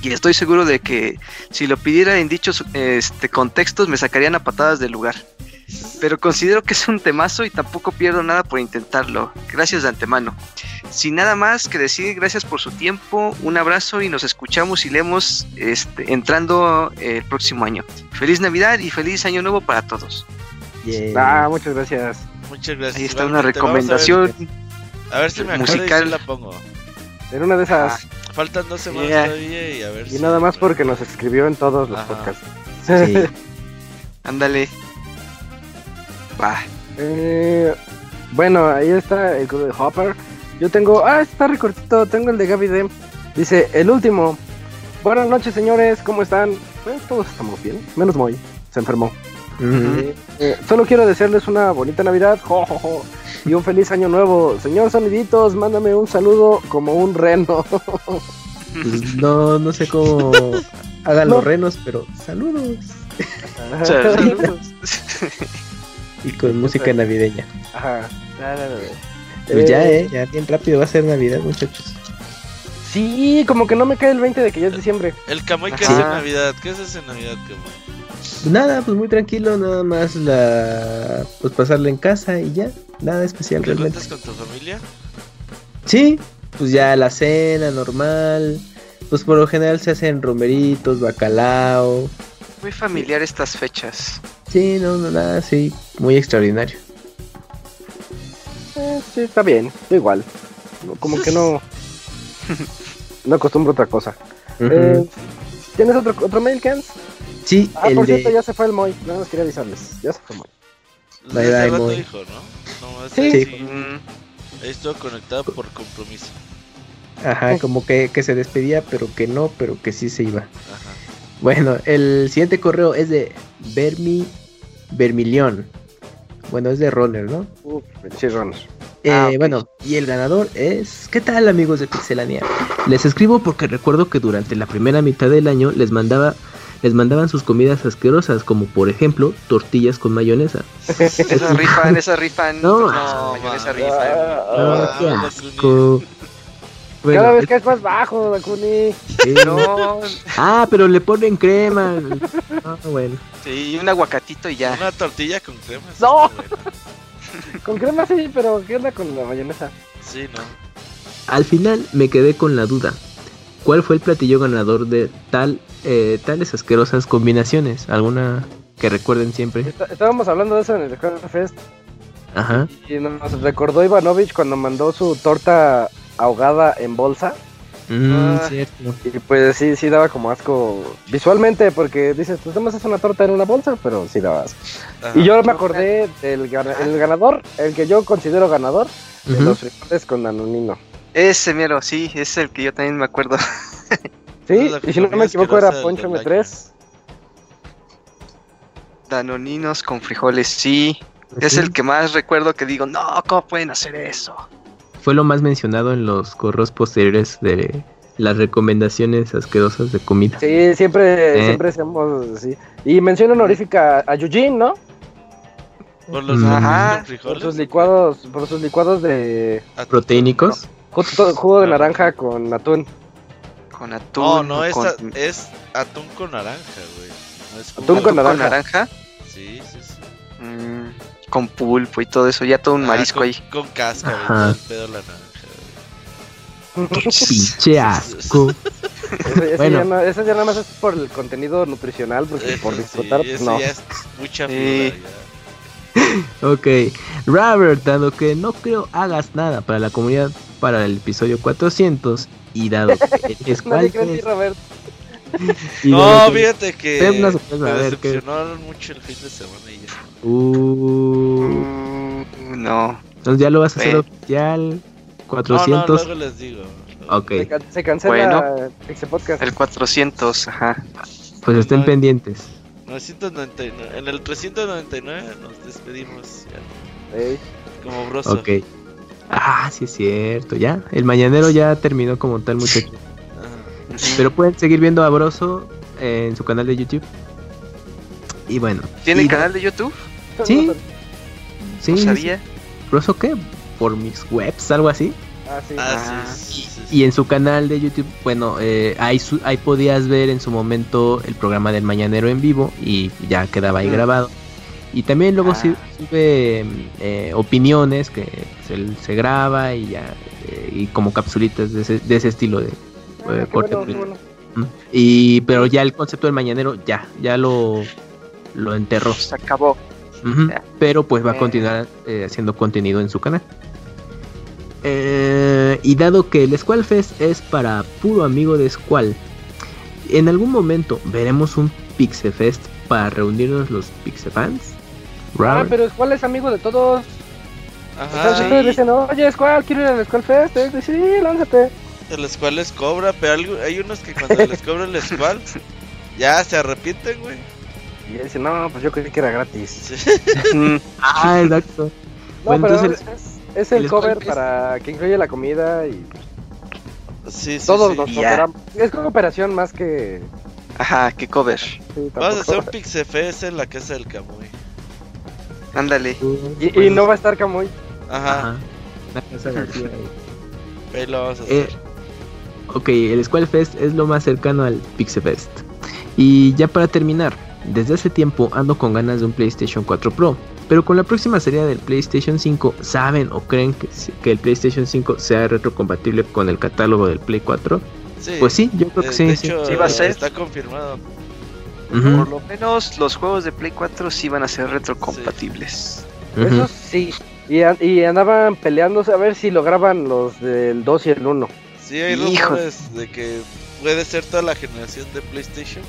Y estoy seguro de que si lo pidiera en dichos este, contextos me sacarían a patadas del lugar. Pero considero que es un temazo y tampoco pierdo nada por intentarlo. Gracias de antemano. Sin nada más que decir, gracias por su tiempo, un abrazo y nos escuchamos y leemos este, entrando el próximo año. Feliz Navidad y feliz Año Nuevo para todos. Ah, muchas gracias. Muchas gracias. Ahí está una a ver- recomendación. A ver si me y musical. la pongo. En una de esas. Faltan dos semanas Yeah. todavía y a ver Y si nada más porque nos escribió en todos los Ajá. podcasts. Sí. [LAUGHS] Ándale. Va. Eh, bueno, ahí está el de Hopper. Yo tengo. Ah, está recortito. Tengo el de Gaby Dem. Dice: El último. Buenas noches, señores. ¿Cómo están? Pues todos estamos bien. Menos Moy. Se enfermó. Eh, eh, solo quiero desearles una bonita Navidad. jo, jo, jo, y un feliz año nuevo. Señor Soniditos, mándame un saludo como un reno. Pues no, no sé cómo hagan No. los renos, pero saludos. [LAUGHS] Saludos. [LAUGHS] Y con música navideña. Ajá. Pues Eh, ya, eh, ya bien rápido va a ser Navidad, muchachos. Sí, como que no me cae el 20 de que ya es diciembre. El Camoy, ¿qué hace en Navidad? ¿Qué haces en Navidad, Camoy? Pues nada, pues muy tranquilo, nada más la pues pasarla en casa y ya, nada especial ¿Te realmente. cuentas con tu familia? Sí, pues ya la cena normal, pues por lo general se hacen romeritos, bacalao. Muy familiar estas fechas. Sí, no, no, nada, sí, muy extraordinario. Eh, sí, está bien. Igual. No, Como que no. [LAUGHS] No acostumbro a otra cosa. Eh, ¿Tienes otro, otro mail, Kens? sí, Ah, el por de... cierto, ya se fue el Moy. Nada más quería avisarles. Ya se fue Moy. Bye, bye, rato Moy. dijo, ¿no? No, Sí. sí. Sí. Mm, Ahí estuvo conectado por compromiso. Ajá, como que, que se despedía, pero que no, pero que sí se iba. Ajá. Bueno, el siguiente correo es de Vermi Vermilion. Bueno, es de Runner, ¿no? Uf, sí, Runner. Eh, Ah. Bueno, y el ganador es... ¿Qué tal amigos de Pixelania? Les escribo porque recuerdo que durante la primera mitad del año les mandaba... Les mandaban sus comidas asquerosas, como por ejemplo tortillas con mayonesa. Esas rifan, esas rifan. No. no mayonesa rifa. Ah, Ah, qué no, asco. Bueno, Cada vez es- que es más bajo, Dakuni. sí. No, Ah, pero le ponen crema. Ah, bueno. sí, un aguacatito y ya. Una tortilla con crema. No. Con crema sí, pero ¿qué onda con la mayonesa? Sí, no. Al final me quedé con la duda. ¿Cuál fue el platillo ganador de tal, eh, tales asquerosas combinaciones? ¿Alguna que recuerden siempre? Está- estábamos hablando de eso en el Fest. Ajá. Y nos recordó Ivanovich cuando mandó su torta ahogada en bolsa. Mm, Ah. cierto. Y pues sí, sí daba como asco visualmente, porque dices, pues nomás es una torta en una bolsa, pero sí daba asco. Ajá. Y yo me acordé del gana- el ganador, el que yo considero ganador, de los frijoles con Danonino. Ese mero, sí, es el que yo también me acuerdo. Sí, y si no me equivoco era Poncho del M3. Danoninos con frijoles, sí. Es el que más recuerdo que digo, no, ¿cómo pueden hacer eso? Fue lo más mencionado en los correos posteriores de las recomendaciones asquerosas de comida. Sí, siempre, Eh. siempre hacemos así. Y mención honorífica a Yujin, ¿no? Por los Mm. Ajá, frijoles. Por sus licuados, por sus licuados de. Proteínicos. jugo, jugo de naranja con atún. Con atún. No, no, es, con, a- es atún con naranja, güey. No es. Atún con atún naranja. Sí, sí, sí. mm, con pulpo y todo eso, ya todo un Ah, marisco con, ahí. Con cáscara y Ajá. todo el pedo la naranja, güey. [LAUGHS] Pinche asco. Ese, ese Bueno. ya no- ese ya nada más es por el contenido nutricional, porque Eso por sí, disfrutar, pues, eso no. ya es mucha Sí. ya. Ok, Robert, dado que no creo hagas nada para la comunidad para el episodio 400 y dado que [LAUGHS] es Nadie cual No, que- fíjate que me decepcionaron mucho el fin de semana y ya. Uh, Mm, no. entonces ya lo vas a hacer Ve. oficial. No, no, 400. luego les digo. ok, Se, se cancela Bueno. Pixel Podcast. El 400, ajá. pues estén no. pendientes. 999. En el 399 nos despedimos. ya, Ey, como broso. Ok. Ah, sí es cierto, ya. El mañanero ya terminó como tal, muchachos. [LAUGHS] Pero pueden seguir viendo a Broso en su canal de YouTube. Y bueno. ¿Tiene y- canal de YouTube? Sí. Sí, no sí, sabía. sí. ¿Broso qué? Por mis webs, algo así. Ah, sí. Ah, Ah, sí. Y en su canal de YouTube, bueno, eh, ahí, su- ahí podías ver en su momento el programa del Mañanero en vivo y ya quedaba ahí Mm. grabado. Y también luego Ah. sí- sube eh, opiniones que se, se graba y ya, eh, y como capsulitas de ese, de ese estilo de eh, qué corte. bueno, qué bueno. Mm. Y pero ya el concepto del Mañanero ya, ya lo, lo enterró. Se acabó. Pero pues va a Eh. continuar eh, haciendo contenido en su canal. Eh, y dado que el Squall Fest es para puro amigo de Squall, en algún momento veremos un Pixel Fest para reunirnos los Pixel fans. Ah, pero Squall es amigo de todos. Ajá. Entonces sí. dicen, oye, Squall, quiero ir al Squall Fest. Sí, lánzate. De los cuales cobra, pero hay unos que cuando les cobra el squall, ya se arrepienten, güey. Y él dice, no, pues yo creí que era gratis. Sí. [LAUGHS] Ah, exacto. No, Bueno, pero entonces es, es el cover para que incluye la comida y Sí, sí, todos sí. nos cooperamos. Es cooperación más que... Ajá, qué cover. sí, Vamos a hacer un Pixefest en la casa del Camuy. Ándale. Y, y Pues, no va a estar Camuy. Ajá, Ajá. La casa vacía ahí. ahí lo vamos a Eh, hacer. Ok, el Squall Fest es lo más cercano al Pixel Fest. Y ya para terminar, desde hace tiempo ando con ganas de un PlayStation 4 Pro. Pero con la próxima serie del PlayStation 5, ¿saben o creen que, el PlayStation 5 sea retrocompatible con el catálogo del Play 4? Sí. Pues sí, yo creo Eh, que sí. de sí. hecho, Sí va a ser. está confirmado. Por lo menos los juegos de Play 4 sí van a ser retrocompatibles. ujú. Eso sí. Y, y andaban peleándose a ver si lograban los del 2 y el 1. Sí, hay rumores de que puede ser toda la generación de PlayStation.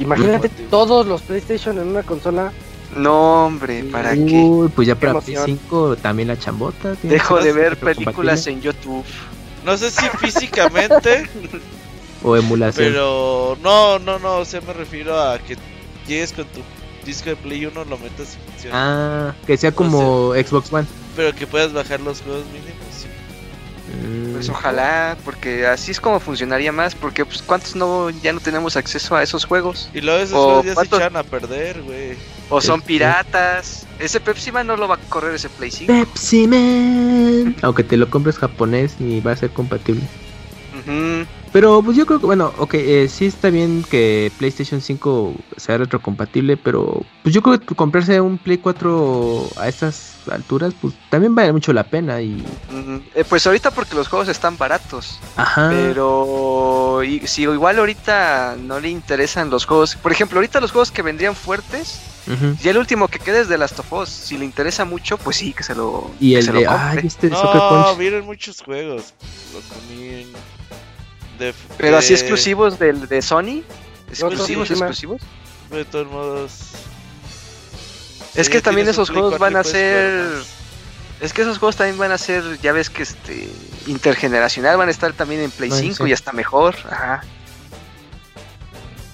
Imagínate todos los PlayStation en una consola. No, hombre, ¿para qué? Uy, pues ya Qué para emoción. Play 5 también la chambota. tiene Dejo de ver películas en YouTube. No sé si físicamente, [LAUGHS] O emulación. pero no, no, no, o sea, me refiero a que llegues con tu disco de Play 1, lo metas y funciona. Ah, que sea como Xbox One. Pero que puedas bajar los juegos mínimos. Sí. Mm, Pues ojalá, porque así es como funcionaría más, porque pues cuántos no ya no tenemos acceso a esos juegos Y luego esos O juegos ya se echan a perder, güey. o son piratas. Ese Pepsi Man no lo va a correr ese Play 5. Pepsi Man. Aunque te lo compres japonés ni va a ser compatible. Pero pues yo creo que, bueno, ok, eh, sí está bien que PlayStation 5 sea retrocompatible, pero pues yo creo que comprarse un Play 4 a estas alturas, pues también vale mucho la pena y... Eh, pues ahorita porque los juegos están baratos, Ajá. pero y- si igual ahorita no le interesan los juegos, por ejemplo, ahorita los juegos que vendrían fuertes, Ujú. ya el último que quede es de Last of Us, si le interesa mucho, pues sí, que se lo, Y el de... Ay, este de No, Punch. vienen muchos juegos. Lo comí De, Pero así de- exclusivos del, de Sony. Exclusivos, exclusivos. De todos modos. Es que también esos Play juegos 4 van a ser. Es que esos juegos también van a ser, ya ves que este intergeneracional, van a estar también en Play Bueno, 5 sí. y hasta mejor. Ajá.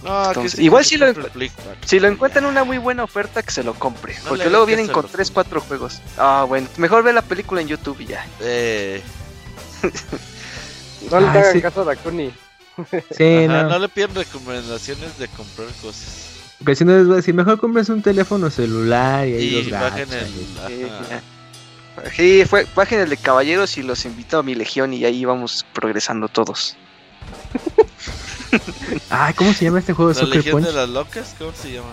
No, Entonces, sí, igual si lo compre encu- el Play 4. Si lo encuentran una muy buena oferta, que se lo compre. No porque luego vienen con los 3, 4 juegos. Ah, bueno, mejor ve la película en YouTube y ya. Eh, [LAUGHS] No le hagan sí. caso a Dakuni. [LAUGHS] Sí, no. no le piden recomendaciones de comprar cosas. Porque si no les voy a decir, mejor compres un teléfono celular y ahí los bajen gachas, el. Sí, ajá. ya. Sí, fue, bajen el de caballeros y los invito a mi legión y ahí vamos progresando todos. [LAUGHS] Ay, ¿cómo se llama este juego de ¿La Soccer Legión Punch? de las Locas? ¿Cómo se llama?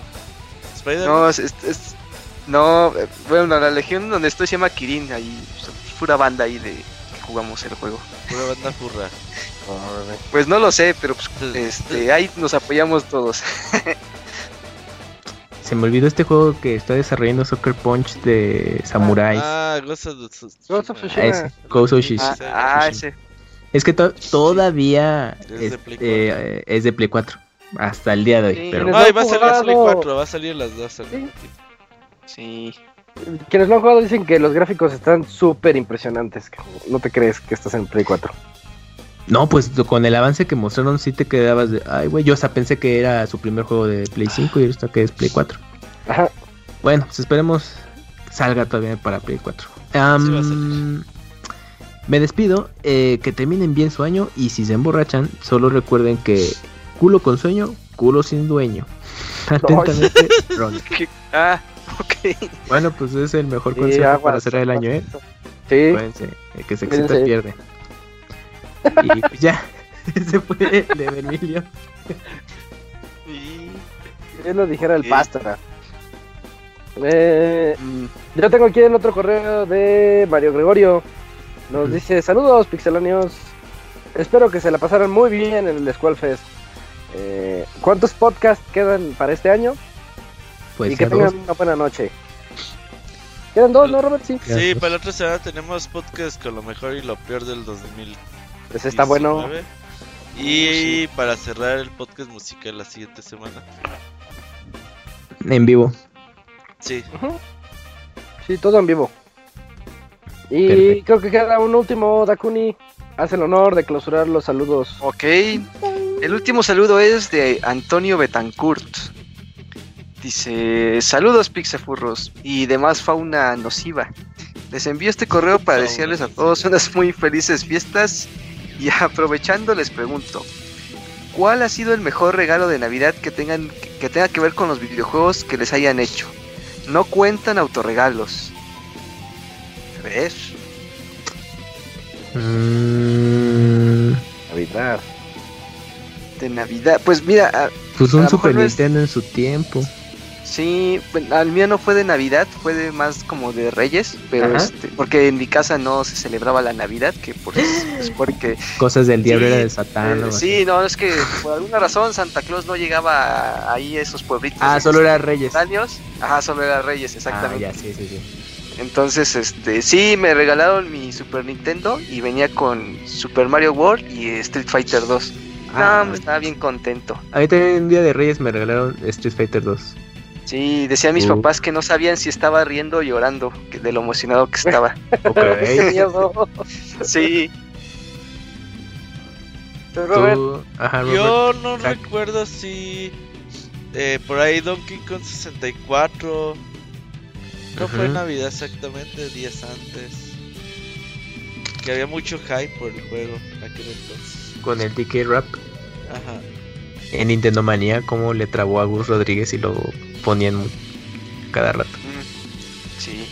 ¿Spider-Man? No, es, es- es- no, eh, bueno, la legión donde estoy se llama Kirin, ahí pura banda ahí de que jugamos el juego. Pura banda furra. Pues no lo sé, pero pues, [LAUGHS] este, ahí nos apoyamos todos. [LAUGHS] Se me olvidó este juego que está desarrollando Soccer Punch de samuráis. Ah, Ghost of Tsushima. Ghost of Ah, Tsushima. ese, Ghost of Tsushima. Ah, ah, ese. Es que to- todavía Es de es, Play eh, es de Play 4. Hasta el día de hoy. Sí, pero va a salir jugado- Play 4, va a salir las dos. Sí. Sí. Quienes lo han jugado dicen que los gráficos están súper impresionantes. No te crees que estás en Play 4. No, pues con el avance que mostraron sí te quedabas de... Ay, güey, yo hasta pensé que era su primer juego de Play 5 y ahorita que es Play 4. Ajá. Bueno, pues esperemos que salga todavía para Play 4. Am, Sí va a salir. me despido, eh, que terminen bien su año y si se emborrachan, solo recuerden que culo con sueño, culo sin dueño. [LAUGHS] Atentamente, Ron. [LAUGHS] Ah, ok. Bueno, pues es el mejor Sí, consejo aguas, para cerrar el año, ¿eh? Sí. Acuérdense, el que se excita pierde. Y pues ya, [LAUGHS] ese fue el de Emilio. Yo lo dijera el Sí. Pastra. Eh, Mm, yo tengo aquí el otro correo de Mario Gregorio. Nos dice: Saludos, pixelanios. Espero que se la pasaran muy bien en el Squall Fest. Eh, ¿Cuántos podcasts quedan para este año? Pues y que tengan dos. una buena noche. Quedan dos, ¿no, Robert? Sí. Sí, para la otra semana tenemos podcast con lo mejor y lo peor del 2000. Pues está bueno. Y para cerrar el podcast musical la siguiente semana. En vivo. Sí, Sí, todo en vivo. Y Perfecto. creo que queda un último, Dakuni. Haz el honor de clausurar los saludos. ok. El último saludo es de Antonio Betancourt. Dice, saludos pixafurros y demás fauna nociva. Les envío este correo para desearles a todos unas muy felices fiestas y aprovechando les pregunto, ¿cuál ha sido el mejor regalo de Navidad que tengan que tenga que ver con los videojuegos que les hayan hecho? No cuentan autorregalos. ¿Ves? Mm, Navidad. De Navidad. Pues mira, pues un Super mejor no es- Nintendo en su tiempo. Sí, al mío no fue de Navidad, fue de más como de Reyes, pero este, porque en mi casa no se celebraba la Navidad, que por es porque Cosas del diablo Sí, era de Satán. eh, sí, no, es que por alguna razón Santa Claus no llegaba ahí a esos pueblitos. Ah, solo era Reyes. años. Ajá, solo era Reyes, Ah, exactamente. ya, sí, sí, sí. Entonces, este, sí, me regalaron mi Super Nintendo y venía con Super Mario World y Street Fighter 2. Ah. No, estaba bien contento. A mí también un día de Reyes me regalaron Street Fighter 2. Sí, decían mis Uh. papás que no sabían si estaba riendo o llorando, que de lo emocionado que estaba. [LAUGHS] [LAUGHS] Sí. Pero, Robert, Ajá, Robert. yo no Jack. recuerdo si eh, por ahí Donkey Kong 64. No fue Ujú. Navidad exactamente, días antes. Que había mucho hype por el juego en aquel entonces. Con el DK Rap. En Nintendo Manía, cómo le trabó a Gus Rodríguez y lo ponían cada rato. Mm, Sí.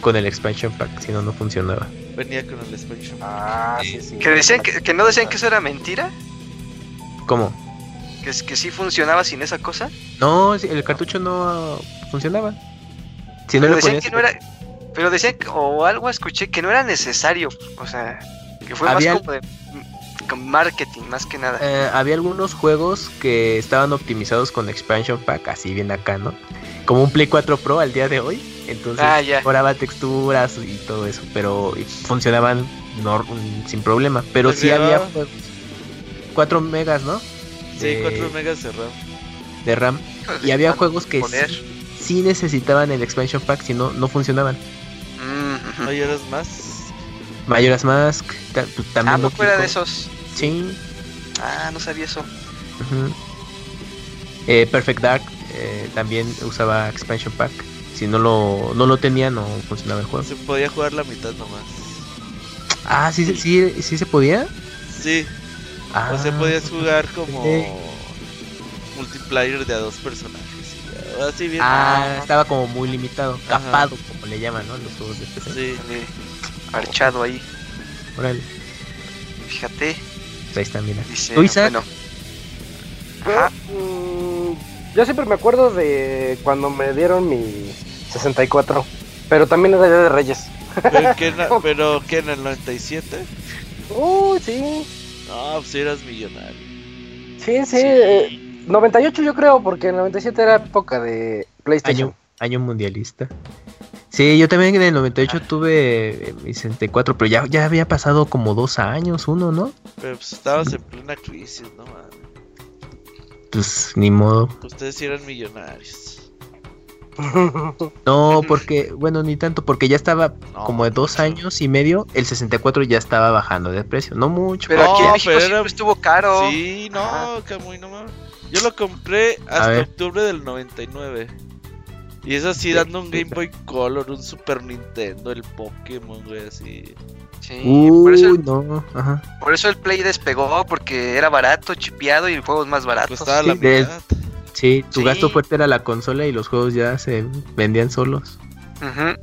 Con el expansion pack, si no, no funcionaba. Venía con el expansion. Ah, sí, sí. Que decían que, que no decían que eso era mentira, ¿Cómo? que, que sí funcionaba sin esa cosa. No, el cartucho no funcionaba. Si no pero decían que no era, pero decían que- o algo escuché que no era necesario, o sea, que fue Había- más como de marketing, más que nada. Eh, había algunos juegos que estaban optimizados con expansion pack, así bien acá, ¿no? Como un Play 4 Pro al día de hoy. Entonces Ah, ya. mejoraba texturas y todo eso, pero funcionaban sin problema. Pero sí había juegos. 4 megas, ¿no? Sí, De- 4 megas de RAM. de RAM. Y había juegos que sí, sí necesitaban el expansion pack, si no, no funcionaban. Mm, ujú. ¿Hay horas más? Majora's Mask, ta- pues, también Ah, ¿no fuera de esos? Sí. Ah, no sabía eso. Eh, Perfect Dark eh, también usaba expansion pack. Si no lo, no lo tenía, no funcionaba el juego. Se podía jugar la mitad nomás. Ah, sí, sí, sí, sí se podía. Sí, Ah, o sea, podías jugar como multiplayer de a dos personajes. Así bien. Ah, estaba como muy limitado, Ajá. capado, como le llaman, ¿no? Los juegos de PC. Sí. Archado ahí. Órale, Fíjate. Ahí está, mira. Dice, ¿Tú, Isaac? bueno. Ajá. Mm, yo siempre me acuerdo de cuando me dieron mi 64. Pero también era de Reyes. ¿Pero qué, na- [LAUGHS] pero qué en el 97? Uy, sí. No, pues eras millonario. Sí, sí. eh, 98 yo creo, porque el 97 era época de PlayStation. Año, año mundialista. Sí, yo también en el 98 tuve eh, mi 64, pero ya, ya había pasado como dos años, uno, ¿no? Pero pues estabas en plena crisis, no man. Pues ni modo. Ustedes eran millonarios. No, porque, bueno, ni tanto, porque ya estaba No, como de dos mucho. años y medio, el 64 ya estaba bajando de precio, no mucho. Pero aquí en No, México pero siempre era- estuvo caro. Sí, no, Camuy, no mames. Yo lo compré hasta octubre del 99. Y es así, dando un Game Boy Color, un Super Nintendo, el Pokémon, güey, así. Sí, Uy, por, eso el, no, ajá. por eso el Play despegó, porque era barato, chipeado y el juego es más barato. Costaba la sí, mitad. Sí, tu Sí. gasto fuerte era la consola y los juegos ya se vendían solos. Ujú.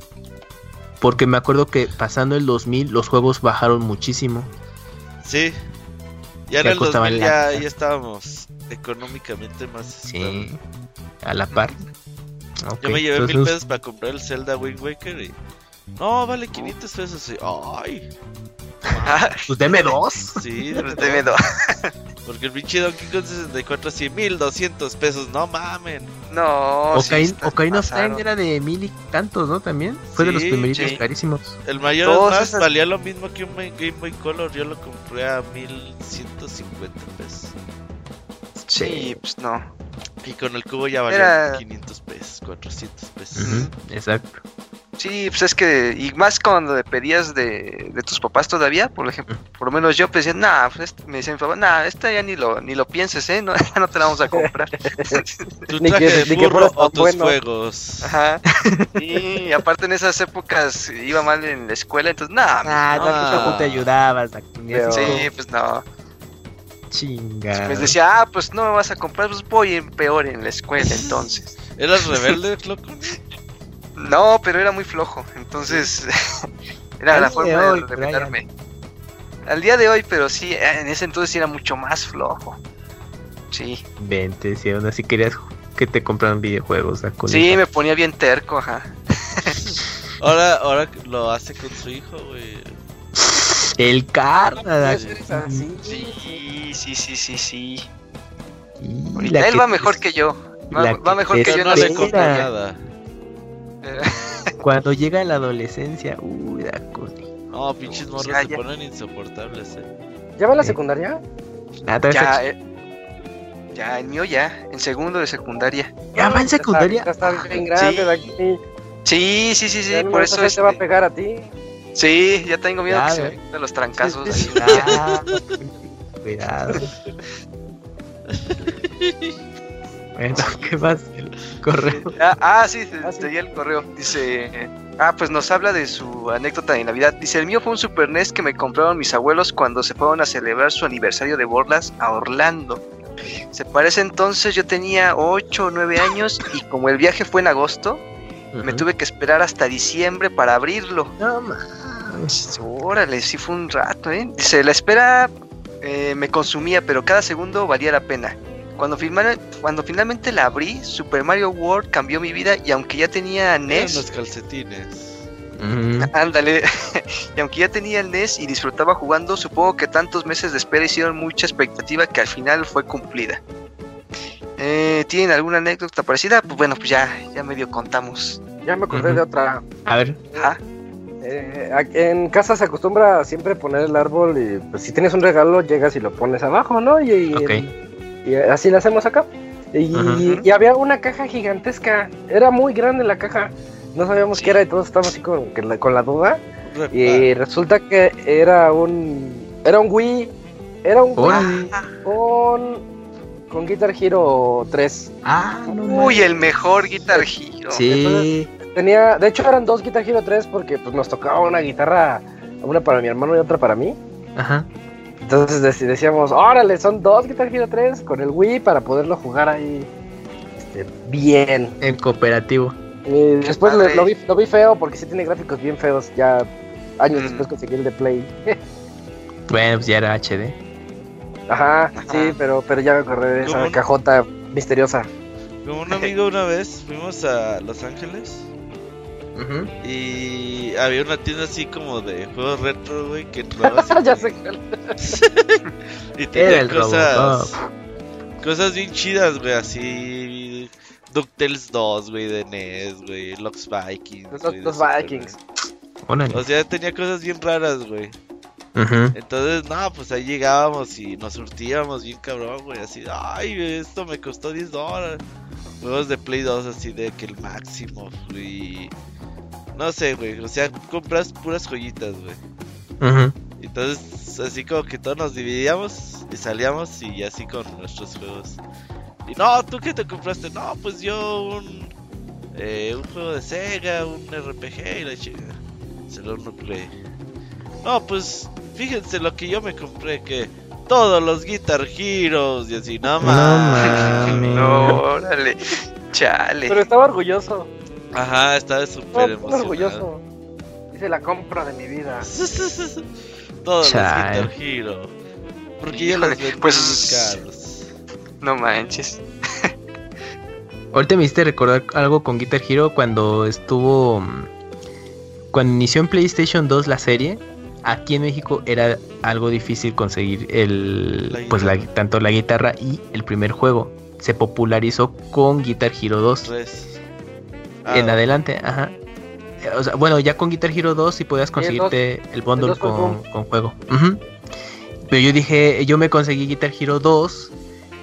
Porque me acuerdo que pasando el 2000 los juegos bajaron muchísimo. Sí. Ya en el costaban 2000 la ya, estábamos económicamente más Sí, estables. a la par. Ok, Yo me llevé mil pesos para comprar el Zelda Wind Waker y... No, vale 500 pesos. Y... Ay, Ah, [LAUGHS] Pues deme dos. sí, de verdad. te vendo. Porque el pinche Donkey Kong 64 así, 1200 pesos, no mamen. No, sí Ocarina, of. Time era de mil y tantos, ¿no? También. Fue de los primeritos sí. carísimos. El mayor Todas más esas- valía lo mismo que un Game Boy Color. Yo lo compré a 1150 pesos. Sí, pues no. Y con el cubo ya valía Era- 500 pesos, 400 pesos. Exacto. Sí, pues es que, y más cuando le pedías de, de tus papás todavía, por ejemplo, por lo menos yo decía, nah, pues este- me decía mi papá, nah, esta ya ni lo, ni lo pienses, eh, no, [LAUGHS] ya no te la vamos a comprar. [LAUGHS] Tu Ni traje que- de ni que burro fuera o tus bueno. juegos. Ajá. Y aparte en esas épocas iba mal en la escuela, entonces, nah, Ah, no, no, te ayudabas. sí, pues no. Chinga. Me decía, ah, pues no me vas a comprar, pues voy en peor en la escuela entonces. ¿Eras rebelde, [LAUGHS] loco? No, pero era muy flojo, entonces [LAUGHS] era Al la forma de de hoy, rebelarme. Al día de hoy, pero sí, en ese entonces sí era mucho más flojo. Sí, Vente, si aún así querías que te compraran videojuegos. a sí, me ponía bien terco, ajá. [LAUGHS] Ahora, ahora lo hace con su hijo, güey. El esa, sí. Sí, sí, sí, sí, Ahorita él que va mejor que yo. Va, mejor que yo en no la le nada. [LAUGHS] Cuando llega la adolescencia, uy, da con- No, pinches morros se ponen insoportables, eh. ¿Ya va a la Sí. secundaria? Ah, Ya, eh, ya, el mío ya, en segundo de secundaria. Ya va en secundaria. Ya está, bien grande Sí. de aquí. Sí, sí, sí, sí, Ya no por eso te va a pegar a ti. Sí, ya tengo miedo Ya, que se me los trancazos ahí. Ah, cuidado. Bueno, [LAUGHS] ¿qué más? El correo. Ah, ah, sí, te, Ah, sí. el correo. Dice, ah, pues nos habla de su anécdota de Navidad. Dice, el mío fue un Super NES que me compraron mis abuelos cuando se fueron a celebrar su aniversario de Borlas a Orlando. Se parece entonces yo tenía 8 o 9 años y como el viaje fue en agosto, me tuve que esperar hasta diciembre para abrirlo. No mames. Órale, sí fue un rato, ¿eh? Dice, la espera eh, me consumía, pero cada segundo valía la pena. Cuando, firmara- cuando finalmente la abrí, Super Mario World cambió mi vida y aunque ya tenía NES, los calcetines. Ándale. [LAUGHS] y aunque ya tenía el NES y disfrutaba jugando, supongo que tantos meses de espera hicieron mucha expectativa que al final fue cumplida. Eh, ¿Tienen alguna anécdota parecida? Pues bueno, pues ya, ya medio contamos. Ya me acordé de otra. A ver. Eh, en casa se acostumbra siempre poner el árbol y pues si tienes un regalo llegas y lo pones abajo, ¿no? Y, y, así lo hacemos acá. Y, había una caja gigantesca, era muy grande la caja, no sabíamos qué era y todos estábamos así con, con la duda. Y resulta que era un era un Wii, era un Wii con, con Guitar Hero 3. Ah, Uy, el mejor Guitar Hero. Sí. tenía, de hecho eran dos Guitar Hero 3 porque pues nos tocaba una guitarra, una para mi hermano y otra para mí. Ajá. Entonces decíamos, órale, son dos Guitar Hero 3 con el Wii para poderlo jugar ahí este, bien. En cooperativo. Y después lo, vi, feo porque sí tiene gráficos bien feos. Ya años mm. después conseguí el de Play. [LAUGHS] bueno, pues ya era HD. Ajá, sí, pero, pero ya me acordé de esa cajota misteriosa. Como un amigo una vez fuimos a Los Ángeles y había una tienda así como de juegos retro, güey, que [LAUGHS] entrabas. ya sé [LAUGHS] Y tenía cosas. Cosas bien chidas, güey, así. DuckTales 2, güey, de NES, güey. Los Vikings. Los, Vikings. O sea, tenía cosas bien raras, güey. Entonces, no, pues ahí llegábamos y nos surtíamos bien cabrón, güey. Así, ay, esto me costó 10 dólares. Juegos de Play 2 así de que el máximo, güey. No sé, güey. O sea, compras puras joyitas, güey. Entonces, así como que todos nos dividíamos y salíamos y así con nuestros juegos. Y no, ¿tú qué te compraste? No, pues yo un, eh, un juego de Sega, un RPG y la chica. Se lo nucleé. No, pues fíjense lo que yo me compré, que todos los Guitar Heroes y así, no mames. No, órale, chale. Pero estaba orgulloso. Ajá, estaba súper emocionado. orgulloso. Hice la compra de mi vida. [LAUGHS] Todos los Guitar Hero. Porque yo los vendí pues, caros. No manches. Ahorita me hiciste recordar algo con Guitar Hero cuando estuvo. Cuando inició en PlayStation 2 la serie. Aquí en México era algo difícil conseguir el. pues la, tanto la guitarra y el primer juego. Se popularizó con Guitar Hero 2 en ah. adelante, ajá. O sea, bueno, ya con Guitar Hero 2 sí podías conseguirte el, bundle con, juego. Pero yo dije, yo me conseguí Guitar Hero 2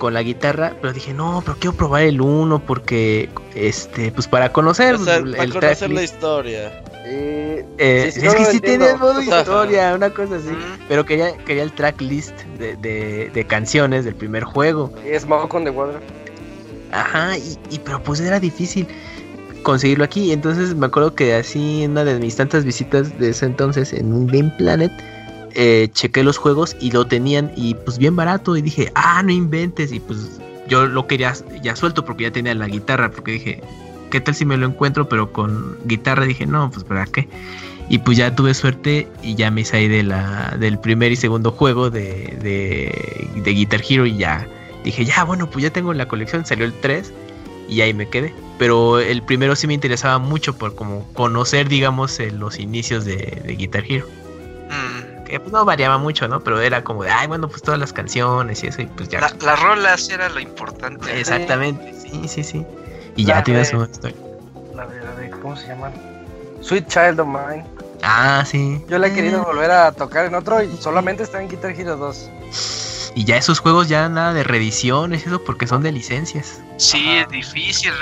con la guitarra, pero dije, no, pero quiero probar el 1 porque, este, pues para conocer, el, conocer la historia. Eh, es que sí tiene modo historia, una cosa así. Pero quería, quería el tracklist de, de, de canciones del primer juego. Es Smoke on the Water. Ajá, y, y, pero pues era difícil conseguirlo aquí. Entonces me acuerdo que así en una de mis tantas visitas de ese entonces en un Game Planet, eh, chequé los juegos y lo tenían y pues bien barato y dije, ah, no inventes y pues yo lo quería ya suelto porque ya tenía la guitarra porque dije, ¿qué tal si me lo encuentro? Pero con guitarra dije, no, pues para qué. Y pues ya tuve suerte y ya me salí de la, del primer y segundo juego de, de, de Guitar Hero y ya dije, ya, bueno, pues ya tengo la colección, salió el 3 y ahí me quedé. Pero el primero sí me interesaba mucho por como conocer, digamos, eh, los inicios de, Guitar Hero. Mm. Que pues no variaba mucho, ¿no? Pero era como de, ay, bueno, pues todas las canciones y eso, y pues ya. las rolas era lo importante. Exactamente, sí, sí, sí. Y ya tienes su historia. La de, ¿cómo se llama? Sweet Child of Mine. Ah, sí. Yo la he querido volver a tocar en otro y solamente está en Guitar Hero 2. Y ya esos juegos ya nada de reediciones, eso porque son de licencias. Sí, es difícil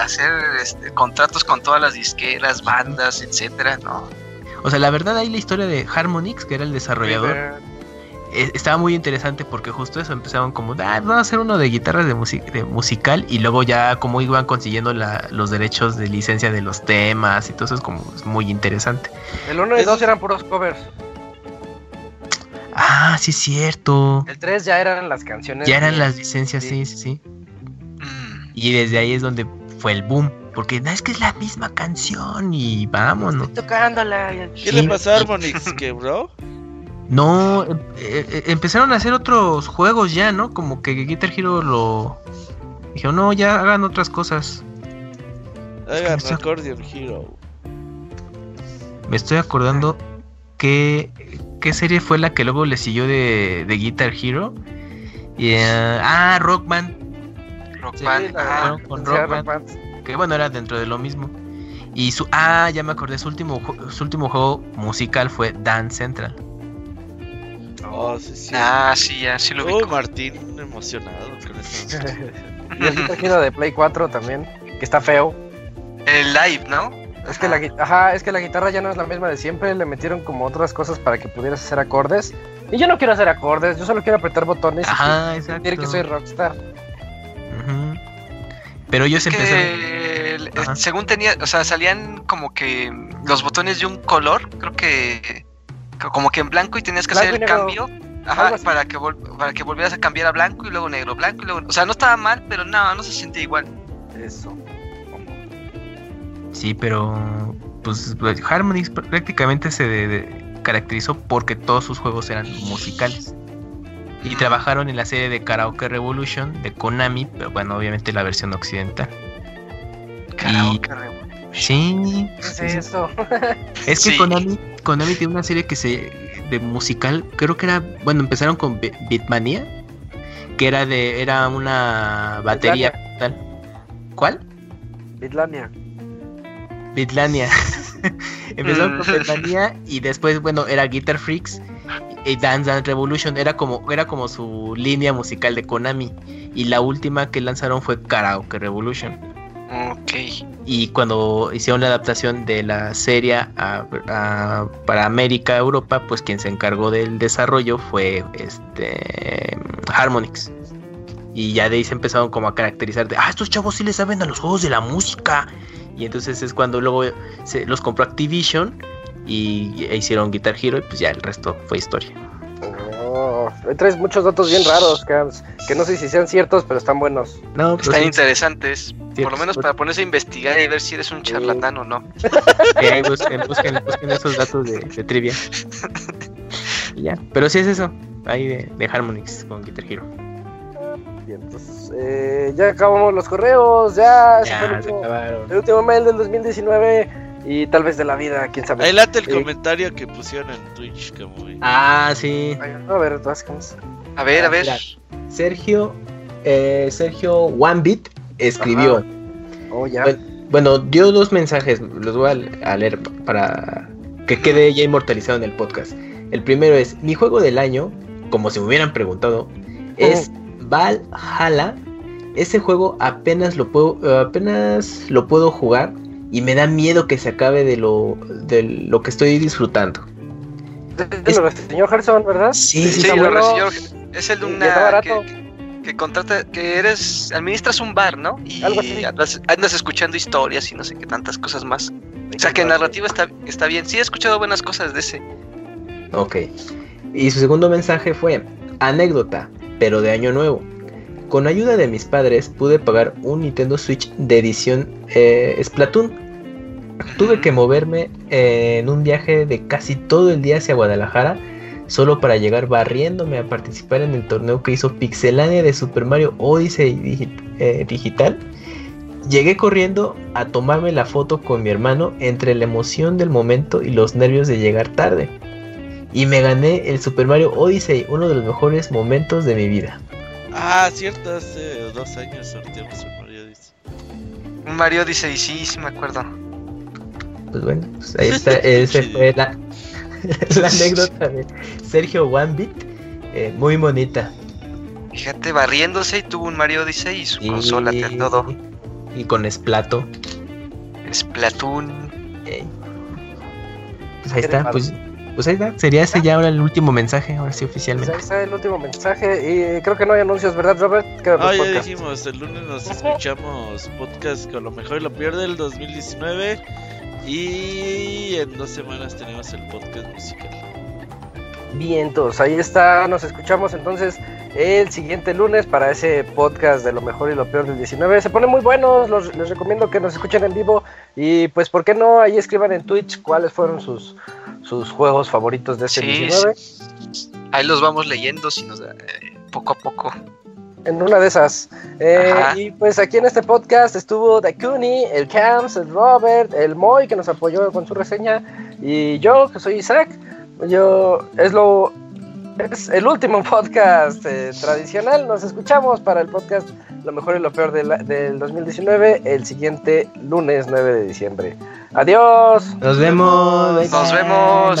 hacer este, contratos con todas las disqueras, bandas, etcétera, ¿no? O sea, la verdad ahí la historia de Harmonix, que era el desarrollador, e, estaba muy interesante porque justo eso empezaban como, ah, vamos a hacer uno de guitarras de, de musical y luego ya como iban consiguiendo los derechos de licencia de los temas y todo eso es como muy interesante. El 1 y 2 eran puros covers. Ah, sí es cierto. El 3 ya eran las canciones. Ya eran las licencias, sí, sí, sí. Mm. Y desde ahí es donde fue el boom. Porque no es que es la misma canción y vámonos. Estoy tocándola. ¿Qué le pasó a Harmonix, que bro? No, eh, eh, empezaron a hacer otros juegos ya, ¿no? Como que Guitar Hero lo. Dijeron, no, ya hagan otras cosas. Hagan Accordion Hero. Me estoy acordando que qué serie fue la que luego le siguió de, de Guitar Hero. Y, eh, ah, Rockman. Rockman. ah, con Rockman. Que bueno, era dentro de lo mismo. Y su. Ah, ya me acordé. Su último, su último juego musical fue Dance Central. Oh, sí, sí. Ah, sí, ya, sí lo vi. Oh, Martín emocionado con eso. [LAUGHS] y el Guitar Hero de Play 4 también, que está feo. El live, ¿no? Es que, la, ajá, es que la guitarra ya no es la misma de siempre, le metieron como otras cosas para que pudieras hacer acordes. Y yo no quiero hacer acordes, yo solo quiero apretar botones Ajá, y exacto. decir que soy rockstar. Ujú. Pero ellos Es empezaron. que, el- Ajá. según tenía, o sea, salían como que los botones de un color, creo que como que en blanco y tenías que Blanco hacer el cambio. Ajá, para que, vol- para que volvieras a cambiar a blanco y luego negro, blanco y luego... O sea, no estaba mal, pero no, no se sentía igual. Eso. Sí, pero. Pues Harmonix prácticamente se de- de- caracterizó porque todos sus juegos eran musicales. Y trabajaron en la serie de Karaoke Revolution de Konami, pero bueno, obviamente la versión occidental. Karaoke Revolution. Sí, ¿Qué es sí, sí. eso? Es que Sí. Konami, Konami tiene una serie que se de musical, creo que era, bueno, empezaron con Be- Beatmania, que era de era una batería tal. ¿Cuál? Bitlania. Beatlania. [LAUGHS] Empezaron con Mm. Beatlania y después, bueno, era Guitar Freaks Dance Dance Revolution. Era como, era como su línea musical de Konami. Y la última que lanzaron fue Karaoke Revolution. Ok. Y cuando hicieron la adaptación de la serie a- a- para América, Europa, pues quien se encargó del desarrollo fue este Harmonix. Y ya de ahí se empezaron como a caracterizar de, ah, estos chavos sí le saben a los juegos de la música. Y entonces es cuando luego se los compró Activision y e hicieron Guitar Hero y pues ya el resto fue historia. Oh, traes muchos datos bien raros, Cams, que no sé si sean ciertos, pero están buenos. No, pues Están sí, interesantes. Sí, por lo menos pues- para ponerse a investigar y ver si eres un charlatán o no. [LAUGHS] eh, busquen, busquen, busquen esos datos de, de trivia. Y ya, pero sí es eso, ahí de, de Harmonix con Guitar Hero. Bien, entonces, eh, ya acabamos los correos, ya, ese fue el Ya, se último, acabaron. el último mail del 2019 y tal vez de la vida, quién sabe. Ahí late el Eh, comentario que pusieron en Twitch, como Ah, sí. A ver. A ver, a ver. Mira. Sergio, eh, Sergio One Bit escribió. Ajá. Oh, ya. Bueno, bueno, dio dos mensajes, los voy a, leer para que quede ya inmortalizado en el podcast. El primero es, mi juego del año, como si me hubieran preguntado, es Valhalla. Ese juego apenas lo puedo, apenas lo puedo jugar y me da miedo que se acabe de lo, de lo que estoy disfrutando. Es el señor Gerson, ¿verdad? Sí, sí, Sí, lo. Es el de una. Que, que contrata. Que eres. Administras un bar, ¿no? Y Algo así. andas, andas escuchando historias y no sé qué tantas cosas más. O sea que narrativa está, está bien. Sí, he escuchado buenas cosas de ese. Ok. Y su segundo mensaje fue, anécdota, pero de año nuevo. Con ayuda de mis padres pude pagar un Nintendo Switch de edición eh, Splatoon. Tuve que moverme eh, en un viaje de casi todo el día hacia Guadalajara solo para llegar barriéndome a participar en el torneo que hizo Pixelania de Super Mario Odyssey digi- eh, digital. Llegué corriendo a tomarme la foto con mi hermano entre la emoción del momento y los nervios de llegar tarde. Y me gané el Super Mario Odyssey, uno de los mejores momentos de mi vida. Ah, cierto, hace dos años sorteamos un Mario dice. Un Mario dice, y sí, sí me acuerdo. Pues bueno, pues ahí está, [LAUGHS] esa fue la, [LAUGHS] la anécdota de Sergio One eh, muy bonita. Fíjate, barriéndose y tuvo un Mario Odyssey y su Y- consola, te todo. Y con Splato. Splatoon. eh. Pues ahí está, pues, pues ahí está. Sería ese ya ahora el último mensaje, ahora sí Pues ahí oficialmente. está el último mensaje y creo que no hay anuncios, ¿verdad, Robert? Ah, ya podcast. dijimos, el lunes nos escuchamos podcast con lo mejor y lo peor del 2019. Y en dos semanas tenemos el podcast musical. Vientos, ahí está, nos escuchamos entonces el siguiente lunes para ese podcast de lo mejor y lo peor del 19. Se ponen muy buenos, los- les recomiendo que nos escuchen en vivo y pues, ¿por qué no? Ahí escriban en Twitch cuáles fueron sus, sus juegos favoritos de este Sí, 19. Ahí los vamos leyendo si nos da, eh, poco a poco. En una de esas. Eh, y pues aquí en este podcast estuvo Dakuni, el Cams, el Robert, el Moy que nos apoyó con su reseña. Y yo, que soy Isaac, yo es lo es el último podcast eh, tradicional. Nos escuchamos para el podcast Lo mejor y lo peor del 2019 el siguiente lunes 9 de diciembre. Adiós. Nos vemos. Nos vemos.